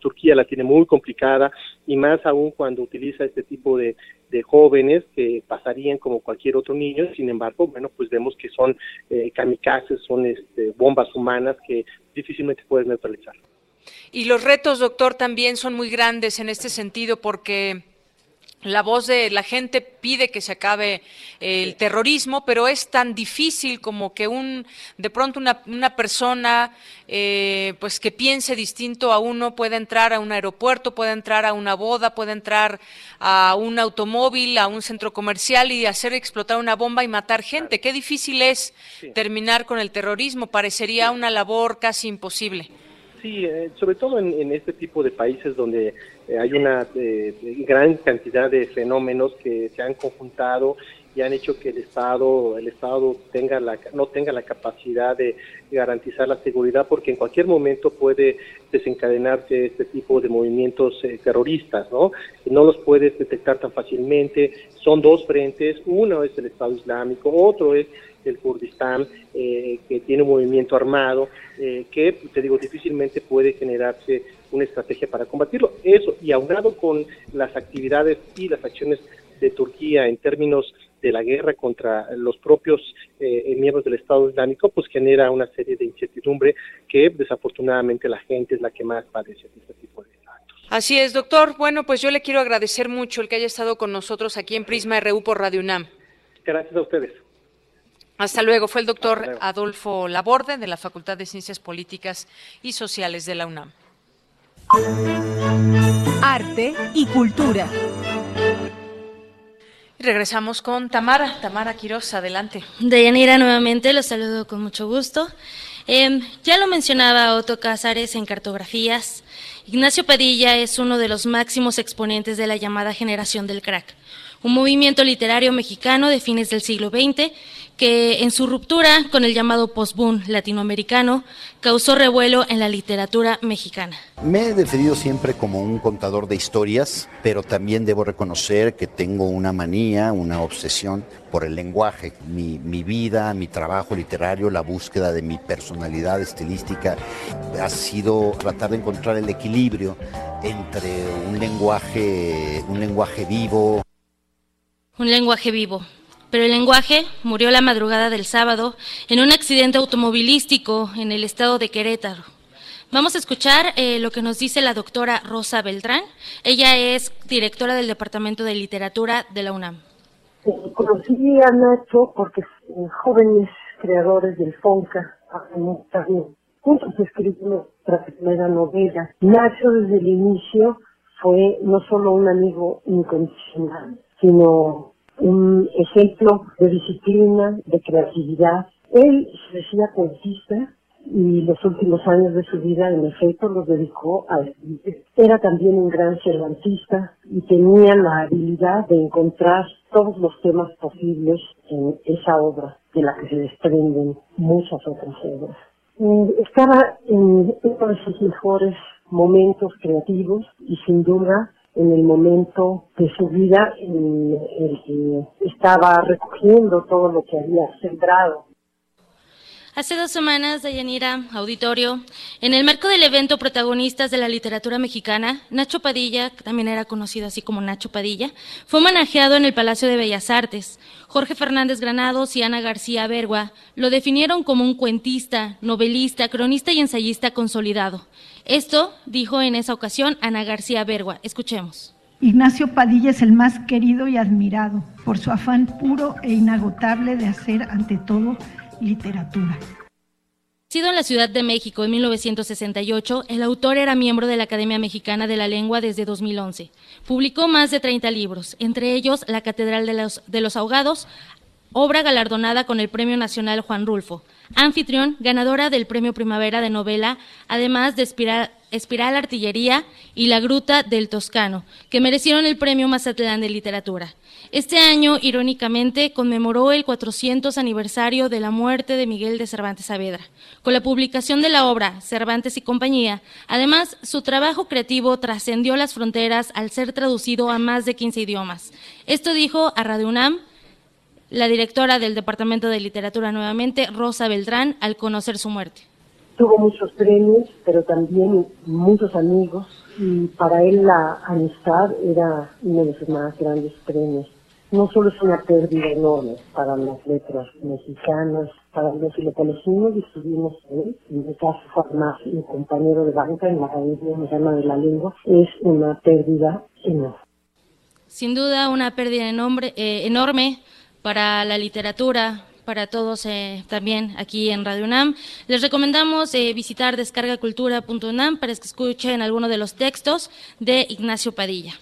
Turquía la tiene muy complicada y más aún cuando utiliza este tipo de, de jóvenes que pasarían como cualquier otro niño, sin embargo, bueno, pues vemos que son eh, kamikazes, son este, bombas humanas que difícilmente puedes neutralizar. Y los retos, doctor, también son muy grandes en este sentido porque la voz de la gente pide que se acabe el terrorismo, pero es tan difícil como que un de pronto una, una persona eh, pues que piense distinto a uno pueda entrar a un aeropuerto, puede entrar a una boda, puede entrar a un automóvil, a un centro comercial y hacer explotar una bomba y matar gente. Qué difícil es terminar con el terrorismo. Parecería una labor casi imposible. Sí, eh, sobre todo en, este tipo de países donde eh, hay una eh, gran cantidad de fenómenos que se han conjuntado y han hecho que el Estado, el Estado tenga la, no tenga la capacidad de garantizar la seguridad, porque en cualquier momento puede desencadenarse este tipo de movimientos terroristas, ¿no? No los puedes detectar tan fácilmente. Son dos frentes, uno es el Estado Islámico, otro es el Kurdistán, eh, que tiene un movimiento armado, eh, que, te digo, difícilmente puede generarse una estrategia para combatirlo. Eso, y aunado con las actividades y las acciones de Turquía en términos de la guerra contra los propios eh, miembros del Estado Islámico, pues genera una serie de incertidumbre que desafortunadamente la gente es la que más padece este tipo de actos. Así es, doctor. Bueno, pues yo le quiero agradecer mucho el que haya estado con nosotros aquí en Prisma RU por Radio UNAM. Gracias a ustedes. Hasta luego. Fue el doctor Adolfo Laborde de la Facultad de Ciencias Políticas y Sociales de la UNAM. Arte y cultura. regresamos con Tamara. Tamara Quiroz, adelante. Deyanira, nuevamente los saludo con mucho gusto. Em, ya lo mencionaba Otto Cázares en Cartografías. Ignacio Padilla es uno de los máximos exponentes de la llamada generación del crack un movimiento literario mexicano de fines del siglo XX que en su ruptura con el llamado post-boom latinoamericano causó revuelo en la literatura mexicana. Me he definido siempre como un contador de historias, pero también debo reconocer que tengo una manía, una obsesión por el lenguaje. Mi, mi vida, mi trabajo literario, la búsqueda de mi personalidad estilística ha sido tratar de encontrar el equilibrio entre un lenguaje, un lenguaje vivo. Un lenguaje vivo, pero el lenguaje murió la madrugada del sábado en un accidente automovilístico en el estado de Querétaro. Vamos a escuchar eh, lo que nos dice la doctora Rosa Beltrán. Ella es directora del Departamento de Literatura de la UNAM. Conocí a Nacho porque jóvenes creadores del FONCA juntos escribimos nuestra primera novela. Nacho desde el inicio fue no solo un amigo incondicional, sino un ejemplo de disciplina, de creatividad. Él se decía cuentista y los últimos años de su vida, en efecto, los dedicó a escribir. Era también un gran cervantista y tenía la habilidad de encontrar todos los temas posibles en esa obra, de la que se desprenden muchas otras obras. Estaba en uno de sus mejores momentos creativos y sin duda en el momento de su vida en el que estaba recogiendo todo lo que había sembrado Hace dos semanas, Dayanira, auditorio, en el marco del evento Protagonistas de la Literatura Mexicana, Nacho Padilla, que también era conocido así como Nacho Padilla, fue homenajeado en el Palacio de Bellas Artes. Jorge Fernández Granados y Ana García Bergua lo definieron como un cuentista, novelista, cronista y ensayista consolidado. Esto dijo en esa ocasión Ana García Bergua. Escuchemos. Ignacio Padilla es el más querido y admirado por su afán puro e inagotable de hacer ante todo literatura. Nacido en la Ciudad de México en 1968, el autor era miembro de la Academia Mexicana de la Lengua desde 2011. Publicó más de 30 libros, entre ellos La Catedral de los, de los Ahogados, obra galardonada con el Premio Nacional Juan Rulfo. Anfitrión, ganadora del Premio Primavera de Novela, además de Espiral, Espiral Artillería y La Gruta del Toscano, que merecieron el Premio Mazatlán de Literatura. Este año, irónicamente, conmemoró el 400 aniversario de la muerte de Miguel de Cervantes Saavedra. Con la publicación de la obra Cervantes y compañía, además, su trabajo creativo trascendió las fronteras al ser traducido a más de 15 idiomas. Esto dijo a Radio UNAM la directora del Departamento de Literatura nuevamente, Rosa Beltrán, al conocer su muerte. Tuvo muchos premios, pero también muchos amigos, y para él la amistad era uno de sus más grandes premios. No solo es una pérdida enorme para las letras mexicanas, para los que lo conocimos y estuvimos él, en mi caso además un compañero de banca en la Academia Mexicana de la Lengua, es una pérdida enorme. Sin duda, una pérdida enorme, eh, enorme para la literatura, para todos eh, también aquí en Radio UNAM. Les recomendamos eh, visitar descargacultura.unam para que escuchen algunos de los textos de Ignacio Padilla.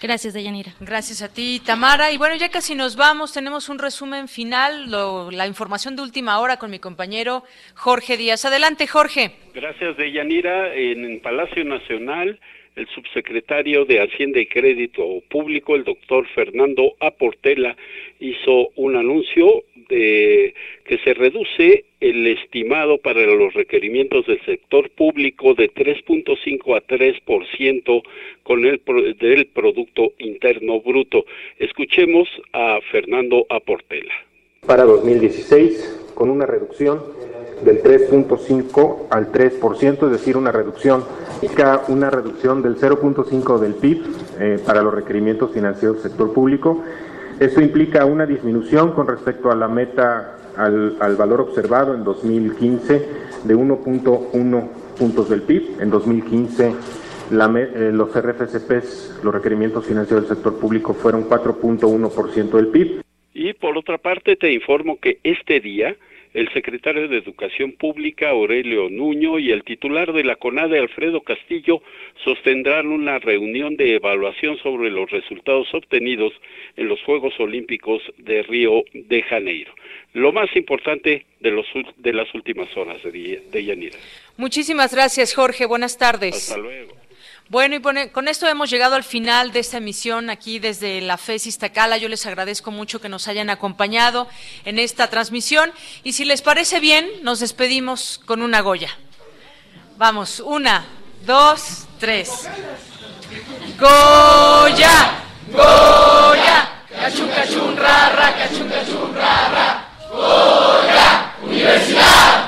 Gracias, Dayanira. Gracias a ti, Tamara. Y bueno, ya casi nos vamos. Tenemos un resumen final, lo, la información de última hora con mi compañero Jorge Díaz. Adelante, Jorge. Gracias, Deyanira. En Palacio Nacional, el subsecretario de Hacienda y Crédito Público, el doctor Fernando Aportela, hizo un anuncio de que se reduce el estimado para los requerimientos del sector público de 3.5 a 3% con el del producto interno bruto. Escuchemos a Fernando Aportela. Para 2016 con una reducción del 3.5 al 3%, es decir, una reducción, una reducción del 0.5 del PIB eh, para los requerimientos financieros del sector público. Esto implica una disminución con respecto a la meta, al, al valor observado en 2015 de 1.1 puntos del PIB. En 2015 la, eh, los RFCPs, los requerimientos financieros del sector público, fueron 4.1% del PIB. Y por otra parte, te informo que este día el secretario de Educación Pública, Aurelio Nuño, y el titular de la CONADE, Alfredo Castillo, sostendrán una reunión de evaluación sobre los resultados obtenidos en los Juegos Olímpicos de Río de Janeiro. Lo más importante de, los, de las últimas horas de, de Yanira. Muchísimas gracias, Jorge. Buenas tardes. Hasta luego. Bueno, y con esto hemos llegado al final de esta emisión aquí desde la FES Iztacala. Yo les agradezco mucho que nos hayan acompañado en esta transmisión. Y si les parece bien, nos despedimos con una Goya. Vamos, una, dos, tres. ¡Goya! ¡Goya! ¡Cachun, cachun, ra, ra, cachun, cachun, ra, ra! ¡Goya! ¡Universidad!